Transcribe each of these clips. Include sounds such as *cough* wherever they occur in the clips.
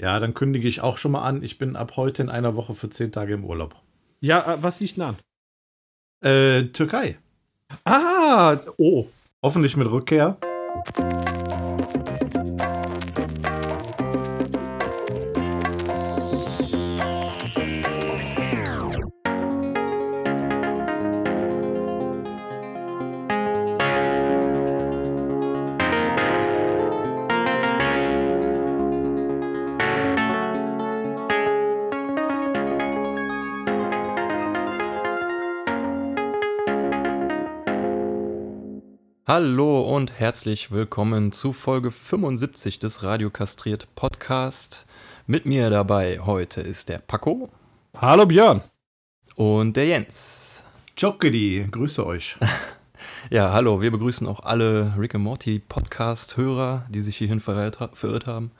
Ja, dann kündige ich auch schon mal an. Ich bin ab heute in einer Woche für zehn Tage im Urlaub. Ja, äh, was liegt denn an? Äh, Türkei. Ah, oh. Hoffentlich mit Rückkehr. Hallo und herzlich willkommen zu Folge 75 des Radio Kastriert Podcast. Mit mir dabei heute ist der Paco Hallo Björn. und der Jens. Jokedi, grüße euch. *laughs* Ja, hallo, wir begrüßen auch alle Rick and Morty Podcast-Hörer, die sich hierhin verirrt, verirrt haben.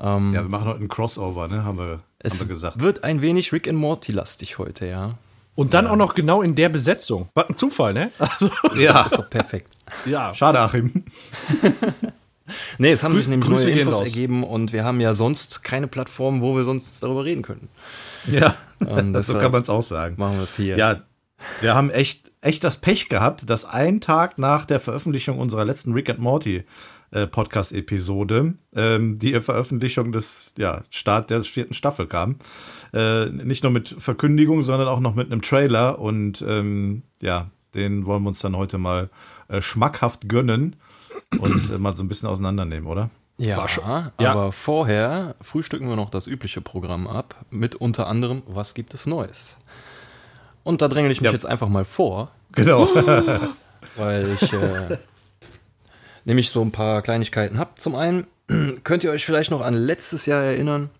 Ähm, Ja, wir machen heute einen Crossover, ne? Haben wir, es haben wir gesagt. wird ein wenig Rick and Morty-lastig heute, ja. Und dann auch noch genau in der Besetzung. Was ein Zufall, ne? Also, *laughs* Ja, Ist doch perfekt. ja. schade, Achim. *laughs* Nee, es haben Grü- sich nämlich Grüße neue Infos raus. ergeben und wir haben ja sonst keine Plattform, wo wir sonst darüber reden können. Ja, Und das so kann man es auch sagen. Machen wir es hier. Ja, wir haben echt, echt das Pech gehabt, dass ein Tag nach der Veröffentlichung unserer letzten Rick and Morty äh, Podcast-Episode ähm, die Veröffentlichung des ja, Start der vierten Staffel kam. Äh, nicht nur mit Verkündigung, sondern auch noch mit einem Trailer. Und ähm, ja, den wollen wir uns dann heute mal äh, schmackhaft gönnen und äh, mal so ein bisschen auseinandernehmen, oder? Ja, Ja. aber vorher frühstücken wir noch das übliche Programm ab, mit unter anderem, was gibt es Neues? Und da dränge ich mich Ja. jetzt einfach mal vor, Genau. weil ich äh, *laughs* nämlich so ein paar Kleinigkeiten habe. Zum einen, *clears throat* könnt ihr euch vielleicht noch an letztes Jahr erinnern,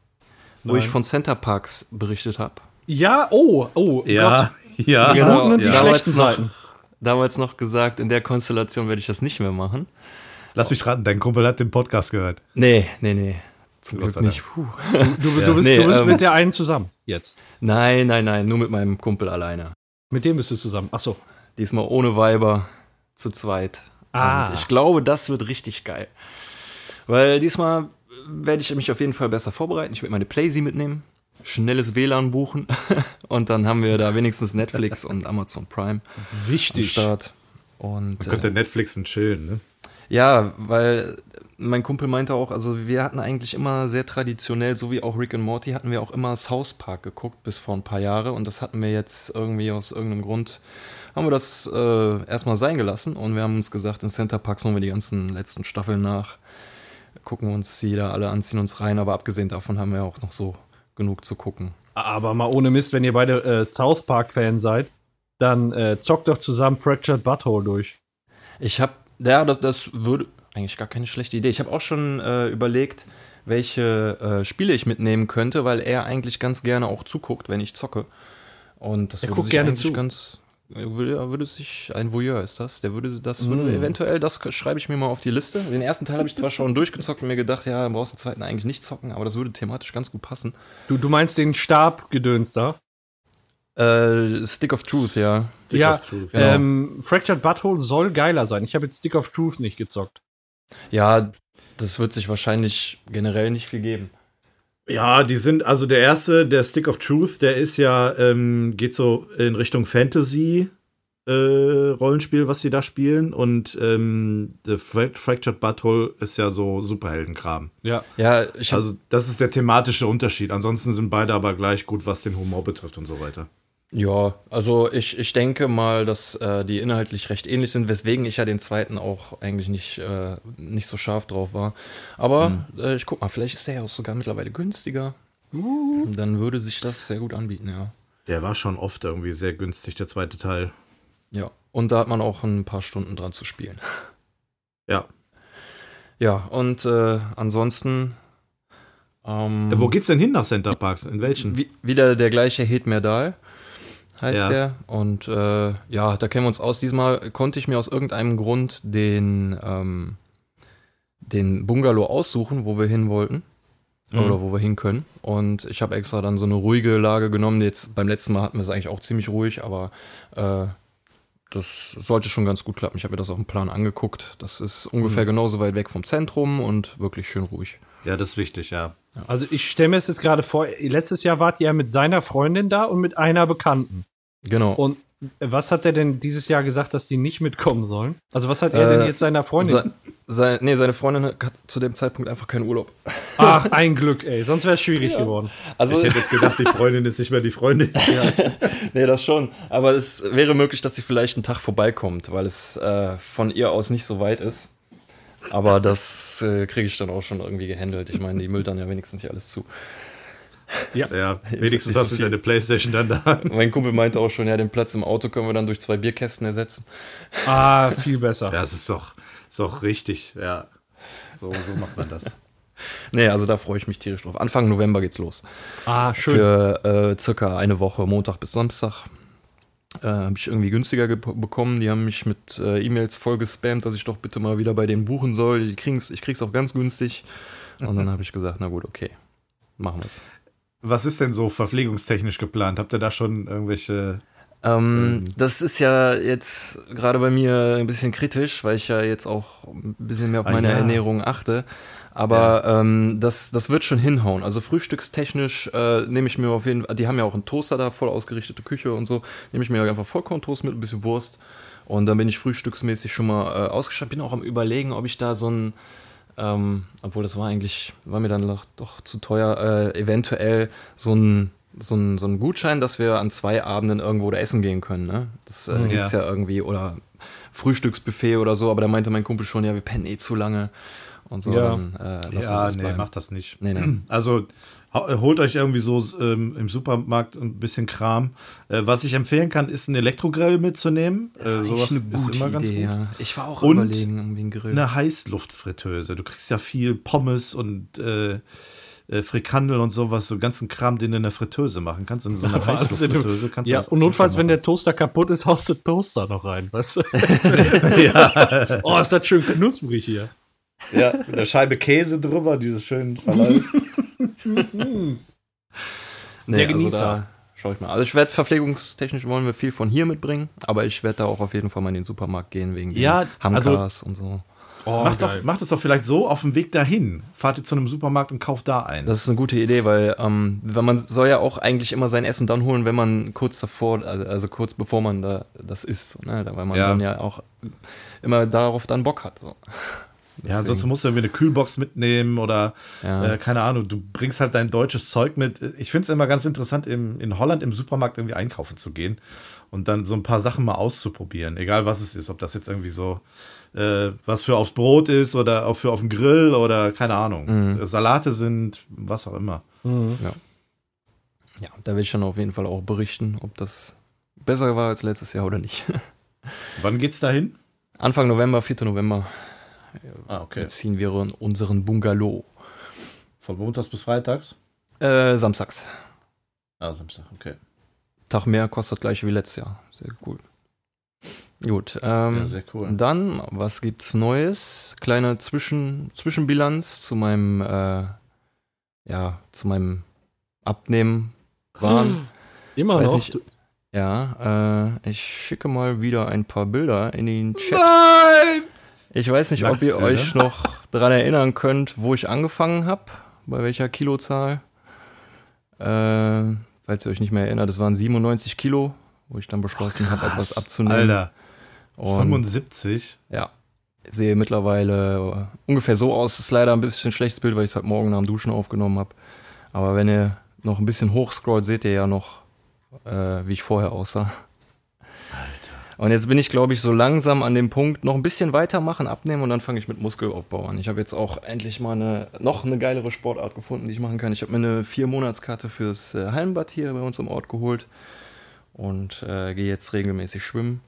wo ich von Center Parks berichtet habe? Ja, oh, oh. ja, ja. Die Genau, guten und die ja. schlechten Damals noch- Seiten. Damals noch gesagt, in der Konstellation werde ich das nicht mehr machen. Lass mich raten, dein Kumpel hat den Podcast gehört. Nee, nee, nee. Zum Gott Glück nicht. Puh. Du, Ja. du bist, Nee, du bist ähm, mit der einen zusammen jetzt. Nein, nein, nein, nur mit meinem Kumpel alleine. Mit dem bist du zusammen. Ach so. Diesmal ohne Weiber, zu zweit. Ah. Und ich glaube, das wird richtig geil. Weil diesmal werde ich mich auf jeden Fall besser vorbereiten. Ich werde meine Playsee mitnehmen, schnelles WLAN buchen *laughs* und dann haben wir da wenigstens Netflix und Amazon Prime am Wichtig. Start. Und Man könnte äh, Netflixen chillen, ne? ja, weil mein Kumpel meinte auch, also wir hatten eigentlich immer sehr traditionell, so wie auch Rick and Morty, hatten wir auch immer South Park geguckt bis vor ein paar Jahre und das hatten wir jetzt irgendwie aus irgendeinem Grund, haben wir das äh, erstmal sein gelassen und wir haben uns gesagt, in Center Parks holen wir die ganzen letzten Staffeln nach, gucken uns die da alle an, ziehen uns rein, aber abgesehen davon haben wir auch noch so genug zu gucken. Aber mal ohne Mist, wenn ihr beide äh, South Park-Fan seid, dann äh, zockt doch zusammen Fractured Butthole durch. Ich habe, ja, das, das würde eigentlich gar keine schlechte Idee. Ich habe auch schon äh, überlegt, welche äh, Spiele ich mitnehmen könnte, weil er eigentlich ganz gerne auch zuguckt, wenn ich zocke. Und das Er würde guckt sich gerne eigentlich zu. ganz, würde, er würde sich, ein Voyeur ist das, der würde das, würde Mm. eventuell, das schreibe ich mir mal auf die Liste. Den ersten Teil habe ich zwar schon durchgezockt und mir gedacht, ja, dann brauchst du den zweiten eigentlich nicht zocken, aber das würde thematisch ganz gut passen. Du, du meinst den Stabgedöns da? Äh, Stick of Truth, ja. Stick ja, of Truth. Genau. ähm, Fractured Butthole soll geiler sein. Ich habe jetzt Stick of Truth nicht gezockt. Ja, das wird sich wahrscheinlich generell nicht viel geben. Ja, die sind, also der erste, der Stick of Truth, der ist ja, ähm, geht so in Richtung Fantasy. Äh, Rollenspiel, was sie da spielen. Und ähm, The Fra Fractured Butthole ist ja so Superheldenkram. Ja. Ja, Also, das ist der thematische Unterschied. Ansonsten sind beide aber gleich gut, was den Humor betrifft und so weiter. Ja, also ich, ich denke mal, dass äh, die inhaltlich recht ähnlich sind, weswegen ich ja den zweiten auch eigentlich nicht, äh, nicht so scharf drauf war. Aber äh, ich guck mal, vielleicht ist der ja auch sogar mittlerweile günstiger. Dann würde sich das sehr gut anbieten, ja. Der war schon oft irgendwie sehr günstig, der zweite Teil. Ja. Und da hat man auch ein paar Stunden dran zu spielen. Ja. Ja, und äh, ansonsten. Ähm, Äh, Wo geht's denn hin nach Center Parks? In welchen? Wie, wieder der gleiche Het Merdal heißt Ja. der. Und äh, ja, da kennen wir uns aus. Diesmal konnte ich mir aus irgendeinem Grund den, ähm, den Bungalow aussuchen, wo wir hin wollten. Mhm. Oder wo wir hin können. Und ich habe extra dann so eine ruhige Lage genommen. Jetzt beim letzten Mal hatten wir es eigentlich auch ziemlich ruhig, aber äh, das sollte schon ganz gut klappen. Ich habe mir das auf dem Plan angeguckt. Das ist ungefähr genauso weit weg vom Zentrum und wirklich schön ruhig. Ja, das ist wichtig, ja. Also ich stelle mir es jetzt gerade vor, letztes Jahr wart ihr ja mit seiner Freundin da und mit einer Bekannten. Genau. Und was hat er denn dieses Jahr gesagt, dass die nicht mitkommen sollen? Also was hat er Äh, denn jetzt seiner Freundin? Se, sei, nee, seine Freundin hat zu dem Zeitpunkt einfach keinen Urlaub. Ach, ein Glück, ey. Sonst wäre es schwierig geworden. Also Ich hätte jetzt gedacht, die Freundin ist nicht mehr die Freundin. *laughs* Nee, das schon. Aber es wäre möglich, dass sie vielleicht einen Tag vorbeikommt, weil es äh, von ihr aus nicht so weit ist. Aber das äh, kriege ich dann auch schon irgendwie gehandelt. Ich meine, die müllt dann ja wenigstens hier alles zu. Ja, wenigstens Nicht so hast du deine Playstation dann da. *laughs* Mein Kumpel meinte auch schon, ja, den Platz im Auto können wir dann durch zwei Bierkästen ersetzen. Ah, viel besser. Ja, es ist doch, ist doch richtig. Ja, so, so macht man das. Nee, also da freue ich mich tierisch drauf. Anfang November geht's los. Ah, schön. Für äh, circa eine Woche, Montag bis Samstag. Äh, habe ich irgendwie günstiger bekommen. Die haben mich mit äh, E-Mails voll gespammt, dass ich doch bitte mal wieder bei denen buchen soll. Die kriegen's, ich krieg's auch ganz günstig. Und dann habe ich gesagt, na gut, okay, machen wir's. Was ist denn so verpflegungstechnisch geplant? Habt ihr da schon irgendwelche. Ähm, das ist ja jetzt gerade bei mir ein bisschen kritisch, weil ich ja jetzt auch ein bisschen mehr auf Ah, meine ja. Ernährung achte. Aber ähm, das, das wird schon hinhauen. Also frühstückstechnisch äh, nehme ich mir auf jeden Fall, die haben ja auch einen Toaster da, voll ausgerichtete Küche und so, nehme ich mir einfach Vollkorntoast mit ein bisschen Wurst. Und dann bin ich frühstücksmäßig schon mal äh, ausgestattet. Bin auch am überlegen, ob ich da so ein, ähm, obwohl das war eigentlich, war mir dann doch, doch zu teuer, äh, eventuell so ein, so, ein, so ein Gutschein, dass wir an zwei Abenden irgendwo da essen gehen können. Ne? Das äh, Ja. gibt's ja irgendwie, oder Frühstücksbuffet oder so, aber da meinte mein Kumpel schon, ja, wir pennen eh zu lange und so. Ja. Dann, äh, ja, nee, bleiben. macht das nicht. Nee, nee. Also holt euch irgendwie so ähm, im Supermarkt ein bisschen Kram. Äh, was ich empfehlen kann, ist einen Elektrogrill mitzunehmen. Äh, sowas ist immer ganz gut. Ja. Ich war auch Und überlegen, irgendwie einen Grill. Eine Heißluftfritteuse. Du kriegst ja viel Pommes und äh, äh, Frikandel und sowas, so ganzen Kram, den du in der Fritteuse machen kannst. In so einer. *laughs* Heißluftfritteuse kannst du Ja, und notfalls, wenn der Toaster kaputt ist, haust du Toaster noch rein, weißt du? *laughs* *laughs* Oh, ist das schön knusprig hier. Ja, mit der Scheibe Käse drüber, dieses schön verläuft. *laughs* Nee, Der also Genießer. da schau ich mal. Also ich werde verpflegungstechnisch wollen wir viel von hier mitbringen, aber ich werde da auch auf jeden Fall mal in den Supermarkt gehen wegen Ja, Hamkas und so. Oh, macht, doch, macht es doch vielleicht so auf dem Weg dahin. Fahrt ihr zu einem Supermarkt und kauft da ein. Das ist eine gute Idee, weil ähm, wenn man soll ja auch eigentlich immer sein Essen dann holen, wenn man kurz davor, also, also kurz bevor man da das isst, ne? Weil man Ja. dann ja auch immer darauf dann Bock hat. So. Ja, ansonsten musst du irgendwie eine Kühlbox mitnehmen oder Ja. äh, keine Ahnung, du bringst halt dein deutsches Zeug mit. Ich finde es immer ganz interessant, im, in Holland im Supermarkt irgendwie einkaufen zu gehen und dann so ein paar Sachen mal auszuprobieren. Egal was es ist, ob das jetzt irgendwie so äh, was für aufs Brot ist oder auch für auf den Grill oder keine Ahnung. Salate sind, was auch immer. Ja, da will ich dann auf jeden Fall auch berichten, ob das besser war als letztes Jahr oder nicht. *laughs* Wann geht's dahin? Anfang November, 4. November, Ah, okay. ziehen wir in unseren Bungalow. Von Montags bis Freitags? Äh, samstags. Ah, Samstag, okay. Tag mehr kostet gleich wie letztes Jahr. Sehr cool. Gut, ähm, Ja, sehr cool. dann, was gibt's Neues? Kleine Zwischen, Zwischenbilanz zu meinem, äh, ja, zu meinem Abnehmen waren. *gasps* Immer Weiß noch. nicht, ja, äh, ich schicke mal wieder ein paar Bilder in den Chat. Nein! Ich weiß nicht, ob ihr euch noch daran erinnern könnt, wo ich angefangen habe, bei welcher Kilozahl. Äh, falls ihr euch nicht mehr erinnert, das waren 97 Kilo, wo ich dann beschlossen habe, etwas abzunehmen. Alter, Und 75? ja, sehe mittlerweile äh, ungefähr so aus. ist leider ein bisschen ein schlechtes Bild, weil ich es heute Morgen nach dem Duschen aufgenommen habe. Aber wenn ihr noch ein bisschen hochscrollt, seht ihr ja noch, äh, wie ich vorher aussah. Und jetzt bin ich, glaube ich, so langsam an dem Punkt, noch ein bisschen weitermachen, abnehmen und dann fange ich mit Muskelaufbau an. Ich habe jetzt auch endlich mal eine, noch eine geilere Sportart gefunden, die ich machen kann. Ich habe mir eine Vier-Monatskarte fürs äh, Hallenbad hier bei uns im Ort geholt und äh, gehe jetzt regelmäßig schwimmen.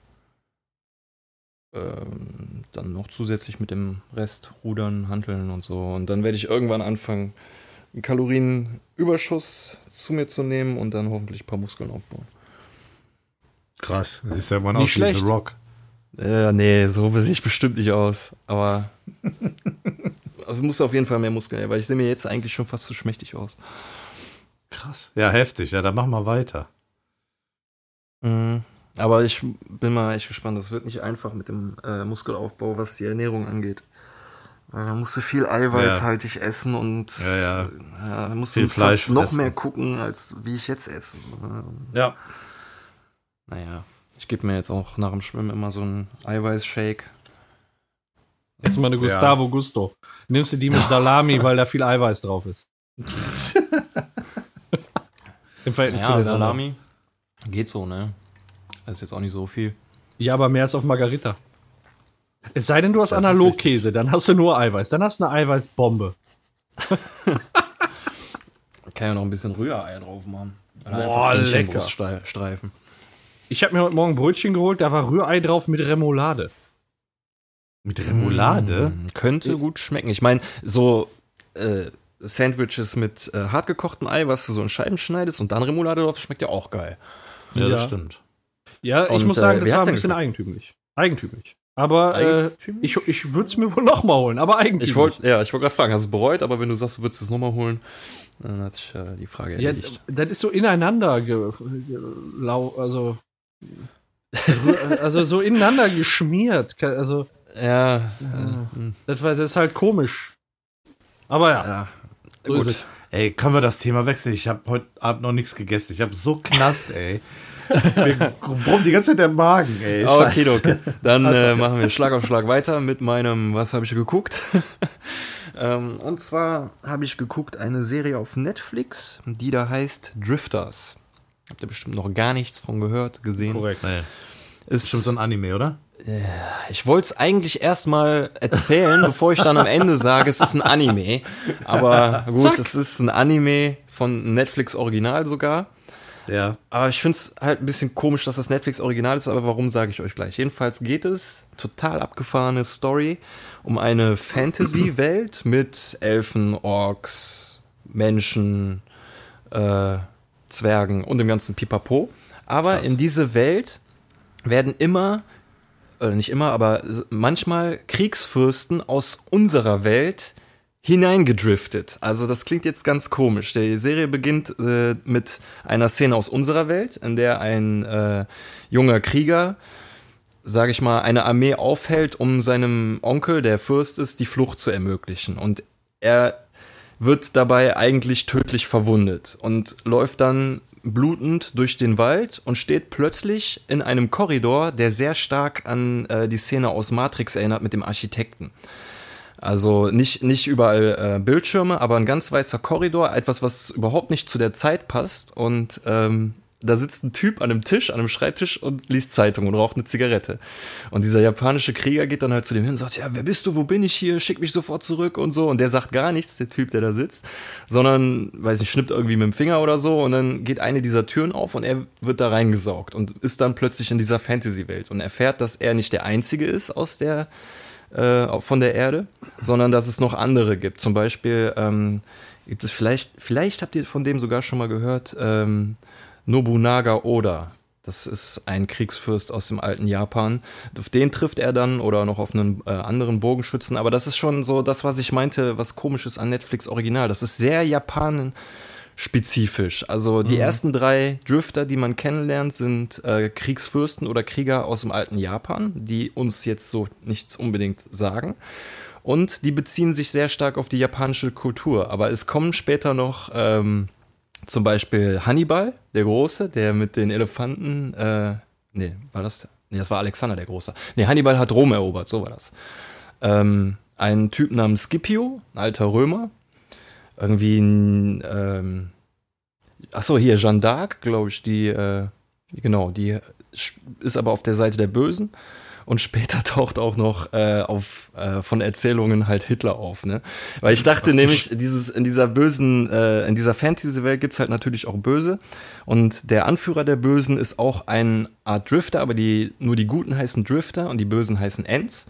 Ähm, dann noch zusätzlich mit dem Rest rudern, handeln und so. Und dann werde ich irgendwann anfangen, einen Kalorienüberschuss zu mir zu nehmen und dann hoffentlich ein paar Muskeln aufbauen. Krass. Das ist ja aus wie schlecht. The Rock. Äh, nee, so sehe ich bestimmt nicht aus. Aber *laughs* also muss auf jeden Fall mehr Muskeln, weil ich sehe mir jetzt eigentlich schon fast zu schmächtig aus. Krass. Ja, heftig. Ja, dann machen wir weiter. Mhm. Aber ich bin mal echt gespannt. Das wird nicht einfach mit dem äh, Muskelaufbau, was die Ernährung angeht. Da musst du viel eiweißhaltig ja. essen und ja, ja. Ja, musst viel du Fleisch noch essen. mehr gucken, als wie ich jetzt esse. Ja. Naja, ich gebe mir jetzt auch nach dem Schwimmen immer so einen Eiweißshake. Jetzt mal eine Gustavo ja. Gusto. Nimmst du die mit Salami, *laughs* weil da viel Eiweiß drauf ist. *laughs* Im Verhältnis ja, zu der Salami. Geht so, ne? Das ist jetzt auch nicht so viel. Ja, aber mehr als auf Margarita. Es sei denn, du hast Analogkäse, dann hast du nur Eiweiß. Dann hast du eine Eiweißbombe. *laughs* Kann ja noch ein bisschen Rührei drauf machen. Oder Boah, lecker. Streifen. Ich habe mir heute Morgen Brötchen geholt, da war Rührei drauf mit Remoulade. Mit Remoulade? Mm, könnte gut schmecken. Ich meine, so äh, Sandwiches mit äh, hartgekochtem Ei, was du so in Scheiben schneidest und dann Remoulade drauf, schmeckt ja auch geil. Ja, das stimmt. Ja, ich und, muss sagen, das äh, war ein bisschen eigentümlich. Eigentümlich. Aber äh, ich, ich würde es mir wohl nochmal holen, aber eigentlich. Ich wollte, ja, ich wollte gerade fragen, hast du es bereut, aber wenn du sagst, du würdest es nochmal holen, dann hat sich äh, die Frage erledigt. Ja, das ist so ineinander gelau, also, also so ineinander geschmiert. Also, ja. ja das, war, das ist halt komisch. Aber ja. ja so gut. Ey, können wir das Thema wechseln? Ich habe heute Abend noch nichts gegessen. Ich habe so Knast, ey. Mir brummt die ganze Zeit der Magen, ey. Okay, okay. Dann äh, machen wir Schlag auf Schlag weiter mit meinem, was habe ich geguckt? *laughs* ähm, und zwar habe ich geguckt eine Serie auf Netflix, die da heißt Drifters. Habt ihr bestimmt noch gar nichts von gehört, gesehen? Korrekt. Nee. Ist bestimmt so ein Anime, oder? Ich wollte es eigentlich erstmal erzählen, *laughs* bevor ich dann am Ende sage, es ist ein Anime. Aber gut, Zack. es ist ein Anime von Netflix Original sogar. Ja. Aber ich finde es halt ein bisschen komisch, dass das Netflix Original ist, aber warum sage ich euch gleich. Jedenfalls geht es, total abgefahrene Story, um eine Fantasy-Welt mit Elfen, Orks, Menschen, äh, Zwergen und dem ganzen Pipapo. Aber Krass. in diese Welt werden immer, oder nicht immer, aber manchmal Kriegsfürsten aus unserer Welt hineingedriftet. Also das klingt jetzt ganz komisch. Die Serie beginnt äh, mit einer Szene aus unserer Welt, in der ein äh, junger Krieger, sage ich mal, eine Armee aufhält, um seinem Onkel, der Fürst ist, die Flucht zu ermöglichen. Und er wird dabei eigentlich tödlich verwundet und läuft dann blutend durch den Wald und steht plötzlich in einem Korridor, der sehr stark an äh, die Szene aus Matrix erinnert mit dem Architekten. Also nicht, nicht überall äh, Bildschirme, aber ein ganz weißer Korridor, etwas, was überhaupt nicht zu der Zeit passt. Und ähm, da sitzt ein Typ an einem Tisch, an einem Schreibtisch und liest Zeitung und raucht eine Zigarette. Und dieser japanische Krieger geht dann halt zu dem hin und sagt, ja, wer bist du, wo bin ich hier, schick mich sofort zurück und so. Und der sagt gar nichts, der Typ, der da sitzt, sondern, weiß nicht, schnippt irgendwie mit dem Finger oder so und dann geht eine dieser Türen auf und er wird da reingesaugt und ist dann plötzlich in dieser Fantasy-Welt und erfährt, dass er nicht der Einzige ist aus der, äh, von der Erde, sondern dass es noch andere gibt. Zum Beispiel ähm, gibt es vielleicht, vielleicht habt ihr von dem sogar schon mal gehört, ähm, Nobunaga Oda. Das ist ein Kriegsfürst aus dem alten Japan. Auf den trifft er dann oder noch auf einen äh, anderen Bogenschützen. Aber das ist schon so das, was ich meinte, was komisch ist an Netflix Original. Das ist sehr Japan-spezifisch. Also die mhm. ersten drei Drifter, die man kennenlernt, sind äh, Kriegsfürsten oder Krieger aus dem alten Japan, die uns jetzt so nichts unbedingt sagen. Und die beziehen sich sehr stark auf die japanische Kultur. Aber es kommen später noch ähm, zum Beispiel Hannibal, der Große, der mit den Elefanten, äh, nee, war das? Nee, das war Alexander der Große. Nee, Hannibal hat Rom erobert, so war das. Ähm, ein Typ namens Scipio, ein alter Römer. Irgendwie ein, ähm, achso, hier, Jeanne d'Arc, glaube ich, die, äh, genau, die ist aber auf der Seite der Bösen und später *laughs* taucht auch noch äh, auf äh, von Erzählungen halt Hitler auf, ne? Weil ich dachte Ach, nämlich, dieses in dieser bösen, äh, in dieser Fantasy-Welt gibt's halt natürlich auch Böse und der Anführer der Bösen ist auch ein Art Drifter, aber die nur die Guten heißen Drifter und die Bösen heißen Ents.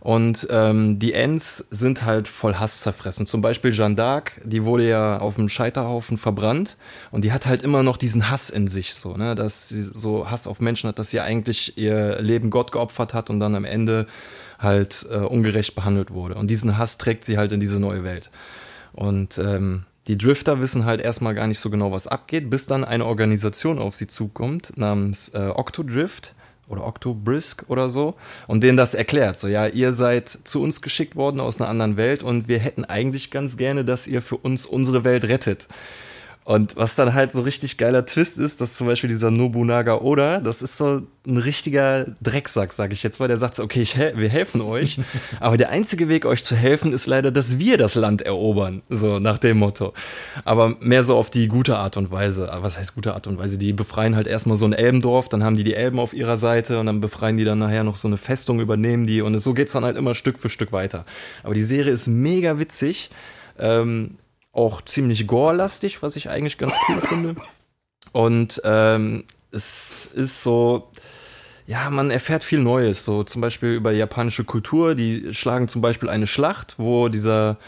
Und ähm, die Ents sind halt voll Hass zerfressen. Zum Beispiel Jeanne d'Arc, die wurde ja auf dem Scheiterhaufen verbrannt und die hat halt immer noch diesen Hass in sich, so, ne, dass sie so Hass auf Menschen hat, dass sie eigentlich ihr Leben Gott geopfert hat und dann am Ende halt äh, ungerecht behandelt wurde. Und diesen Hass trägt sie halt in diese neue Welt. Und ähm, die Drifter wissen halt erstmal gar nicht so genau, was abgeht, bis dann eine Organisation auf sie zukommt namens äh, Octodrift oder Octobrisk oder so und denen das erklärt. So, ja, ihr seid zu uns geschickt worden aus einer anderen Welt und wir hätten eigentlich ganz gerne, dass ihr für uns unsere Welt rettet. Und was dann halt so richtig geiler Twist ist, dass zum Beispiel dieser Nobunaga Oda, das ist so ein richtiger Drecksack, sag ich jetzt, weil der sagt so, okay, hel wir helfen euch, *laughs* aber der einzige Weg, euch zu helfen, ist leider, dass wir das Land erobern, so nach dem Motto. Aber mehr so auf die gute Art und Weise. Aber was heißt gute Art und Weise? Die befreien halt erstmal so ein Elbendorf, dann haben die die Elben auf ihrer Seite und dann befreien die dann nachher noch so eine Festung, übernehmen die und so geht's dann halt immer Stück für Stück weiter. Aber die Serie ist mega witzig. Ähm, auch ziemlich gore-lastig, was ich eigentlich ganz cool *laughs* finde. Und ähm, es ist so, ja, man erfährt viel Neues, so zum Beispiel über japanische Kultur. Die schlagen zum Beispiel eine Schlacht, wo dieser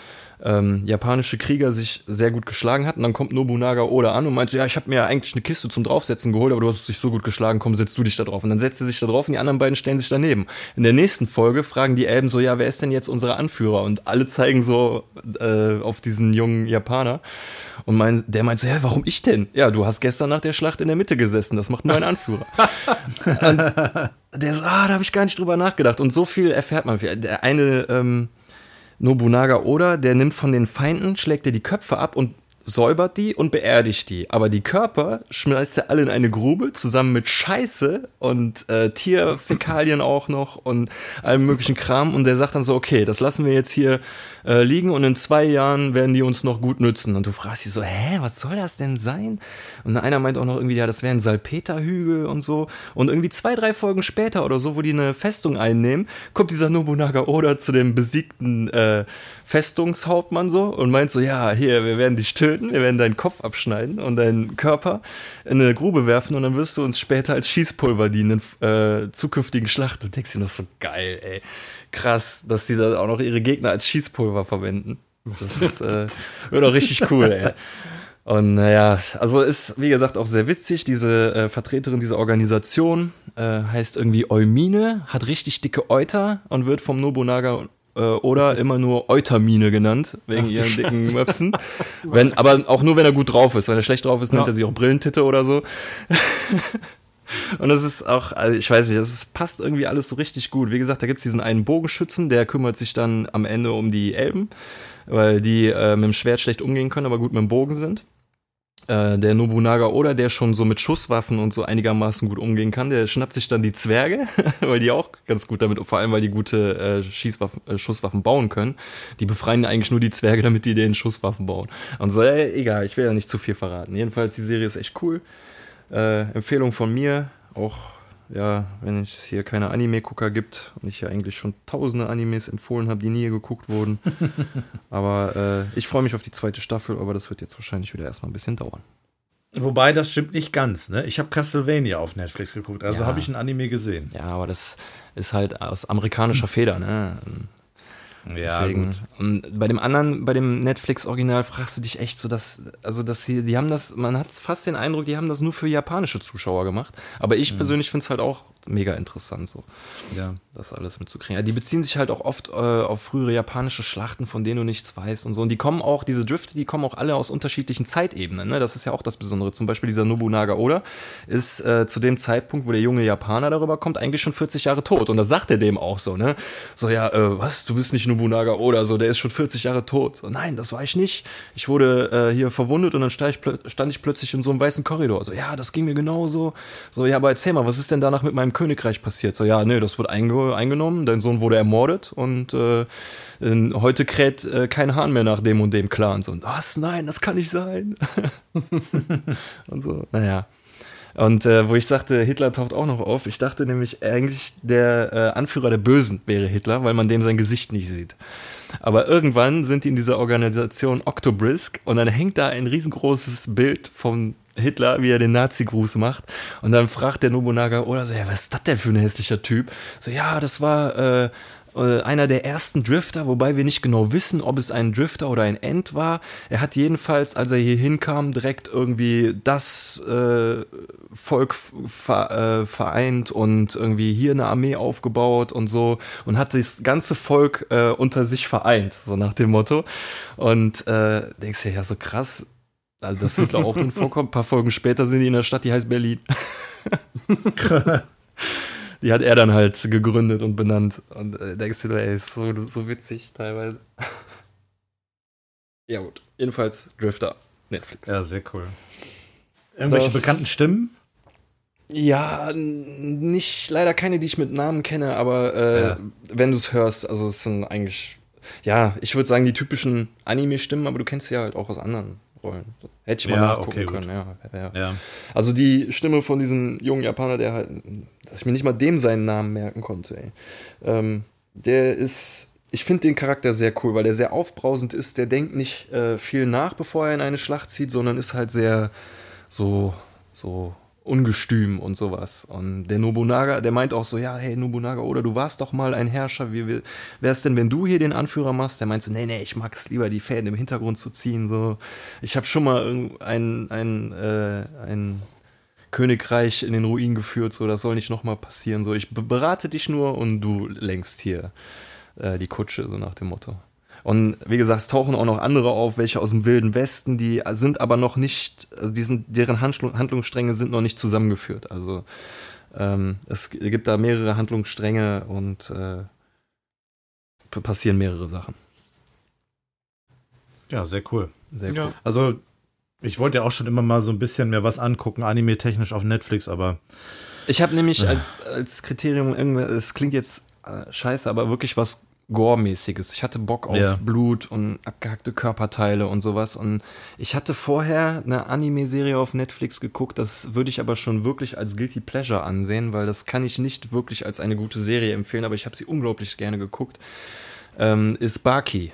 ähm, japanische Krieger sich sehr gut geschlagen hat. Und dann kommt Nobunaga Oda an und meint so, ja, ich habe mir eigentlich eine Kiste zum Draufsetzen geholt, aber du hast dich so gut geschlagen, komm, setz du dich da drauf. Und dann setzt er sich da drauf und die anderen beiden stellen sich daneben. In der nächsten Folge fragen die Elben so, ja, wer ist denn jetzt unser Anführer? Und alle zeigen so äh, auf diesen jungen Japaner. Und mein, der meint so, ja, warum ich denn? Ja, du hast gestern nach der Schlacht in der Mitte gesessen, das macht nur ein Anführer. *laughs* der so, ah, da habe ich gar nicht drüber nachgedacht. Und so viel erfährt man. Der eine, ähm, Nobunaga Oda, der nimmt von den Feinden, schlägt er die Köpfe ab und säubert die und beerdigt die. Aber die Körper schmeißt er alle in eine Grube zusammen mit Scheiße und äh, Tierfäkalien auch noch und allem möglichen Kram. Und der sagt dann so, okay, das lassen wir jetzt hier äh, liegen und in zwei Jahren werden die uns noch gut nützen. Und du fragst dich so, hä, was soll das denn sein? Und einer meint auch noch irgendwie, ja, das wäre ein Salpeterhügel und so. Und irgendwie zwei, drei Folgen später oder so, wo die eine Festung einnehmen, kommt dieser Nobunaga Oda zu dem besiegten äh, Festungshauptmann so und meint so, ja, hier, wir werden dich töten, wir werden deinen Kopf abschneiden und deinen Körper in eine Grube werfen und dann wirst du uns später als Schießpulver dienen in äh, zukünftigen Schlachten. Und denkst dir noch so geil, ey. Krass, dass sie da auch noch ihre Gegner als Schießpulver verwenden. Das ist, äh, *laughs* wird auch richtig cool, ey. Und naja, also ist, wie gesagt, auch sehr witzig. Diese äh, Vertreterin dieser Organisation äh, heißt irgendwie Eumine, hat richtig dicke Euter und wird vom Nobunaga äh, oder immer nur Eutermine genannt, wegen Ach, ihren Scheiße. dicken Möpsen. *laughs* Wenn, aber auch nur, wenn er gut drauf ist. Wenn er schlecht drauf ist, nennt er sich auch Brillentitte oder so. Und das ist auch, also ich weiß nicht, es passt irgendwie alles so richtig gut. Wie gesagt, da gibt es diesen einen Bogenschützen, der kümmert sich dann am Ende um die Elben, weil die äh, mit dem Schwert schlecht umgehen können, aber gut mit dem Bogen sind. Äh, der Nobunaga oder der schon so mit Schusswaffen und so einigermaßen gut umgehen kann, der schnappt sich dann die Zwerge, *laughs* weil die auch ganz gut damit, vor allem weil die gute äh, Schießwaffen, äh, Schusswaffen bauen können. Die befreien eigentlich nur die Zwerge, *laughs* damit die den Schusswaffen bauen. Und so, äh, egal, ich will ja nicht zu viel verraten. Jedenfalls, die Serie ist echt cool. Äh, Empfehlung von mir, auch ja, wenn es hier keine Anime-Gucker gibt und ich ja eigentlich schon tausende Animes empfohlen habe, die nie geguckt wurden. *laughs* aber äh, ich freue mich auf die zweite Staffel, aber das wird jetzt wahrscheinlich wieder erstmal ein bisschen dauern. Wobei, das stimmt nicht ganz, ne? Ich habe Castlevania auf Netflix geguckt, also ja. habe ich ein Anime gesehen. Ja, aber das ist halt aus amerikanischer Feder, ne? Ja, Deswegen. gut. Und bei dem anderen, bei dem Netflix-Original fragst du dich echt so, dass, also dass sie, die haben das, man hat fast den Eindruck, die haben das nur für japanische Zuschauer gemacht. Aber ich mhm. persönlich finde es halt auch mega interessant, so. Ja. Das alles mitzukriegen. Ja, die beziehen sich halt auch oft äh, auf frühere japanische Schlachten, von denen du nichts weißt und so. Und die kommen auch, diese Drifte, die kommen auch alle aus unterschiedlichen Zeitebenen. Ne? Das ist ja auch das Besondere. Zum Beispiel dieser Nobunaga Oda ist äh, zu dem Zeitpunkt, wo der junge Japaner darüber kommt, eigentlich schon 40 Jahre tot. Und da sagt er dem auch so, ne? So, ja, äh, was, du bist nicht Nobunaga Oda, so, der ist schon 40 Jahre tot. So, nein, das war ich nicht. Ich wurde äh, hier verwundet und dann stand ich, stand ich plötzlich in so einem weißen Korridor. So, ja, das ging mir genauso. So, ja, aber erzähl mal, was ist denn danach mit meinem Königreich passiert? So, ja, nee, das wird einge eingenommen, dein Sohn wurde ermordet und äh, heute kräht äh, kein Hahn mehr nach dem und dem Clan. So, was? Nein, das kann nicht sein. *laughs* und so, naja. Und äh, wo ich sagte, Hitler taucht auch noch auf, ich dachte nämlich eigentlich, der äh, Anführer der Bösen wäre Hitler, weil man dem sein Gesicht nicht sieht. Aber irgendwann sind die in dieser Organisation Octobrisk und dann hängt da ein riesengroßes Bild von Hitler, wie er den Nazi-Gruß macht. Und dann fragt der Nobunaga oder so, ja, was ist das denn für ein hässlicher Typ? So, ja, das war äh, einer der ersten Drifter, wobei wir nicht genau wissen, ob es ein Drifter oder ein End war. Er hat jedenfalls, als er hier hinkam, direkt irgendwie das äh, Volk ver, äh, vereint und irgendwie hier eine Armee aufgebaut und so und hat das ganze Volk äh, unter sich vereint, so nach dem Motto. Und äh, denkst du, ja, so krass, also dass Hitler auch drin vorkommt. Ein paar Folgen später sind die in der Stadt, die heißt Berlin. *laughs* *laughs* Die hat er dann halt gegründet und benannt. Und äh, denkst du, ey, ist so, so witzig teilweise. *laughs* ja, gut. Jedenfalls Drifter, Netflix. Ja, sehr cool. Irgendwelche Das- bekannten Stimmen? Ja, nicht leider keine, die ich mit Namen kenne, aber äh, Ja. wenn du es hörst, also es sind eigentlich, ja, ich würde sagen, die typischen Anime-Stimmen, aber du kennst sie ja halt auch aus anderen Rollen. Hätte ich mal Ja, nachgucken okay, können, ja, ja. Ja. Also die Stimme von diesem jungen Japaner, der halt, dass ich mir nicht mal dem seinen Namen merken konnte, ey. Ähm, der ist, ich finde den Charakter sehr cool, weil der sehr aufbrausend ist. Der denkt nicht äh, viel nach, bevor er in eine Schlacht zieht, sondern ist halt sehr so, so ungestüm und sowas. Und der Nobunaga, der meint auch so, ja, hey Nobunaga, oder du warst doch mal ein Herrscher, wie wie- wär's denn, wenn du hier den Anführer machst? Der meint so, nee, nee, ich mag es lieber, die Fäden im Hintergrund zu ziehen, so. Ich habe schon mal irgend- ein, ein, äh, ein Königreich in den Ruin geführt, so, das soll nicht nochmal passieren, so. Ich be- berate dich nur und du lenkst hier äh, die Kutsche, so nach dem Motto. Und wie gesagt, es tauchen auch noch andere auf, welche aus dem Wilden Westen, die sind aber noch nicht, also die sind, deren Handlung, Handlungsstränge sind noch nicht zusammengeführt. Also ähm, es gibt da mehrere Handlungsstränge und äh, passieren mehrere Sachen. ja, sehr cool. Sehr Ja. cool. Also, ich wollte ja auch schon immer mal so ein bisschen mehr was angucken, anime-technisch auf Netflix, aber Ich habe nämlich als, als Kriterium irgendwas, es klingt jetzt äh, scheiße, aber wirklich was Gore-mäßiges. Ich hatte Bock auf Ja. Blut und abgehackte Körperteile und sowas. Und ich hatte vorher eine Anime-Serie auf Netflix geguckt, das würde ich aber schon wirklich als Guilty Pleasure ansehen, weil das kann ich nicht wirklich als eine gute Serie empfehlen, aber ich habe sie unglaublich gerne geguckt. Ähm, ist Baki.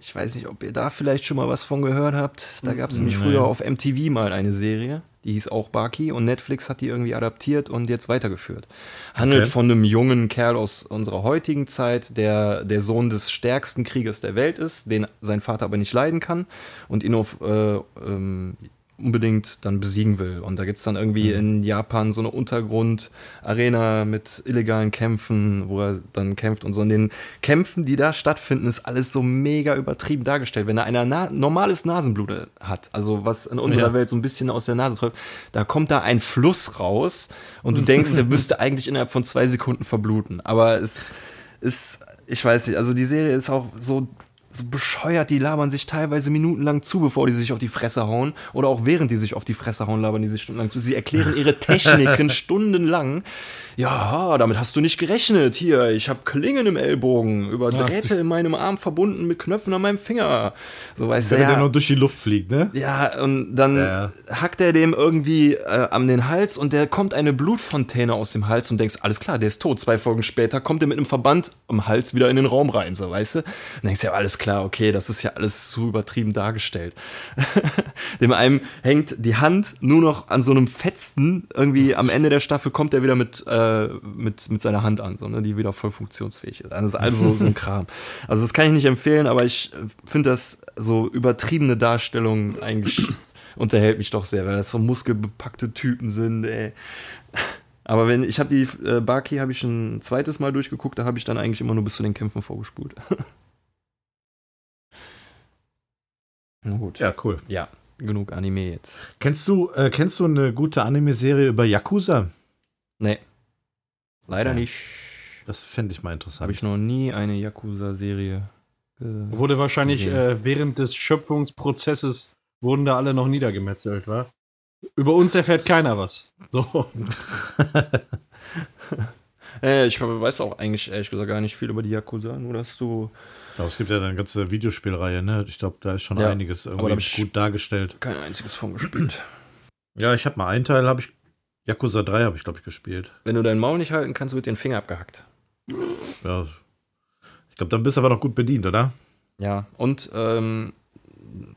Ich weiß nicht, ob ihr da vielleicht schon mal was von gehört habt. Da gab es nämlich Nee. früher auf MTV mal eine Serie, die hieß auch Baki und Netflix hat die irgendwie adaptiert und jetzt weitergeführt. Handelt Okay. von einem jungen Kerl aus unserer heutigen Zeit, der der Sohn des stärksten Kriegers der Welt ist, den sein Vater aber nicht leiden kann und ihn auf äh, ähm, unbedingt dann besiegen will. Und da gibt es dann irgendwie in Japan so eine Untergrund-Arena mit illegalen Kämpfen, wo er dann kämpft und so. Und den Kämpfen, die da stattfinden, ist alles so mega übertrieben dargestellt. Wenn er ein Na normales Nasenblut hat, also was in unserer Ja. Welt so ein bisschen aus der Nase träuft, da kommt da ein Fluss raus und du denkst, der *laughs* müsste eigentlich innerhalb von zwei Sekunden verbluten. Aber es ist, ich weiß nicht, also die Serie ist auch so so bescheuert, die labern sich teilweise minutenlang zu, bevor die sich auf die Fresse hauen. Oder auch während die sich auf die Fresse hauen, labern die sich stundenlang zu. Sie erklären ihre *laughs* Techniken stundenlang. Ja, damit hast du nicht gerechnet. Hier, ich habe Klingen im Ellbogen, über Drähte in meinem Arm verbunden mit Knöpfen an meinem Finger. So weißt du, wenn der ja. nur durch die Luft fliegt, ne? Ja, und dann Ja. hackt er dem irgendwie äh, an den Hals und der kommt eine Blutfontäne aus dem Hals und denkst, alles klar, der ist tot. Zwei Folgen später kommt er mit einem Verband am Hals wieder in den Raum rein, so weißt du? Und denkst ja, alles klar, okay, das ist ja alles zu übertrieben dargestellt. *laughs* dem einen hängt die Hand nur noch an so einem Fetzen, irgendwie am Ende der Staffel kommt er wieder mit, äh, mit, mit seiner Hand an, so, ne, die wieder voll funktionsfähig ist. Also, also so ein *laughs* Kram. Also das kann ich nicht empfehlen, aber ich finde das so übertriebene Darstellung eigentlich *clears throat* unterhält mich doch sehr, weil das so muskelbepackte Typen sind, ey. Aber wenn ich habe die äh, Baki habe ich schon ein zweites Mal durchgeguckt, da habe ich dann eigentlich immer nur bis zu den Kämpfen vorgespult. *laughs* Na gut. Ja, cool. Ja, genug Anime jetzt. Kennst du, äh, kennst du eine gute Anime-Serie über Yakuza? Nee. Leider Okay. nicht. Das fände ich mal interessant. Habe ich noch nie eine Yakuza-Serie Wurde wahrscheinlich äh, während des Schöpfungsprozesses wurden da alle noch niedergemetzelt, wa? Über uns erfährt keiner was. So. *laughs* äh, ich glaube, weiß auch eigentlich ehrlich gesagt gar nicht viel über die Yakuza, nur dass du Ja, es gibt ja eine ganze Videospielreihe, ne? Ich glaube, da ist schon Ja, einiges aber irgendwie gut dargestellt. kein einziges von gespielt. Ja, ich habe mal einen Teil, habe ich. Yakuza 3 habe ich, glaube ich, gespielt. Wenn du deinen Maul nicht halten kannst, wird dir ein Finger abgehackt. Ja. Ich glaube, dann bist du aber noch gut bedient, oder? Ja, und ähm,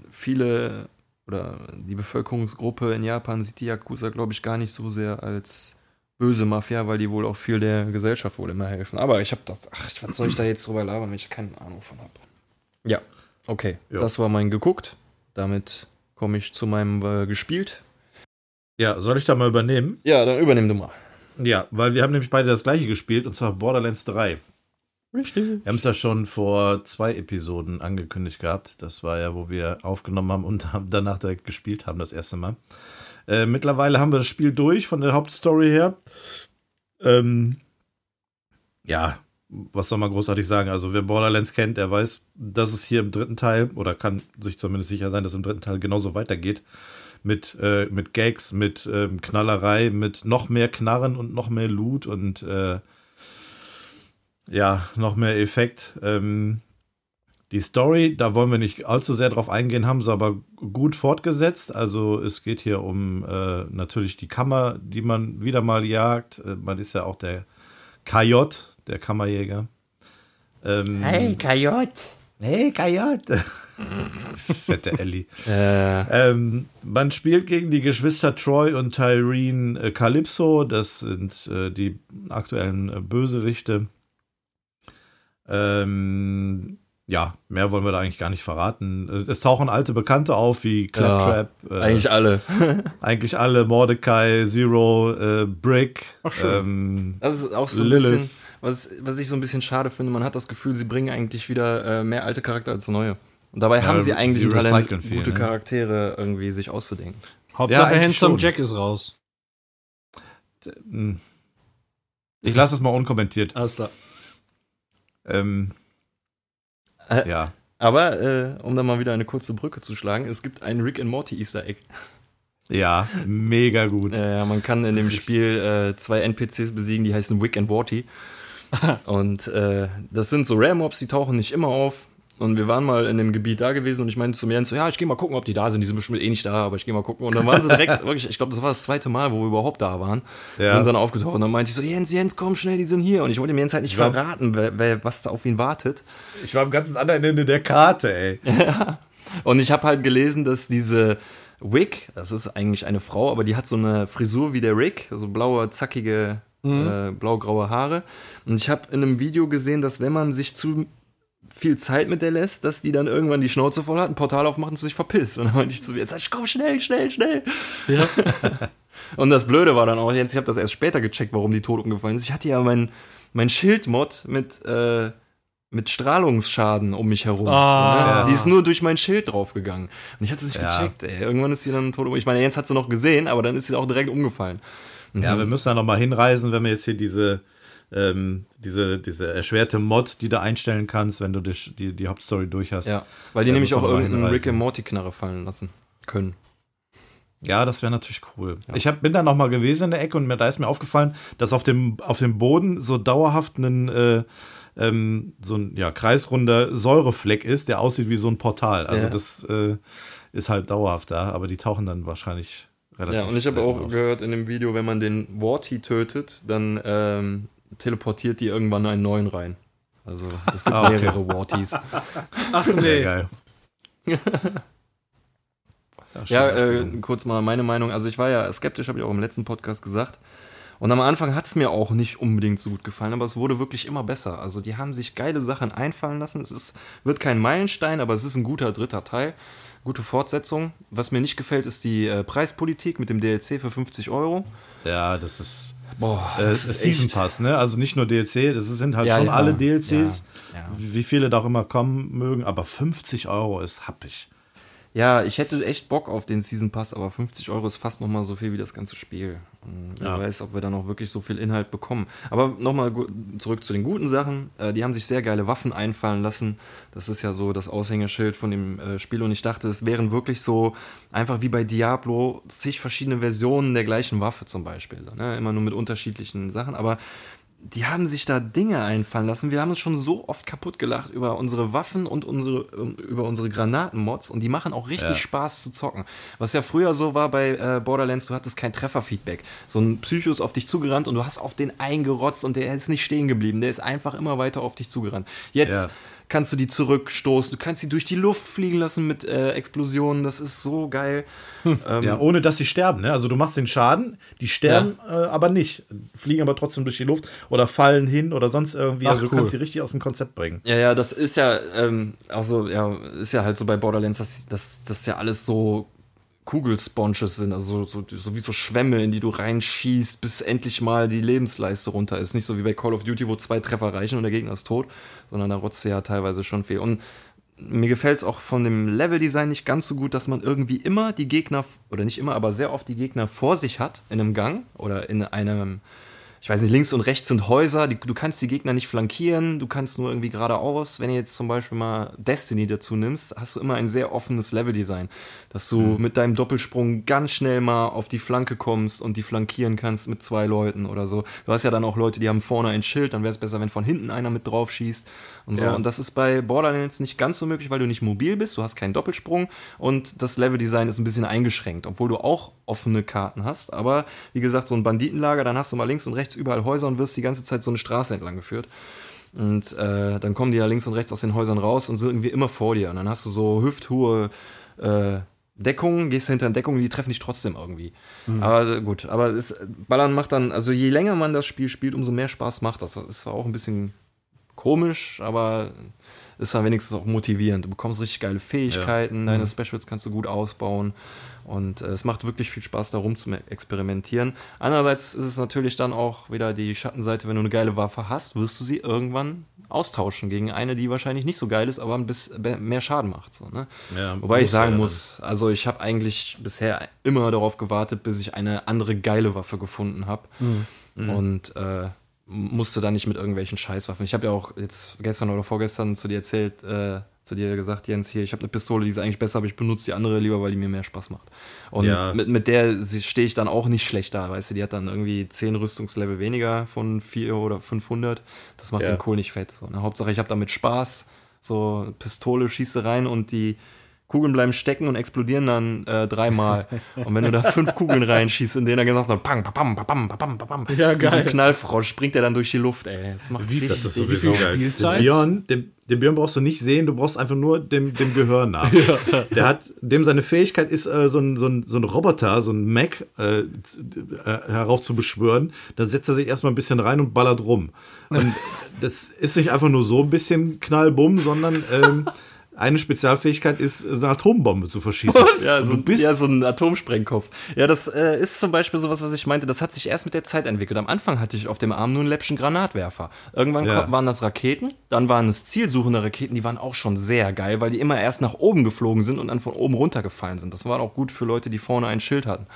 viele oder die Bevölkerungsgruppe in Japan sieht die Yakuza, glaube ich, gar nicht so sehr als böse Mafia, weil die wohl auch viel der Gesellschaft wohl immer helfen. Aber ich habe das, ach, was soll ich da jetzt drüber labern, wenn ich keine Ahnung von habe? Ja, okay, Ja. das war mein geguckt. Damit komme ich zu meinem äh, gespielt. Ja, soll ich da mal übernehmen? Ja, dann übernimm du mal. Ja, weil wir haben nämlich beide das gleiche gespielt, und zwar Borderlands 3. Richtig. Wir haben es ja schon vor zwei Episoden angekündigt gehabt. Das war ja, wo wir aufgenommen haben und haben danach direkt gespielt haben, das erste Mal. Äh, mittlerweile haben wir das Spiel durch von der Hauptstory her. Ähm, ja, was soll man großartig sagen? Also, wer Borderlands kennt, der weiß, dass es hier im dritten Teil oder kann sich zumindest sicher sein, dass es im dritten Teil genauso weitergeht. Mit, äh, mit Gags, mit ähm, Knallerei, mit noch mehr Knarren und noch mehr Loot und äh, ja, noch mehr Effekt. Ähm, die Story, da wollen wir nicht allzu sehr drauf eingehen, haben sie aber gut fortgesetzt. Also es geht hier um äh, natürlich die Kammer, die man wieder mal jagt. Äh, man ist ja auch der KJ, der Kammerjäger. Ähm, hey, KJ. Hey, KJ. *laughs* Fette Ellie. Äh. Ähm, man spielt gegen die Geschwister Troy und Tyrene äh, Calypso. Das sind äh, die aktuellen äh, Bösewichte. Ähm, ja, mehr wollen wir da eigentlich gar nicht verraten. Es tauchen alte Bekannte auf wie Claptrap. Ja, äh, eigentlich alle. *laughs* eigentlich alle. Mordecai, Zero, äh, Brick. Ach schön. Ähm, das ist auch so ein Lilith. bisschen, was, was ich so ein bisschen schade finde. Man hat das Gefühl, sie bringen eigentlich wieder äh, mehr alte Charakter als neue. Und dabei ja, haben sie eigentlich Talent, viel, gute ne? Charaktere irgendwie sich auszudenken. Hauptsache ja, Handsome Jack ist raus. Hm. Ich lasse das mal unkommentiert. Alles klar. Ähm, äh, ja. Aber, äh, um dann mal wieder eine kurze Brücke zu schlagen, es gibt ein Rick and Morty Easter Egg. Ja, mega gut. Ja, man kann in dem Spiel äh, zwei NPCs besiegen, die heißen Wick and Morty. *laughs* und äh, das sind so Rare Mobs, die tauchen nicht immer auf. Und wir waren mal in dem Gebiet da gewesen und ich meinte zu mir so, ja, ich gehe mal gucken, ob die da sind. Die sind bestimmt eh nicht da, aber ich gehe mal gucken. Und dann waren sie direkt, *laughs* wirklich, ich glaube, das war das zweite Mal, wo wir überhaupt da waren. Ja. Sind dann aufgetaucht. Und dann meinte ich so, Jens, Jens, komm schnell, die sind hier. Und ich wollte mir jetzt halt nicht verraten, wer, wer, was da auf ihn wartet. Ich war am ganzen anderen Ende der Karte, ey. *laughs* Und ich habe halt gelesen, dass diese Wick, das ist eigentlich eine Frau, aber die hat so eine Frisur wie der Rick, so blaue, zackige, mhm. äh, blau-graue Haare. Und ich habe in einem Video gesehen, dass wenn man sich zu viel Zeit mit der lässt, dass die dann irgendwann die Schnauze voll hat, ein Portal aufmacht und sich verpisst. Und dann meinte ich zu mir, jetzt komm schnell, schnell, schnell. Ja. *laughs* und das Blöde war dann auch, jetzt, ich habe das erst später gecheckt, warum die tot umgefallen ist. Ich hatte ja mein, mein Schildmod mit, äh, mit Strahlungsschaden um mich herum. Ah. So, ne? ja. Die ist nur durch mein Schild draufgegangen. Und ich hatte es nicht ja. gecheckt, ey. Irgendwann ist sie dann tot umgefallen. Ich meine, Jens hat sie noch gesehen, aber dann ist sie auch direkt umgefallen. Und ja, wir müssen da nochmal hinreisen, wenn wir jetzt hier diese ähm, diese, diese erschwerte Mod, die du einstellen kannst, wenn du die, die, die Hauptstory durch hast. Ja, weil die ja, nämlich auch irgendeinen Rick and Morty Knarre fallen lassen können. Ja, das wäre natürlich cool. Ja. Ich hab, bin da noch mal gewesen in der Ecke und mir, da ist mir aufgefallen, dass auf dem, auf dem Boden so dauerhaft ein, äh, ähm, so ein ja, kreisrunder Säurefleck ist, der aussieht wie so ein Portal. Also ja. das äh, ist halt dauerhaft da, aber die tauchen dann wahrscheinlich relativ Ja, und ich habe auch auf. gehört in dem Video, wenn man den Warty tötet, dann ähm, teleportiert die irgendwann einen neuen rein. Also es gibt *laughs* ah, okay. mehrere Warties. *laughs* Ach nee. Sehr geil. *laughs* ja, äh, kurz mal meine Meinung. Also ich war ja skeptisch, habe ich auch im letzten Podcast gesagt. Und am Anfang hat es mir auch nicht unbedingt so gut gefallen, aber es wurde wirklich immer besser. Also die haben sich geile Sachen einfallen lassen. Es ist, wird kein Meilenstein, aber es ist ein guter dritter Teil. Gute Fortsetzung. Was mir nicht gefällt, ist die äh, Preispolitik mit dem DLC für 50 Euro. Ja, das ist Boah, äh, das ist Season Pass, ne? Also nicht nur DLC, das sind halt ja, schon ja. alle DLCs, ja, wie viele da auch immer kommen mögen, aber 50 Euro ist happig. Ja, ich hätte echt Bock auf den Season Pass, aber 50 Euro ist fast nochmal so viel wie das ganze Spiel. Wer ja. weiß, ob wir da noch wirklich so viel Inhalt bekommen. Aber nochmal zurück zu den guten Sachen. Äh, die haben sich sehr geile Waffen einfallen lassen. Das ist ja so das Aushängeschild von dem äh, Spiel. Und ich dachte, es wären wirklich so einfach wie bei Diablo zig verschiedene Versionen der gleichen Waffe zum Beispiel. Ne? Immer nur mit unterschiedlichen Sachen. Aber die haben sich da Dinge einfallen lassen. Wir haben uns schon so oft kaputt gelacht über unsere Waffen und unsere, ähm, über unsere Granatenmods und die machen auch richtig ja. Spaß zu zocken. Was ja früher so war bei äh, Borderlands, du hattest kein Trefferfeedback. So ein Psycho ist auf dich zugerannt und du hast auf den eingerotzt und der ist nicht stehen geblieben. Der ist einfach immer weiter auf dich zugerannt. Jetzt ja kannst du die zurückstoßen, du kannst sie durch die Luft fliegen lassen mit äh, Explosionen, das ist so geil. Hm. Ähm, ja, ohne dass sie sterben, ne? Also du machst den Schaden, die sterben ja. äh, aber nicht, fliegen aber trotzdem durch die Luft oder fallen hin oder sonst irgendwie, Ach, also du cool. kannst sie richtig aus dem Konzept bringen. Ja, ja, das ist ja, ähm, also ja, ist ja halt so bei Borderlands, dass das ja alles so Kugelsponges sind, also so, so, wie so Schwämme, in die du reinschießt, bis endlich mal die Lebensleiste runter ist. Nicht so wie bei Call of Duty, wo zwei Treffer reichen und der Gegner ist tot, sondern da rotzt ja teilweise schon viel. Und mir gefällt es auch von dem Leveldesign nicht ganz so gut, dass man irgendwie immer die Gegner, oder nicht immer, aber sehr oft die Gegner vor sich hat, in einem Gang oder in einem ich weiß nicht, links und rechts sind Häuser, die, du kannst die Gegner nicht flankieren, du kannst nur irgendwie geradeaus. Wenn ihr jetzt zum Beispiel mal Destiny dazu nimmst, hast du immer ein sehr offenes Leveldesign, dass du mhm. mit deinem Doppelsprung ganz schnell mal auf die Flanke kommst und die flankieren kannst mit zwei Leuten oder so. Du hast ja dann auch Leute, die haben vorne ein Schild, dann wäre es besser, wenn von hinten einer mit drauf schießt und so. Ja. Und das ist bei Borderlands nicht ganz so möglich, weil du nicht mobil bist, du hast keinen Doppelsprung und das Leveldesign ist ein bisschen eingeschränkt, obwohl du auch offene Karten hast. Aber wie gesagt, so ein Banditenlager, dann hast du mal links und rechts überall Häuser und wirst die ganze Zeit so eine Straße entlang geführt. Und äh, dann kommen die ja links und rechts aus den Häusern raus und sind irgendwie immer vor dir. Und dann hast du so hüfthohe äh, Deckungen, gehst hinter eine Deckung, die treffen dich trotzdem irgendwie. Mhm. Aber gut, aber es, Ballern macht dann, also je länger man das Spiel spielt, umso mehr Spaß macht das. Das ist auch ein bisschen komisch, aber ist dann wenigstens auch motivierend. Du bekommst richtig geile Fähigkeiten, ja. deine mhm. Specials kannst du gut ausbauen. Und äh, es macht wirklich viel Spaß, da rum zu experimentieren. Andererseits ist es natürlich dann auch wieder die Schattenseite, wenn du eine geile Waffe hast, wirst du sie irgendwann austauschen gegen eine, die wahrscheinlich nicht so geil ist, aber ein bisschen mehr Schaden macht. So, ne? ja, Wobei ich sagen ja muss, also ich habe eigentlich bisher immer darauf gewartet, bis ich eine andere geile Waffe gefunden habe. Mhm. Und äh, musste da nicht mit irgendwelchen Scheißwaffen. Ich habe ja auch jetzt gestern oder vorgestern zu dir erzählt, äh, zu dir gesagt, Jens, hier, ich habe eine Pistole, die ist eigentlich besser, aber ich benutze die andere lieber, weil die mir mehr Spaß macht. Und ja. mit, mit der stehe ich dann auch nicht schlecht da, weißt du, die hat dann irgendwie 10 Rüstungslevel weniger von 4 oder 500. Das macht ja. den Kohl nicht fett. So, ne? Hauptsache, ich habe damit Spaß. So, Pistole, schieße rein und die Kugeln bleiben stecken und explodieren dann äh, dreimal. und wenn du da fünf Kugeln reinschießt, in denen er gesagt hat, pam, pam, pam, pam, pam, pam, ja, geil. so ein Knallfrosch springt er dann durch die Luft, ey. Das macht Wie, das ist sowieso geil. Den Björn, den, den Björn brauchst du nicht sehen, du brauchst einfach nur dem, dem Gehör nach. *laughs* ja. Der hat, dem seine Fähigkeit ist, äh, so, ein, so, ein, so ein Roboter, so ein Mac äh, äh, herauf zu beschwören. Da setzt er sich erstmal ein bisschen rein und ballert rum. Und *laughs* das ist nicht einfach nur so ein bisschen Knallbumm, sondern ähm, eine Spezialfähigkeit ist, eine Atombombe zu verschießen. ja, so, ja, so ein Atomsprengkopf. Ja, das äh, ist zum Beispiel sowas, was ich meinte, das hat sich erst mit der Zeit entwickelt. Am Anfang hatte ich auf dem Arm nur einen läppischen Granatwerfer. Irgendwann ja. waren das Raketen, dann waren es zielsuchende Raketen, die waren auch schon sehr geil, weil die immer erst nach oben geflogen sind und dann von oben runtergefallen sind. Das war auch gut für Leute, die vorne ein Schild hatten.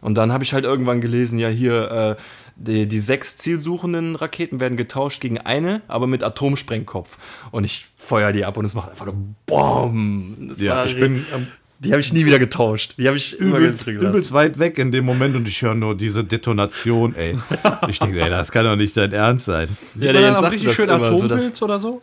Und dann habe ich halt irgendwann gelesen, ja, hier, äh, die, die sechs zielsuchenden Raketen werden getauscht gegen eine, aber mit Atomsprengkopf. Und ich feuer die ab und es macht einfach nur BOM! ja, ich bin. Ähm, die habe ich nie wieder getauscht. Die habe ich übelst, übelst weit weg in dem Moment und ich höre nur diese Detonation, ey. ich denke, ey, das kann doch nicht dein Ernst sein. Sieht ja, der Jens sagt richtig schön Atompilz so, oder so?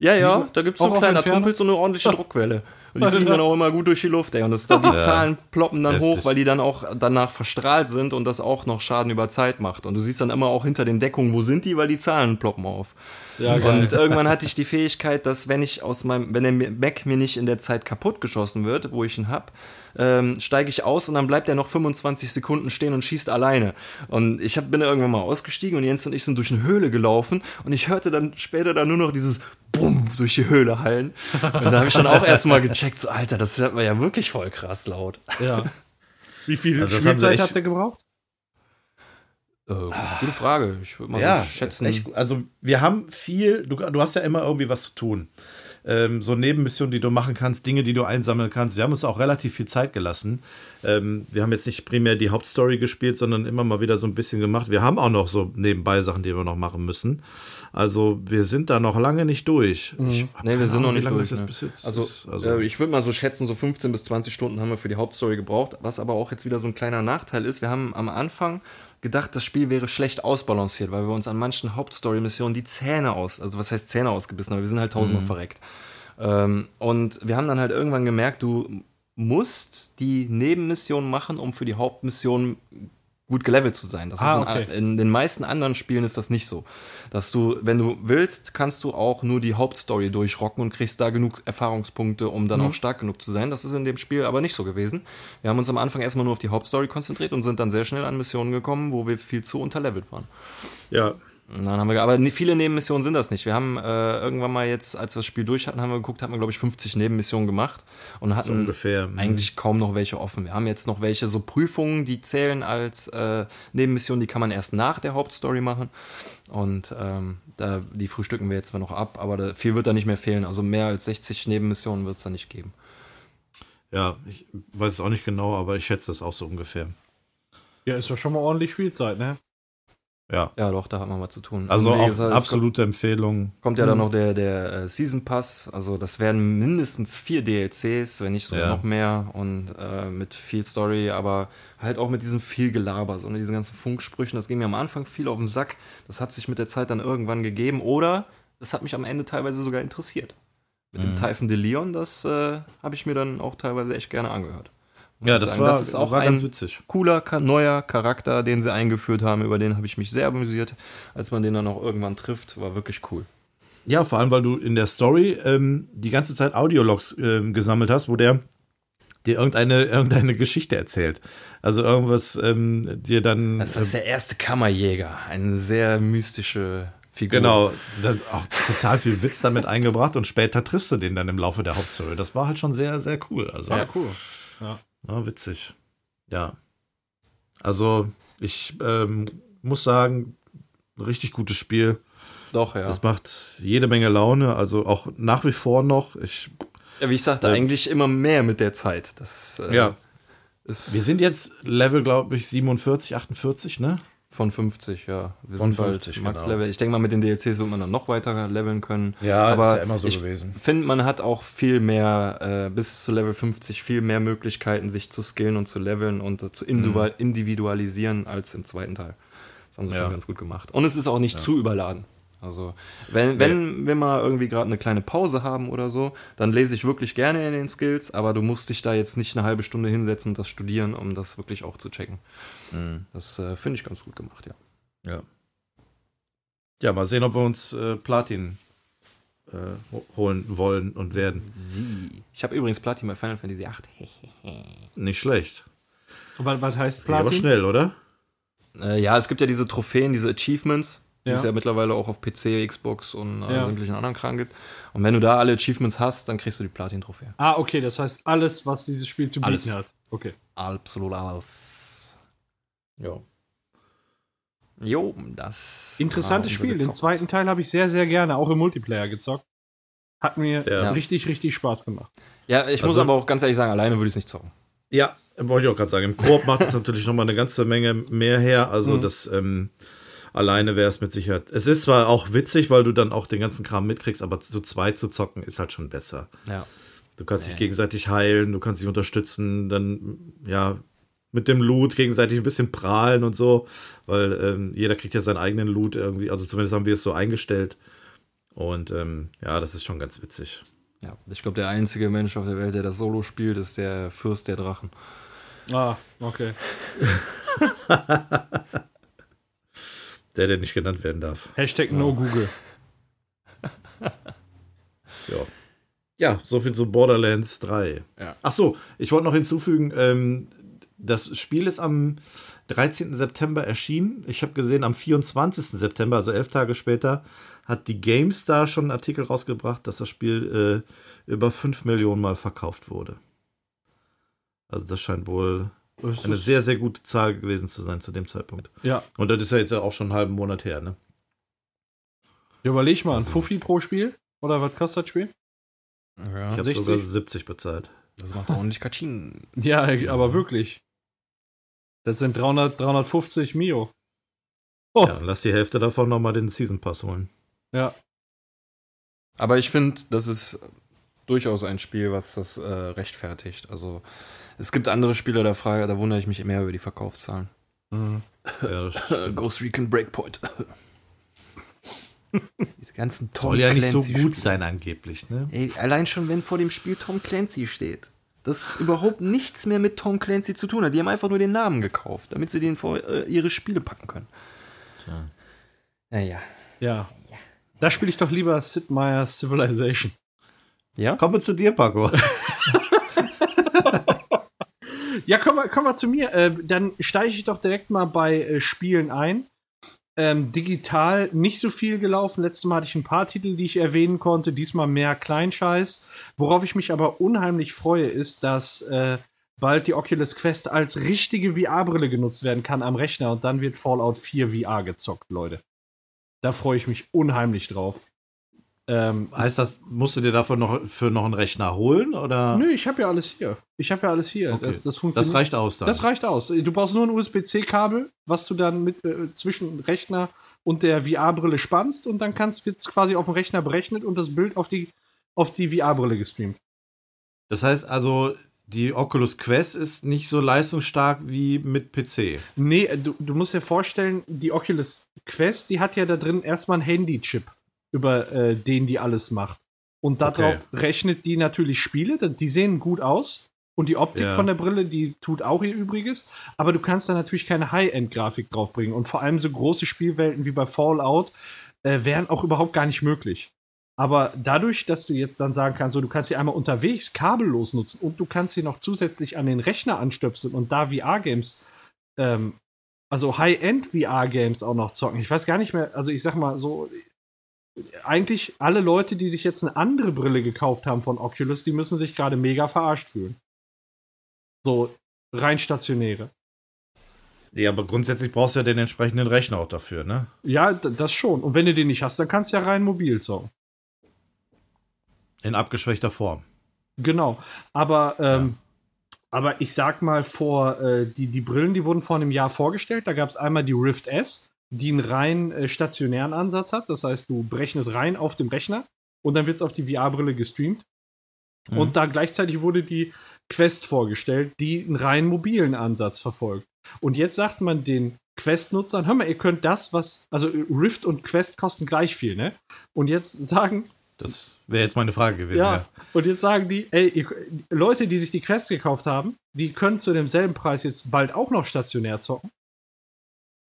Ja, ja, da gibt es so einen kleinen Atompilz und eine ordentliche *laughs* Druckwelle. Die fliegen dann auch immer gut durch die Luft, ey. Und das, die. Zahlen ploppen dann Heftig. hoch, weil die dann auch danach verstrahlt sind und das auch noch Schaden über Zeit macht. Und du siehst dann immer auch hinter den Deckungen, wo sind die, weil die Zahlen ploppen auf. Ja. Und irgendwann hatte ich *laughs* die Fähigkeit, dass wenn ich aus meinem, wenn der Mac mir nicht in der Zeit kaputt geschossen wird, wo ich ihn hab, ähm, steige ich aus und dann bleibt er noch 25 Sekunden stehen und schießt alleine. Und ich hab, bin irgendwann mal ausgestiegen und Jens und ich sind durch eine Höhle gelaufen und ich hörte dann später dann nur noch dieses Bumm durch die Höhle hallen. Und da habe ich dann auch erstmal gecheckt, so Alter, das man ja wirklich voll krass laut. Ja. Wie viel also Spielzeit habt ihr gebraucht? Äh, gute Frage. Ich würde mal ja, schätzen. Echt, also wir haben viel, du, du hast ja immer irgendwie was zu tun ähm, so Nebenmissionen, die du machen kannst, Dinge, die du einsammeln kannst. Wir haben uns auch relativ viel Zeit gelassen. Ähm, wir haben jetzt nicht primär die Hauptstory gespielt, sondern immer mal wieder so ein bisschen gemacht. Wir haben auch noch so nebenbei Sachen, die wir noch machen müssen. Also wir sind da noch lange nicht durch. Mhm. Ich, nee, wir sind noch nicht durch. Ne? Also, also äh, ich würde mal so schätzen, so 15 bis 20 Stunden haben wir für die Hauptstory gebraucht, was aber auch jetzt wieder so ein kleiner Nachteil ist. Wir haben am Anfang gedacht, das Spiel wäre schlecht ausbalanciert, weil wir uns an manchen Hauptstory-Missionen die Zähne aus, also was heißt Zähne ausgebissen, aber wir sind halt tausendmal mhm. verreckt. Ähm, und wir haben dann halt irgendwann gemerkt, du musst die Nebenmission machen, um für die Hauptmission gut gelevelt zu sein. Das ah, ist in, okay. in, den meisten anderen Spielen ist das nicht so. Dass du, wenn du willst, kannst du auch nur die Hauptstory durchrocken und kriegst da genug Erfahrungspunkte, um dann mhm. auch stark genug zu sein. Das ist in dem Spiel aber nicht so gewesen. Wir haben uns am Anfang erstmal nur auf die Hauptstory konzentriert und sind dann sehr schnell an Missionen gekommen, wo wir viel zu unterlevelt waren. Ja, dann haben wir, aber viele Nebenmissionen sind das nicht. Wir haben äh, irgendwann mal jetzt, als wir das Spiel durch hatten, haben wir geguckt, haben wir, glaube ich, 50 Nebenmissionen gemacht und hatten so ungefähr. Mhm. eigentlich kaum noch welche offen. Wir haben jetzt noch welche so Prüfungen, die zählen als äh, Nebenmissionen, die kann man erst nach der Hauptstory machen. Und ähm, da, die frühstücken wir jetzt zwar noch ab, aber da, viel wird da nicht mehr fehlen. Also mehr als 60 Nebenmissionen wird es da nicht geben. Ja, ich weiß es auch nicht genau, aber ich schätze es auch so ungefähr. Ja, ist doch schon mal ordentlich Spielzeit, ne? Ja. Ja, doch, da hat man was zu tun. Also auch gesagt, es absolute Empfehlung. Kommt ja dann noch der, der äh, Season Pass, also das werden mindestens vier DLCs, wenn nicht sogar Ja. noch mehr und äh, mit viel Story, aber halt auch mit diesem viel Gelaber, so mit diesen ganzen Funksprüchen, das ging mir am Anfang viel auf den Sack, das hat sich mit der Zeit dann irgendwann gegeben oder es hat mich am Ende teilweise sogar interessiert. Mit Mhm. dem Typhon de Leon, das äh, habe ich mir dann auch teilweise echt gerne angehört. Ja, das sagen, war, das ist auch war ein ganz witzig. cooler, neuer Charakter, den sie eingeführt haben, über den habe ich mich sehr amüsiert, als man den dann auch irgendwann trifft, war wirklich cool. Ja, vor allem, weil du in der Story ähm, die ganze Zeit Audiologs ähm, gesammelt hast, wo der dir irgendeine, irgendeine Geschichte erzählt. Also irgendwas ähm, dir dann. Das ist der erste Kammerjäger, eine sehr mystische Figur. Genau, dann auch total viel Witz damit eingebracht und später triffst du den dann im Laufe der Hauptstory. Das war halt schon sehr, sehr cool. Also, Ja, cool. ja, witzig. Ja. Also, ich ähm, muss sagen, richtig gutes Spiel. Doch, ja. Das macht jede Menge Laune. Also auch nach wie vor noch. Ich, ja. Wie ich sagte, Ähm, eigentlich immer mehr mit der Zeit. Das, äh, Ja. wir sind jetzt Level, glaube ich, 47, 48, ne? Von 50, ja. Wir Von sind bald 50, Max genau. Level. Ich denke mal, mit den DLCs wird man dann noch weiter leveln können. Ja, Aber ist ja immer so ich gewesen. finde, man hat auch viel mehr, äh, bis zu Level 50, viel mehr Möglichkeiten, sich zu skillen und zu leveln und äh, zu individu individualisieren als im zweiten Teil. Das haben sie Ja. schon ganz gut gemacht. Und es ist auch nicht zu überladen. Also, wenn, wenn wir mal irgendwie gerade eine kleine Pause haben oder so, dann lese ich wirklich gerne in den Skills, aber du musst dich da jetzt nicht eine halbe Stunde hinsetzen und das studieren, um das wirklich auch zu checken. Das äh, finde ich ganz gut gemacht, ja. Ja. Ja, mal sehen, ob wir uns äh, Platin äh, ho- holen wollen und werden. Sie. Ich habe übrigens Platin bei Final Fantasy 8. *laughs* Nicht schlecht. Was, was heißt Das geht aber Platin? schnell, oder? Äh, ja, es gibt ja diese Trophäen, diese Achievements, die Ja. es ja mittlerweile auch auf PC, Xbox und äh, Ja. sämtlichen anderen Kram gibt. Und wenn du da alle Achievements hast, dann kriegst du die Platin-Trophäe. Ah, okay, das heißt alles, was dieses Spiel zu bieten Alles. hat. Okay. Absolut alles. Ja. Jo, das. Interessantes war Spiel. unser Den zweiten Teil habe ich sehr, sehr gerne, auch im Multiplayer gezockt. Hat mir Ja. richtig, richtig Spaß gemacht. Ja, ich muss Also- aber auch ganz ehrlich sagen, alleine würde ich es nicht zocken. Ja, wollte ich auch gerade sagen. Im Koop macht es *laughs* natürlich nochmal eine ganze Menge mehr her. Also Mhm. das ähm, alleine wäre es mit Sicherheit. Es ist zwar auch witzig, weil du dann auch den ganzen Kram mitkriegst, aber zu zweit zu zocken ist halt schon besser. Ja. Du kannst dich Nee. gegenseitig heilen, du kannst dich unterstützen, dann ja mit dem Loot gegenseitig ein bisschen prahlen und so, weil ähm, jeder kriegt ja seinen eigenen Loot irgendwie. Also zumindest haben wir es so eingestellt. Und ähm, ja, das ist schon ganz witzig. ja. Ich glaube, der einzige Mensch auf der Welt, der das Solo spielt, ist der Fürst der Drachen. Ah, okay. *laughs* Der, der nicht genannt werden darf. Hashtag no Google. *laughs* Ja. Ja, soviel zu Borderlands 3. Ja. Ach so, ich wollte noch hinzufügen, ähm, das Spiel ist am 13. September erschienen. Ich habe gesehen, am 24. September, also elf Tage später, hat die GameStar schon einen Artikel rausgebracht, dass das Spiel äh, über 5 Millionen Mal verkauft wurde. Also das scheint wohl Das eine sehr, sehr gute Zahl gewesen zu sein zu dem Zeitpunkt. Ja. Und das ist ja jetzt auch schon einen halben Monat her, ne? Ja, Überleg mal, ein Fuffi pro Spiel? Oder was kostet das Spiel? Ja, Ich habe 60? sogar 70 bezahlt. das macht ordentlich Katsching. *laughs* Ja, aber wirklich. Das sind 300, 350 Mio. Oh, Ja, lass die Hälfte davon nochmal den Season Pass holen. ja. Aber ich finde, das ist durchaus ein Spiel, was das äh, rechtfertigt. Also es gibt andere Spiele, da frage, da wundere ich mich mehr über die Verkaufszahlen. Mhm. Ja, *laughs* Ghost Recon Breakpoint. *laughs* Diese ganzen Tom soll ja nicht so gut sein angeblich, ne? Ey, allein schon, wenn vor dem Spiel Tom Clancy steht. Das überhaupt nichts mehr mit Tom Clancy zu tun hat. Die haben einfach nur den Namen gekauft, damit sie den vor äh, ihre Spiele packen können. Tja. Naja. Ja. Da spiele ich doch lieber Sid Meier's Civilization. Ja? Kommen wir zu dir, Paco. *laughs* Ja, kommen wir, kommen wir zu mir. Äh, dann steige ich doch direkt mal bei äh, Spielen ein. Ähm, digital nicht so viel gelaufen. Letztes Mal hatte ich ein paar Titel, die ich erwähnen konnte. Diesmal mehr Kleinscheiß. Worauf ich mich aber unheimlich freue, ist, dass äh, bald die Oculus Quest als richtige VR-Brille genutzt werden kann am Rechner und dann wird Fallout 4 VR gezockt, Leute. Da freue ich mich unheimlich drauf. Ähm, heißt das, musst du dir dafür noch für noch einen Rechner holen oder? Nö, ich habe ja alles hier. Ich habe ja alles hier. Okay. Das, das, funktioniert. Das reicht aus dann. Das reicht aus. Du brauchst nur ein USB-C-Kabel, was du dann mit äh, zwischen Rechner und der VR-Brille spannst und dann kannst wird es quasi auf dem Rechner berechnet und das Bild auf die auf die VR-Brille gestreamt. Das heißt also, die Oculus Quest ist nicht so leistungsstark wie mit PC. Nee, du, du musst dir vorstellen, die Oculus Quest, die hat ja da drin erstmal einen Handy-Chip über äh, den die alles macht. Und darauf okay. rechnet die natürlich Spiele, die sehen gut aus. Und die Optik ja. von der Brille, die tut auch ihr Übriges. Aber du kannst da natürlich keine High-End-Grafik draufbringen. Und vor allem so große Spielwelten wie bei Fallout äh, wären auch überhaupt gar nicht möglich. Aber dadurch, dass du jetzt dann sagen kannst, so, du kannst sie einmal unterwegs kabellos nutzen und du kannst sie noch zusätzlich an den Rechner anstöpseln und da VR-Games, ähm, also High-End VR-Games auch noch zocken. Ich weiß gar nicht mehr, also ich sag mal so, eigentlich alle Leute, die sich jetzt eine andere Brille gekauft haben von Oculus, die müssen sich gerade mega verarscht fühlen. So rein stationäre. Ja, aber grundsätzlich brauchst du ja den entsprechenden Rechner auch dafür, ne? Ja, das schon. Und wenn du den nicht hast, dann kannst du ja rein mobil zocken. In abgeschwächter Form. Genau. Aber, ähm, ja. aber ich sag mal, vor äh, die, die Brillen, die wurden vor einem Jahr vorgestellt. Da gab es einmal die Rift S die einen rein äh, stationären Ansatz hat. Das heißt, du berechnest rein auf dem Rechner und dann wird es auf die VR-Brille gestreamt. Mhm. Und da gleichzeitig wurde die Quest vorgestellt, die einen rein mobilen Ansatz verfolgt. Und jetzt sagt man den Quest-Nutzern, hör mal, ihr könnt das, was, also Rift und Quest kosten gleich viel, ne? Und jetzt sagen. Das wäre jetzt meine Frage gewesen, ja. ja. Und jetzt sagen die, ey, ihr, Leute, die sich die Quest gekauft haben, die können zu demselben Preis jetzt bald auch noch stationär zocken.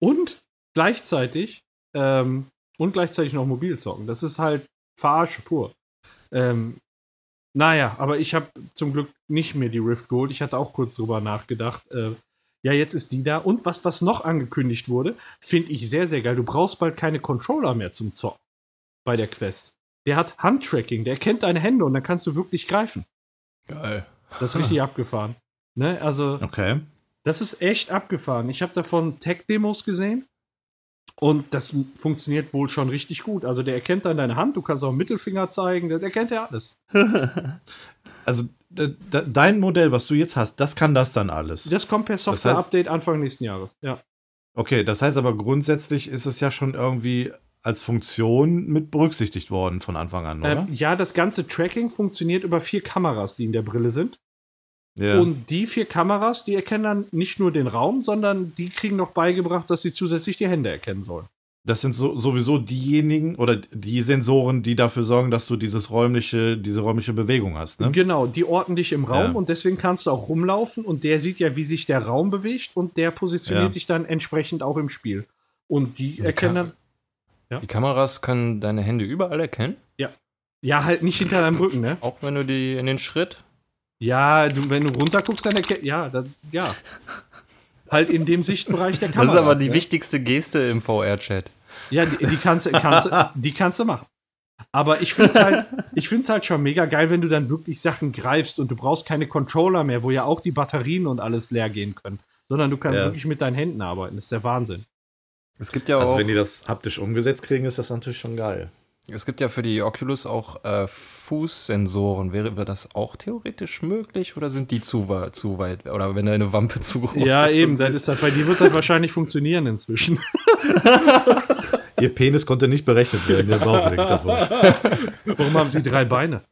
Und gleichzeitig ähm, und gleichzeitig noch mobil zocken. Das ist halt Verarsche pur. Ähm, naja, aber ich habe zum Glück nicht mehr die Rift Gold. Ich hatte auch kurz drüber nachgedacht. Äh, ja, jetzt ist die da. Und was, was noch angekündigt wurde, finde ich sehr, sehr geil. Du brauchst bald keine Controller mehr zum Zocken bei der Quest. Der hat Handtracking, der kennt deine Hände und dann kannst du wirklich greifen. Geil. Das ist richtig *laughs* abgefahren. Ne? Also, okay. das ist echt abgefahren. Ich habe davon Tech-Demos gesehen und das funktioniert wohl schon richtig gut. Also der erkennt dann deine Hand, du kannst auch Mittelfinger zeigen, der erkennt ja alles. *laughs* also dein Modell, was du jetzt hast, das kann das dann alles. Das kommt per Software-Update das heißt, Anfang nächsten Jahres, ja. Okay, das heißt aber grundsätzlich ist es ja schon irgendwie als Funktion mit berücksichtigt worden von Anfang an, oder? Ähm, ja, das ganze Tracking funktioniert über vier Kameras, die in der Brille sind. Ja. Und die vier Kameras, die erkennen dann nicht nur den Raum, sondern die kriegen noch beigebracht, dass sie zusätzlich die Hände erkennen sollen. Das sind so, sowieso diejenigen oder die Sensoren, die dafür sorgen, dass du dieses räumliche, diese räumliche Bewegung hast. Ne? Genau, die orten dich im Raum ja. und deswegen kannst du auch rumlaufen und der sieht ja, wie sich der Raum bewegt und der positioniert ja. dich dann entsprechend auch im Spiel. Und die, die erkennen dann. Ja? Die Kameras können deine Hände überall erkennen? Ja. Ja, halt nicht hinter deinem Rücken, ne? Auch wenn du die in den Schritt ja, du, wenn du runter guckst, dann erkennst ja, das, ja. Halt in dem Sichtbereich der Kamera. *laughs* Das ist aber die ja? wichtigste Geste im VR-Chat. Ja, die, die, kannst, kannst, *laughs* die kannst du machen. Aber ich finde es halt, halt schon mega geil, wenn du dann wirklich Sachen greifst und du brauchst keine Controller mehr, wo ja auch die Batterien und alles leer gehen können, sondern du kannst ja. wirklich mit deinen Händen arbeiten. Das ist der Wahnsinn. Es gibt ja also auch. Also, wenn die das haptisch umgesetzt kriegen, ist das natürlich schon geil. Es gibt ja für die Oculus auch äh, Fußsensoren. Wäre, wäre das auch theoretisch möglich oder sind die zu, zu weit? Oder wenn deine Wampe zu groß ja, ist? Ja, eben. Das ist das, bei dir wird das wahrscheinlich funktionieren inzwischen. *laughs* Ihr Penis konnte nicht berechnet werden, der Bauch davon. Warum haben sie drei Beine?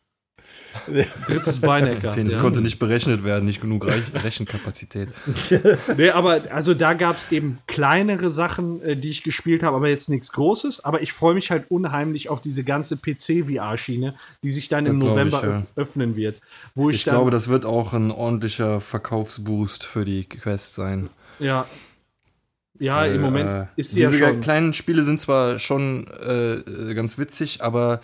*laughs* Drittes Beinecker. Penis ja. konnte nicht berechnet werden, nicht genug Rechenkapazität. *laughs* nee, aber also da gab es eben kleinere Sachen, äh, die ich gespielt habe, aber jetzt nichts Großes. Aber ich freue mich halt unheimlich auf diese ganze PC-VR-Schiene, die sich dann das im November ich, ja. öffnen wird. Wo ich, ich glaube, das wird auch ein ordentlicher Verkaufsboost für die Quest sein. Ja, ja, im Moment äh, ist sie Diese ja kleinen Spiele sind zwar schon äh, ganz witzig, aber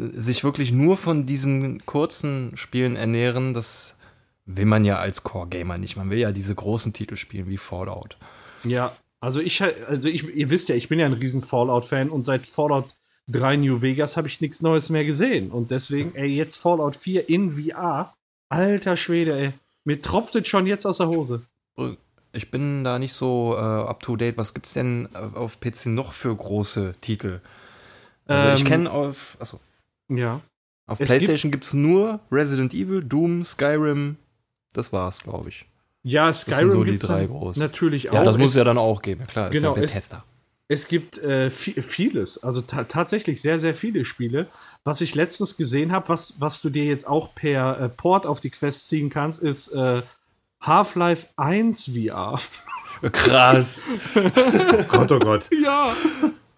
sich wirklich nur von diesen kurzen Spielen ernähren, das will man ja als Core-Gamer nicht. Man will ja diese großen Titel spielen wie Fallout. Ja, also ich, also ich, ihr wisst ja, ich bin ja ein riesen Fallout-Fan und seit Fallout 3 New Vegas habe ich nichts Neues mehr gesehen. Und deswegen, ey, jetzt Fallout 4 in VR. Alter Schwede, ey. Mir tropft es schon jetzt aus der Hose. Ich bin da nicht so äh, up to date. Was gibt's denn auf PC noch für große Titel? Also ähm, ich kenne auf. Achso. Ja. Auf Es PlayStation gibt es nur Resident Evil, Doom, Skyrim. Das war's, glaube ich. Ja, Das sind Skyrim so die gibt's drei dann großen. natürlich auch. Ja, das muss es, ja dann auch geben. Klar, Genau, ist ja es- Bethesda. es gibt äh, vi- vieles, also ta tatsächlich sehr, sehr viele Spiele. Was ich letztens gesehen habe, was, was du dir jetzt auch per äh, Port auf die Quest ziehen kannst, ist äh, Half-Life 1 VR. Krass. *laughs* Gott, oh Gott. Ja.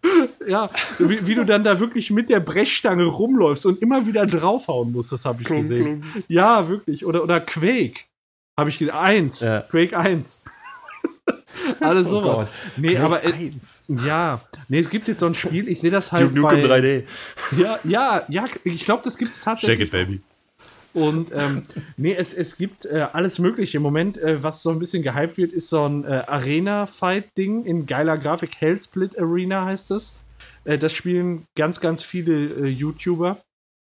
*laughs* Ja, wie, wie du dann da wirklich mit der Brechstange rumläufst und immer wieder draufhauen musst, das habe ich gesehen. Ja, wirklich. Oder, oder Quake. Habe ich gesehen. Eins. Ja. Quake 1. *laughs* Alles sowas. Gott. nee, aber äh, eins. ja. Nee, es gibt jetzt so ein Spiel, ich sehe das halt Duke Nukem bei, 3D. Ja, ja, ja, ich glaube, das gibt es Shake tatsächlich. it, baby. Und ähm, nee, es, es gibt äh, alles Mögliche. Im Moment, äh, was so ein bisschen gehypt wird, ist so ein äh, Arena-Fight-Ding in geiler Grafik. Hellsplit Arena heißt es. Äh, das spielen ganz, ganz viele äh, YouTuber.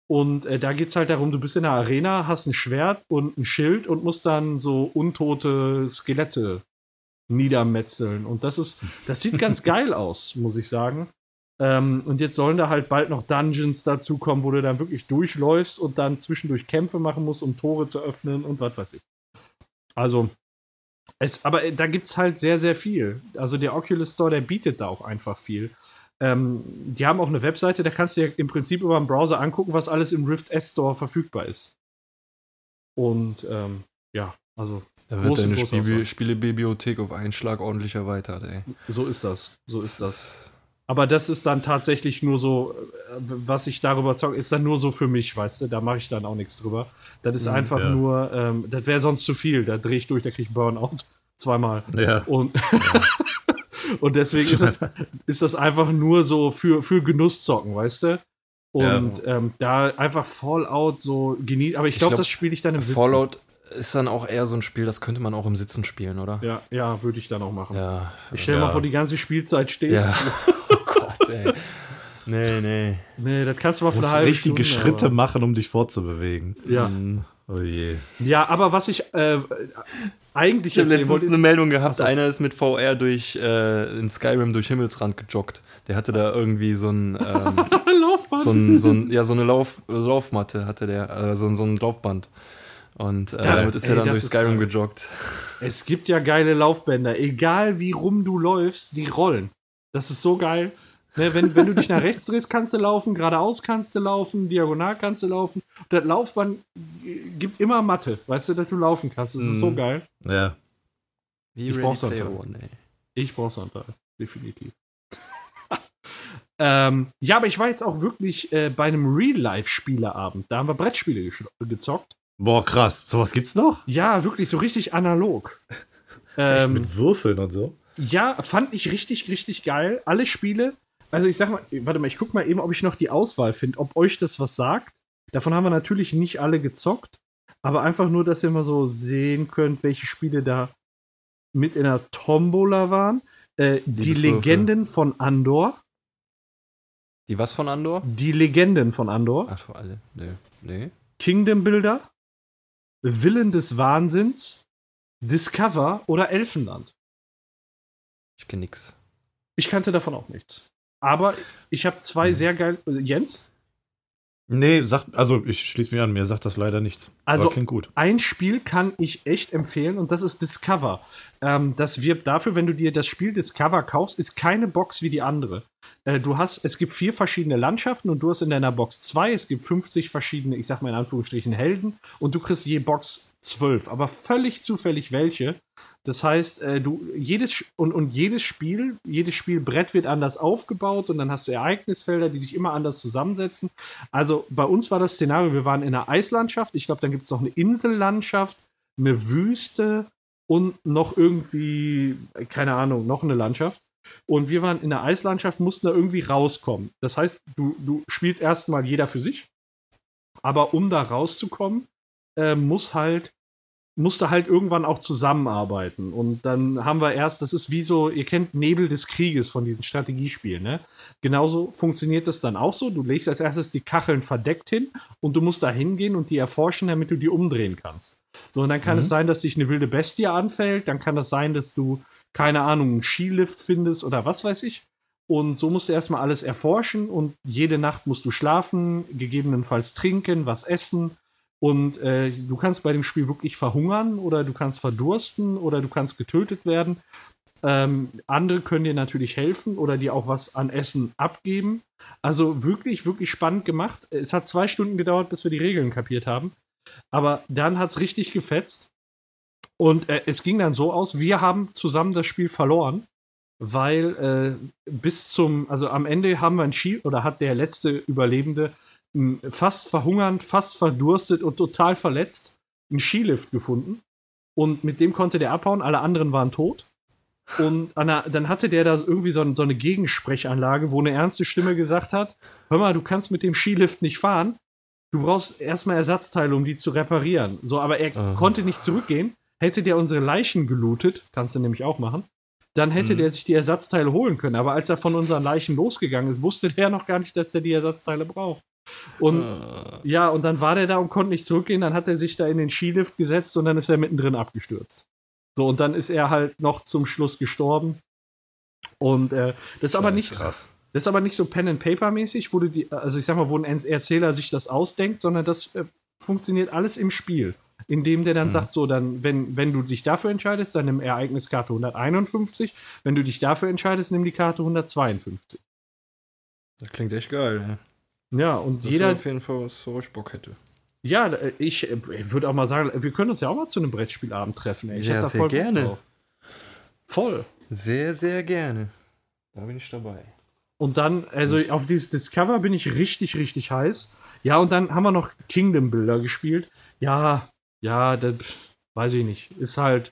Und äh, da geht es halt darum, du bist in der Arena, hast ein Schwert und ein Schild und musst dann so untote Skelette niedermetzeln. Und das ist, das sieht ganz *laughs* geil aus, muss ich sagen. Ähm, und jetzt sollen da halt bald noch Dungeons dazukommen, wo du dann wirklich durchläufst und dann zwischendurch Kämpfe machen musst, um Tore zu öffnen und was weiß ich. Also, es, aber äh, da gibt es halt sehr, sehr viel. Also der Oculus Store, der bietet da auch einfach viel. Ähm, die haben auch eine Webseite, da kannst du dir im Prinzip über den Browser angucken, was alles im Rift S Store verfügbar ist. Und ähm, ja, also Da wird Große, deine Spiele. Spielebibliothek auf einen Schlag ordentlich erweitert, ey. so ist das. So ist das. Aber das ist dann tatsächlich nur so, äh, was ich darüber zocke, ist dann nur so für mich, weißt du, da mache ich dann auch nichts drüber. Das ist einfach ja. nur, ähm, das wäre sonst zu viel, da drehe ich durch, da kriege ich Burnout *laughs* zweimal. Ja. Und, *laughs* und deswegen ist das, *laughs* ist das einfach nur so für, für Genusszocken, weißt du? Und ähm, da einfach Fallout so genießen. Aber ich glaube, glaub, das spiele ich dann im Sitzen. Fallout ist dann auch eher so ein Spiel, das könnte man auch im Sitzen spielen, oder? Ja, ja, würde ich dann auch machen. Ja. Ich stell Ja. mal vor, die ganze Spielzeit stehst. Ja. Gott, ey. Nee, nee. Nee, das kannst du mal Du für eine musst halbe richtige Stunde, Schritte aber- machen, um dich fortzubewegen. Ja. Hm. Oh je. ja, aber was ich äh, eigentlich Ich habe letztens wollte, eine Meldung gehabt, so. einer ist mit VR durch äh, in Skyrim durch Himmelsrand gejoggt. Der hatte da irgendwie so ein, ähm, *laughs* Laufband. so ein, so ein ja so eine Lauf, Laufmatte hatte der, äh, so, ein- so ein Laufband. Und äh, Ja, damit ist ey, er dann durch Skyrim gejoggt. Es gibt ja geile Laufbänder. Egal wie rum du läufst, die rollen. Das ist so geil. Ne, wenn, wenn du dich nach rechts drehst, kannst du laufen, geradeaus kannst du laufen, diagonal kannst du laufen. Das Laufband gibt immer Matte, weißt du, dass du laufen kannst. Das ist so Mhm. geil. Ja. Wie Ich brauch's Player einfach. One, ey. Ich brauche Sandal, definitiv. *laughs* ähm, ja, aber ich war jetzt auch wirklich äh, bei einem Real-Life-Spieleabend. Da haben wir Brettspiele gezockt. Boah, krass. Sowas gibt's noch? Ja, wirklich, so richtig analog. *laughs* Ähm, mit Würfeln und so? ja, fand ich richtig, richtig geil. Alle Spiele. Also ich sag mal, warte mal, ich guck mal eben, ob ich noch die Auswahl finde, ob euch das was sagt. Davon haben wir natürlich nicht alle gezockt, aber einfach nur, dass ihr mal so sehen könnt, welche Spiele da mit in der Tombola waren. Äh, die. Legenden von Andor. Die was von Andor? Die Legenden von Andor. Ach, alle. Nee. Nee. Kingdom Builder. Willen des Wahnsinns. Discover oder Elfenland. Ich kenn nix. Ich kannte davon auch nichts. Aber ich habe zwei sehr geil. Jens? Nee, sag, also ich schließe mich an, mir sagt das leider nichts. Also- klingt gut. Ein Spiel kann ich echt empfehlen und das ist Discover. Ähm, das wirbt dafür, wenn du dir das Spiel Discover kaufst, ist keine Box wie die andere. Äh, du hast, es gibt vier verschiedene Landschaften und du hast in deiner Box zwei. Es gibt 50 verschiedene, ich sag mal in Anführungsstrichen, Helden und du kriegst je Box zwölf, aber völlig zufällig welche. Das heißt, äh, du jedes und, und jedes Spiel, jedes Spielbrett wird anders aufgebaut und dann hast du Ereignisfelder, die sich immer anders zusammensetzen. Also bei uns war das Szenario, wir waren in einer Eislandschaft, ich glaube, dann gibt es noch eine Insellandschaft, eine Wüste und noch irgendwie, keine Ahnung, noch eine Landschaft. Und wir waren in der Eislandschaft, mussten da irgendwie rauskommen. Das heißt, du, du spielst erstmal jeder für sich, aber um da rauszukommen, äh, muss halt musste halt irgendwann auch zusammenarbeiten. Und dann haben wir erst, das ist wie so, ihr kennt Nebel des Krieges von diesen Strategiespielen, ne? Genauso funktioniert das dann auch so. Du legst als erstes die Kacheln verdeckt hin und du musst da hingehen und die erforschen, damit du die umdrehen kannst. So, und dann kann es sein, dass dich eine wilde Bestie anfällt, dann kann das sein, dass du, keine Ahnung, einen Skilift findest oder was weiß ich. Und so musst du erstmal alles erforschen und jede Nacht musst du schlafen, gegebenenfalls trinken, was essen. Und äh, du kannst bei dem Spiel wirklich verhungern oder du kannst verdursten oder du kannst getötet werden. Ähm, andere können dir natürlich helfen oder dir auch was an Essen abgeben. Also wirklich, wirklich spannend gemacht. Es hat zwei Stunden gedauert, bis wir die Regeln kapiert haben. Aber dann hat es richtig gefetzt. Und äh, es ging dann so aus, wir haben zusammen das Spiel verloren weil äh, bis zum, also am Ende haben wir ein Ski oder hat der letzte Überlebende fast verhungernd, fast verdurstet und total verletzt einen Skilift gefunden. Und mit dem konnte der abhauen, alle anderen waren tot. Und einer, dann hatte der da irgendwie so, so, eine Gegensprechanlage, wo eine ernste Stimme gesagt hat: Hör mal, du kannst mit dem Skilift nicht fahren. Du brauchst erstmal Ersatzteile, um die zu reparieren. So, aber er Aha. konnte nicht zurückgehen. Hätte der unsere Leichen gelootet, kannst du nämlich auch machen, dann hätte mhm. der sich die Ersatzteile holen können. Aber als er von unseren Leichen losgegangen ist, wusste der noch gar nicht, dass der die Ersatzteile braucht. Und uh. ja, und dann war der da und konnte nicht zurückgehen. Dann hat er sich da in den Skilift gesetzt und dann ist er mittendrin abgestürzt. So, und dann ist er halt noch zum Schluss gestorben. Und äh, das ist aber das ist nicht. Krass. Das ist aber nicht so Pen and Paper mäßig, wo du die, also ich sag mal, wo ein Erzähler sich das ausdenkt, sondern das äh, funktioniert alles im Spiel indem der dann mhm. sagt, so, dann, wenn, wenn du dich dafür entscheidest, dann nimm Ereigniskarte 151. Wenn du dich dafür entscheidest, nimm die Karte 152. Das klingt echt geil, ey. Ja, und das jeder. auf jeden Fall, was so ich Bock hätte. Ja, ich, äh, ich würde auch mal sagen, wir können uns ja auch mal zu einem Brettspielabend treffen. Ey. Ich ja, sehr gerne. Voll. Sehr, sehr gerne. Da bin ich dabei. Und dann, also auf dieses Discover bin ich richtig, richtig heiß. Ja, und dann haben wir noch Kingdom Builder gespielt. Ja, ja, das weiß ich nicht. Ist halt.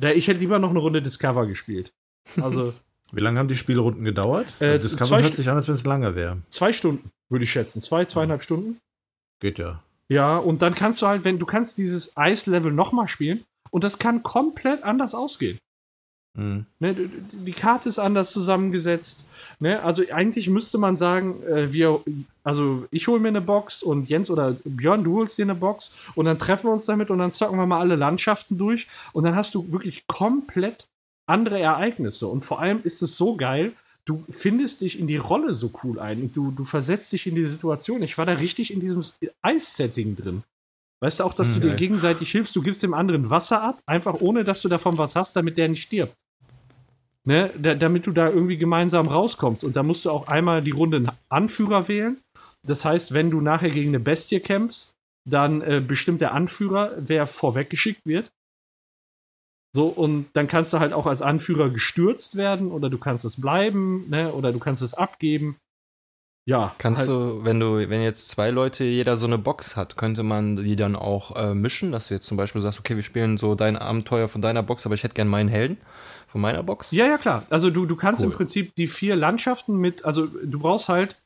Ich hätte lieber noch eine Runde Discover gespielt. Also. *laughs* Wie lange haben die Spielrunden gedauert? Äh, also Discover hört sich an, als wenn es lange wäre. Zwei Stunden, würde ich schätzen. Zwei, zweieinhalb Stunden. Geht ja. Ja, und dann kannst du halt, wenn du kannst dieses Eislevel nochmal spielen und das kann komplett anders ausgehen. Mhm. Ne, die Karte ist anders zusammengesetzt. Ne? Also eigentlich müsste man sagen, äh, wir, also ich hole mir eine Box und Jens oder Björn, du holst dir eine Box und dann treffen wir uns damit und dann zocken wir mal alle Landschaften durch und dann hast du wirklich komplett andere Ereignisse. Und vor allem ist es so geil, du findest dich in die Rolle so cool ein und du, du versetzt dich in die Situation. Ich war da richtig in diesem Eis-Setting drin. Weißt du auch, dass hm, du dir gegenseitig hilfst, du gibst dem anderen Wasser ab, einfach ohne dass du davon was hast, damit der nicht stirbt ne, da, damit du da irgendwie gemeinsam rauskommst. Und da musst du auch einmal die Runde Anführer wählen. Das heißt, wenn du nachher gegen eine Bestie kämpfst, dann äh, bestimmt der Anführer, wer vorweggeschickt wird. So, und dann kannst du halt auch als Anführer gestürzt werden oder du kannst es bleiben, ne, oder du kannst es abgeben. Ja. Kannst halt. du, wenn du, wenn jetzt zwei Leute jeder so eine Box hat, könnte man die dann auch äh, mischen, dass du jetzt zum Beispiel sagst, okay, wir spielen so dein Abenteuer von deiner Box, aber ich hätte gern meinen Helden von meiner Box? Ja, ja, klar. Also du, du kannst cool. im Prinzip die vier Landschaften mit, also du brauchst halt,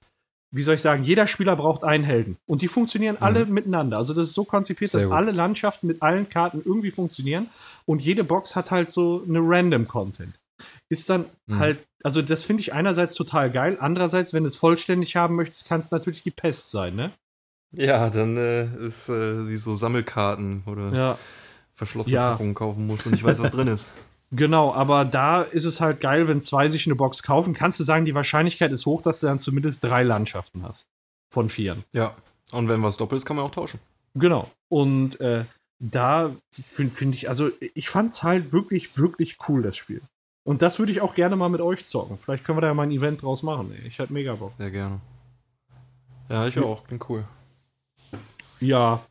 wie soll ich sagen, jeder Spieler braucht einen Helden. Und die funktionieren mhm. alle miteinander. Also das ist so konzipiert, Sehr dass gut. alle Landschaften mit allen Karten irgendwie funktionieren. Und jede Box hat halt so eine Random Content. Ist dann mhm. halt, also das finde ich einerseits total geil. Andererseits, wenn du es vollständig haben möchtest, kann es natürlich die Pest sein, ne? Ja, dann äh, ist äh, wie so Sammelkarten oder ja. verschlossene ja. Packungen kaufen musst und ich weiß, was drin ist. *laughs* Genau, aber da ist es halt geil, wenn zwei sich eine Box kaufen, kannst du sagen, die Wahrscheinlichkeit ist hoch, dass du dann zumindest drei Landschaften hast. Von vieren. Ja. Und wenn was doppelt ist, kann man auch tauschen. Genau. Und äh, da finde find ich, also ich fand es halt wirklich, wirklich cool, das Spiel. Und das würde ich auch gerne mal mit euch zocken. Vielleicht können wir da ja mal ein Event draus machen. Ey. Ich hätte mega Bock. Sehr gerne. Ja, ich auch. Klingt cool. Ja,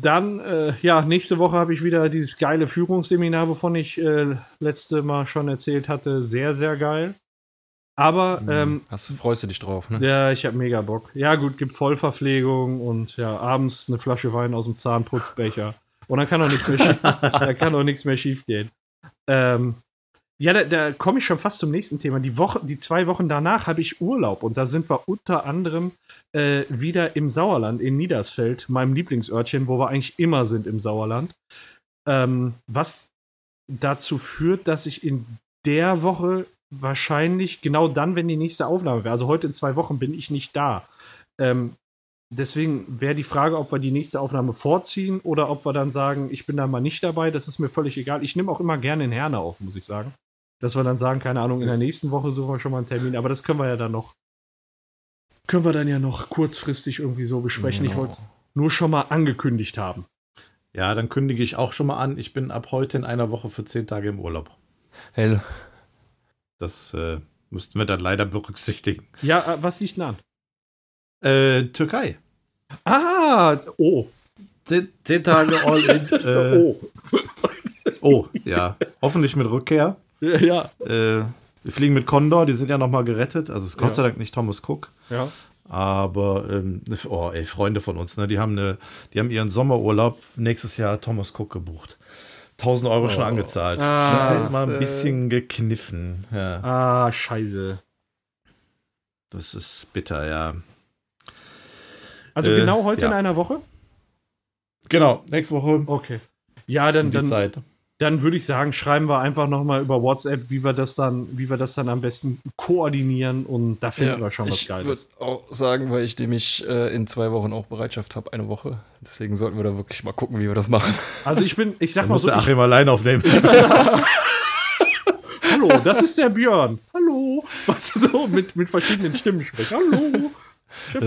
dann, äh, ja, nächste Woche habe ich wieder dieses geile Führungsseminar, wovon ich äh, letzte Mal schon erzählt hatte. Sehr, sehr geil. Aber. Mhm. Ähm, Hast, freust du dich drauf, ne? Ja, ich habe mega Bock. Ja, gut, gibt Vollverpflegung und ja, abends eine Flasche Wein aus dem Zahnputzbecher. Und dann kann auch nichts mehr schief, *laughs* da kann auch nichts mehr schief gehen. Ähm, ja, da, da komme ich schon fast zum nächsten Thema. Die Woche, die zwei Wochen danach habe ich Urlaub und da sind wir unter anderem äh, wieder im Sauerland in Niedersfeld, meinem Lieblingsörtchen, wo wir eigentlich immer sind im Sauerland. Ähm, was dazu führt, dass ich in der Woche wahrscheinlich genau dann, wenn die nächste Aufnahme wäre, also heute in zwei Wochen bin ich nicht da. Ähm, deswegen wäre die Frage, ob wir die nächste Aufnahme vorziehen oder ob wir dann sagen, ich bin da mal nicht dabei. Das ist mir völlig egal. Ich nehme auch immer gerne in Herne auf, muss ich sagen. Dass wir dann sagen, keine Ahnung, in der nächsten Woche suchen wir schon mal einen Termin, aber das können wir ja dann noch, können wir dann ja noch kurzfristig irgendwie so besprechen. Ich Genau. wollte es nur schon mal angekündigt haben. Ja, dann kündige ich auch schon mal an, ich bin ab heute in einer Woche für zehn Tage im Urlaub. Hell. Das äh, müssten wir dann leider berücksichtigen. Ja, äh, was liegt denn an? Äh, Türkei. Ah, oh, Zehn, zehn Tage all in. *laughs* Äh, oh. oh, ja. Hoffentlich mit Rückkehr. Ja, Äh, wir fliegen mit Condor, die sind ja noch mal gerettet. Also ist Gott Ja. sei Dank nicht Thomas Cook. ja. Aber, ähm, oh, ey, Freunde von uns, ne, die haben, eine, die haben ihren Sommerurlaub nächstes Jahr Thomas Cook gebucht. 1000 Euro schon angezahlt. Ah, die sind mal ein äh, bisschen gekniffen. Ja, Ah, scheiße. das ist bitter, ja. Also Äh, genau heute ja. in einer Woche? Genau, nächste Woche Okay. Ja, dann, um dann, Zeit. Dann würde ich sagen, schreiben wir einfach nochmal über WhatsApp, wie wir das dann, wie wir das dann am besten koordinieren und da finden wir schon was ich Geiles. würde auch sagen, weil ich nämlich äh, in zwei Wochen auch Bereitschaft habe, eine Woche. Deswegen sollten wir da wirklich mal gucken, wie wir das machen. Also ich bin, ich sag Da mal muss so, der ich, Achim allein aufnehmen. *laughs* hallo, das ist der Björn. Hallo. Was so mit, mit verschiedenen Stimmen sprechen. Hallo.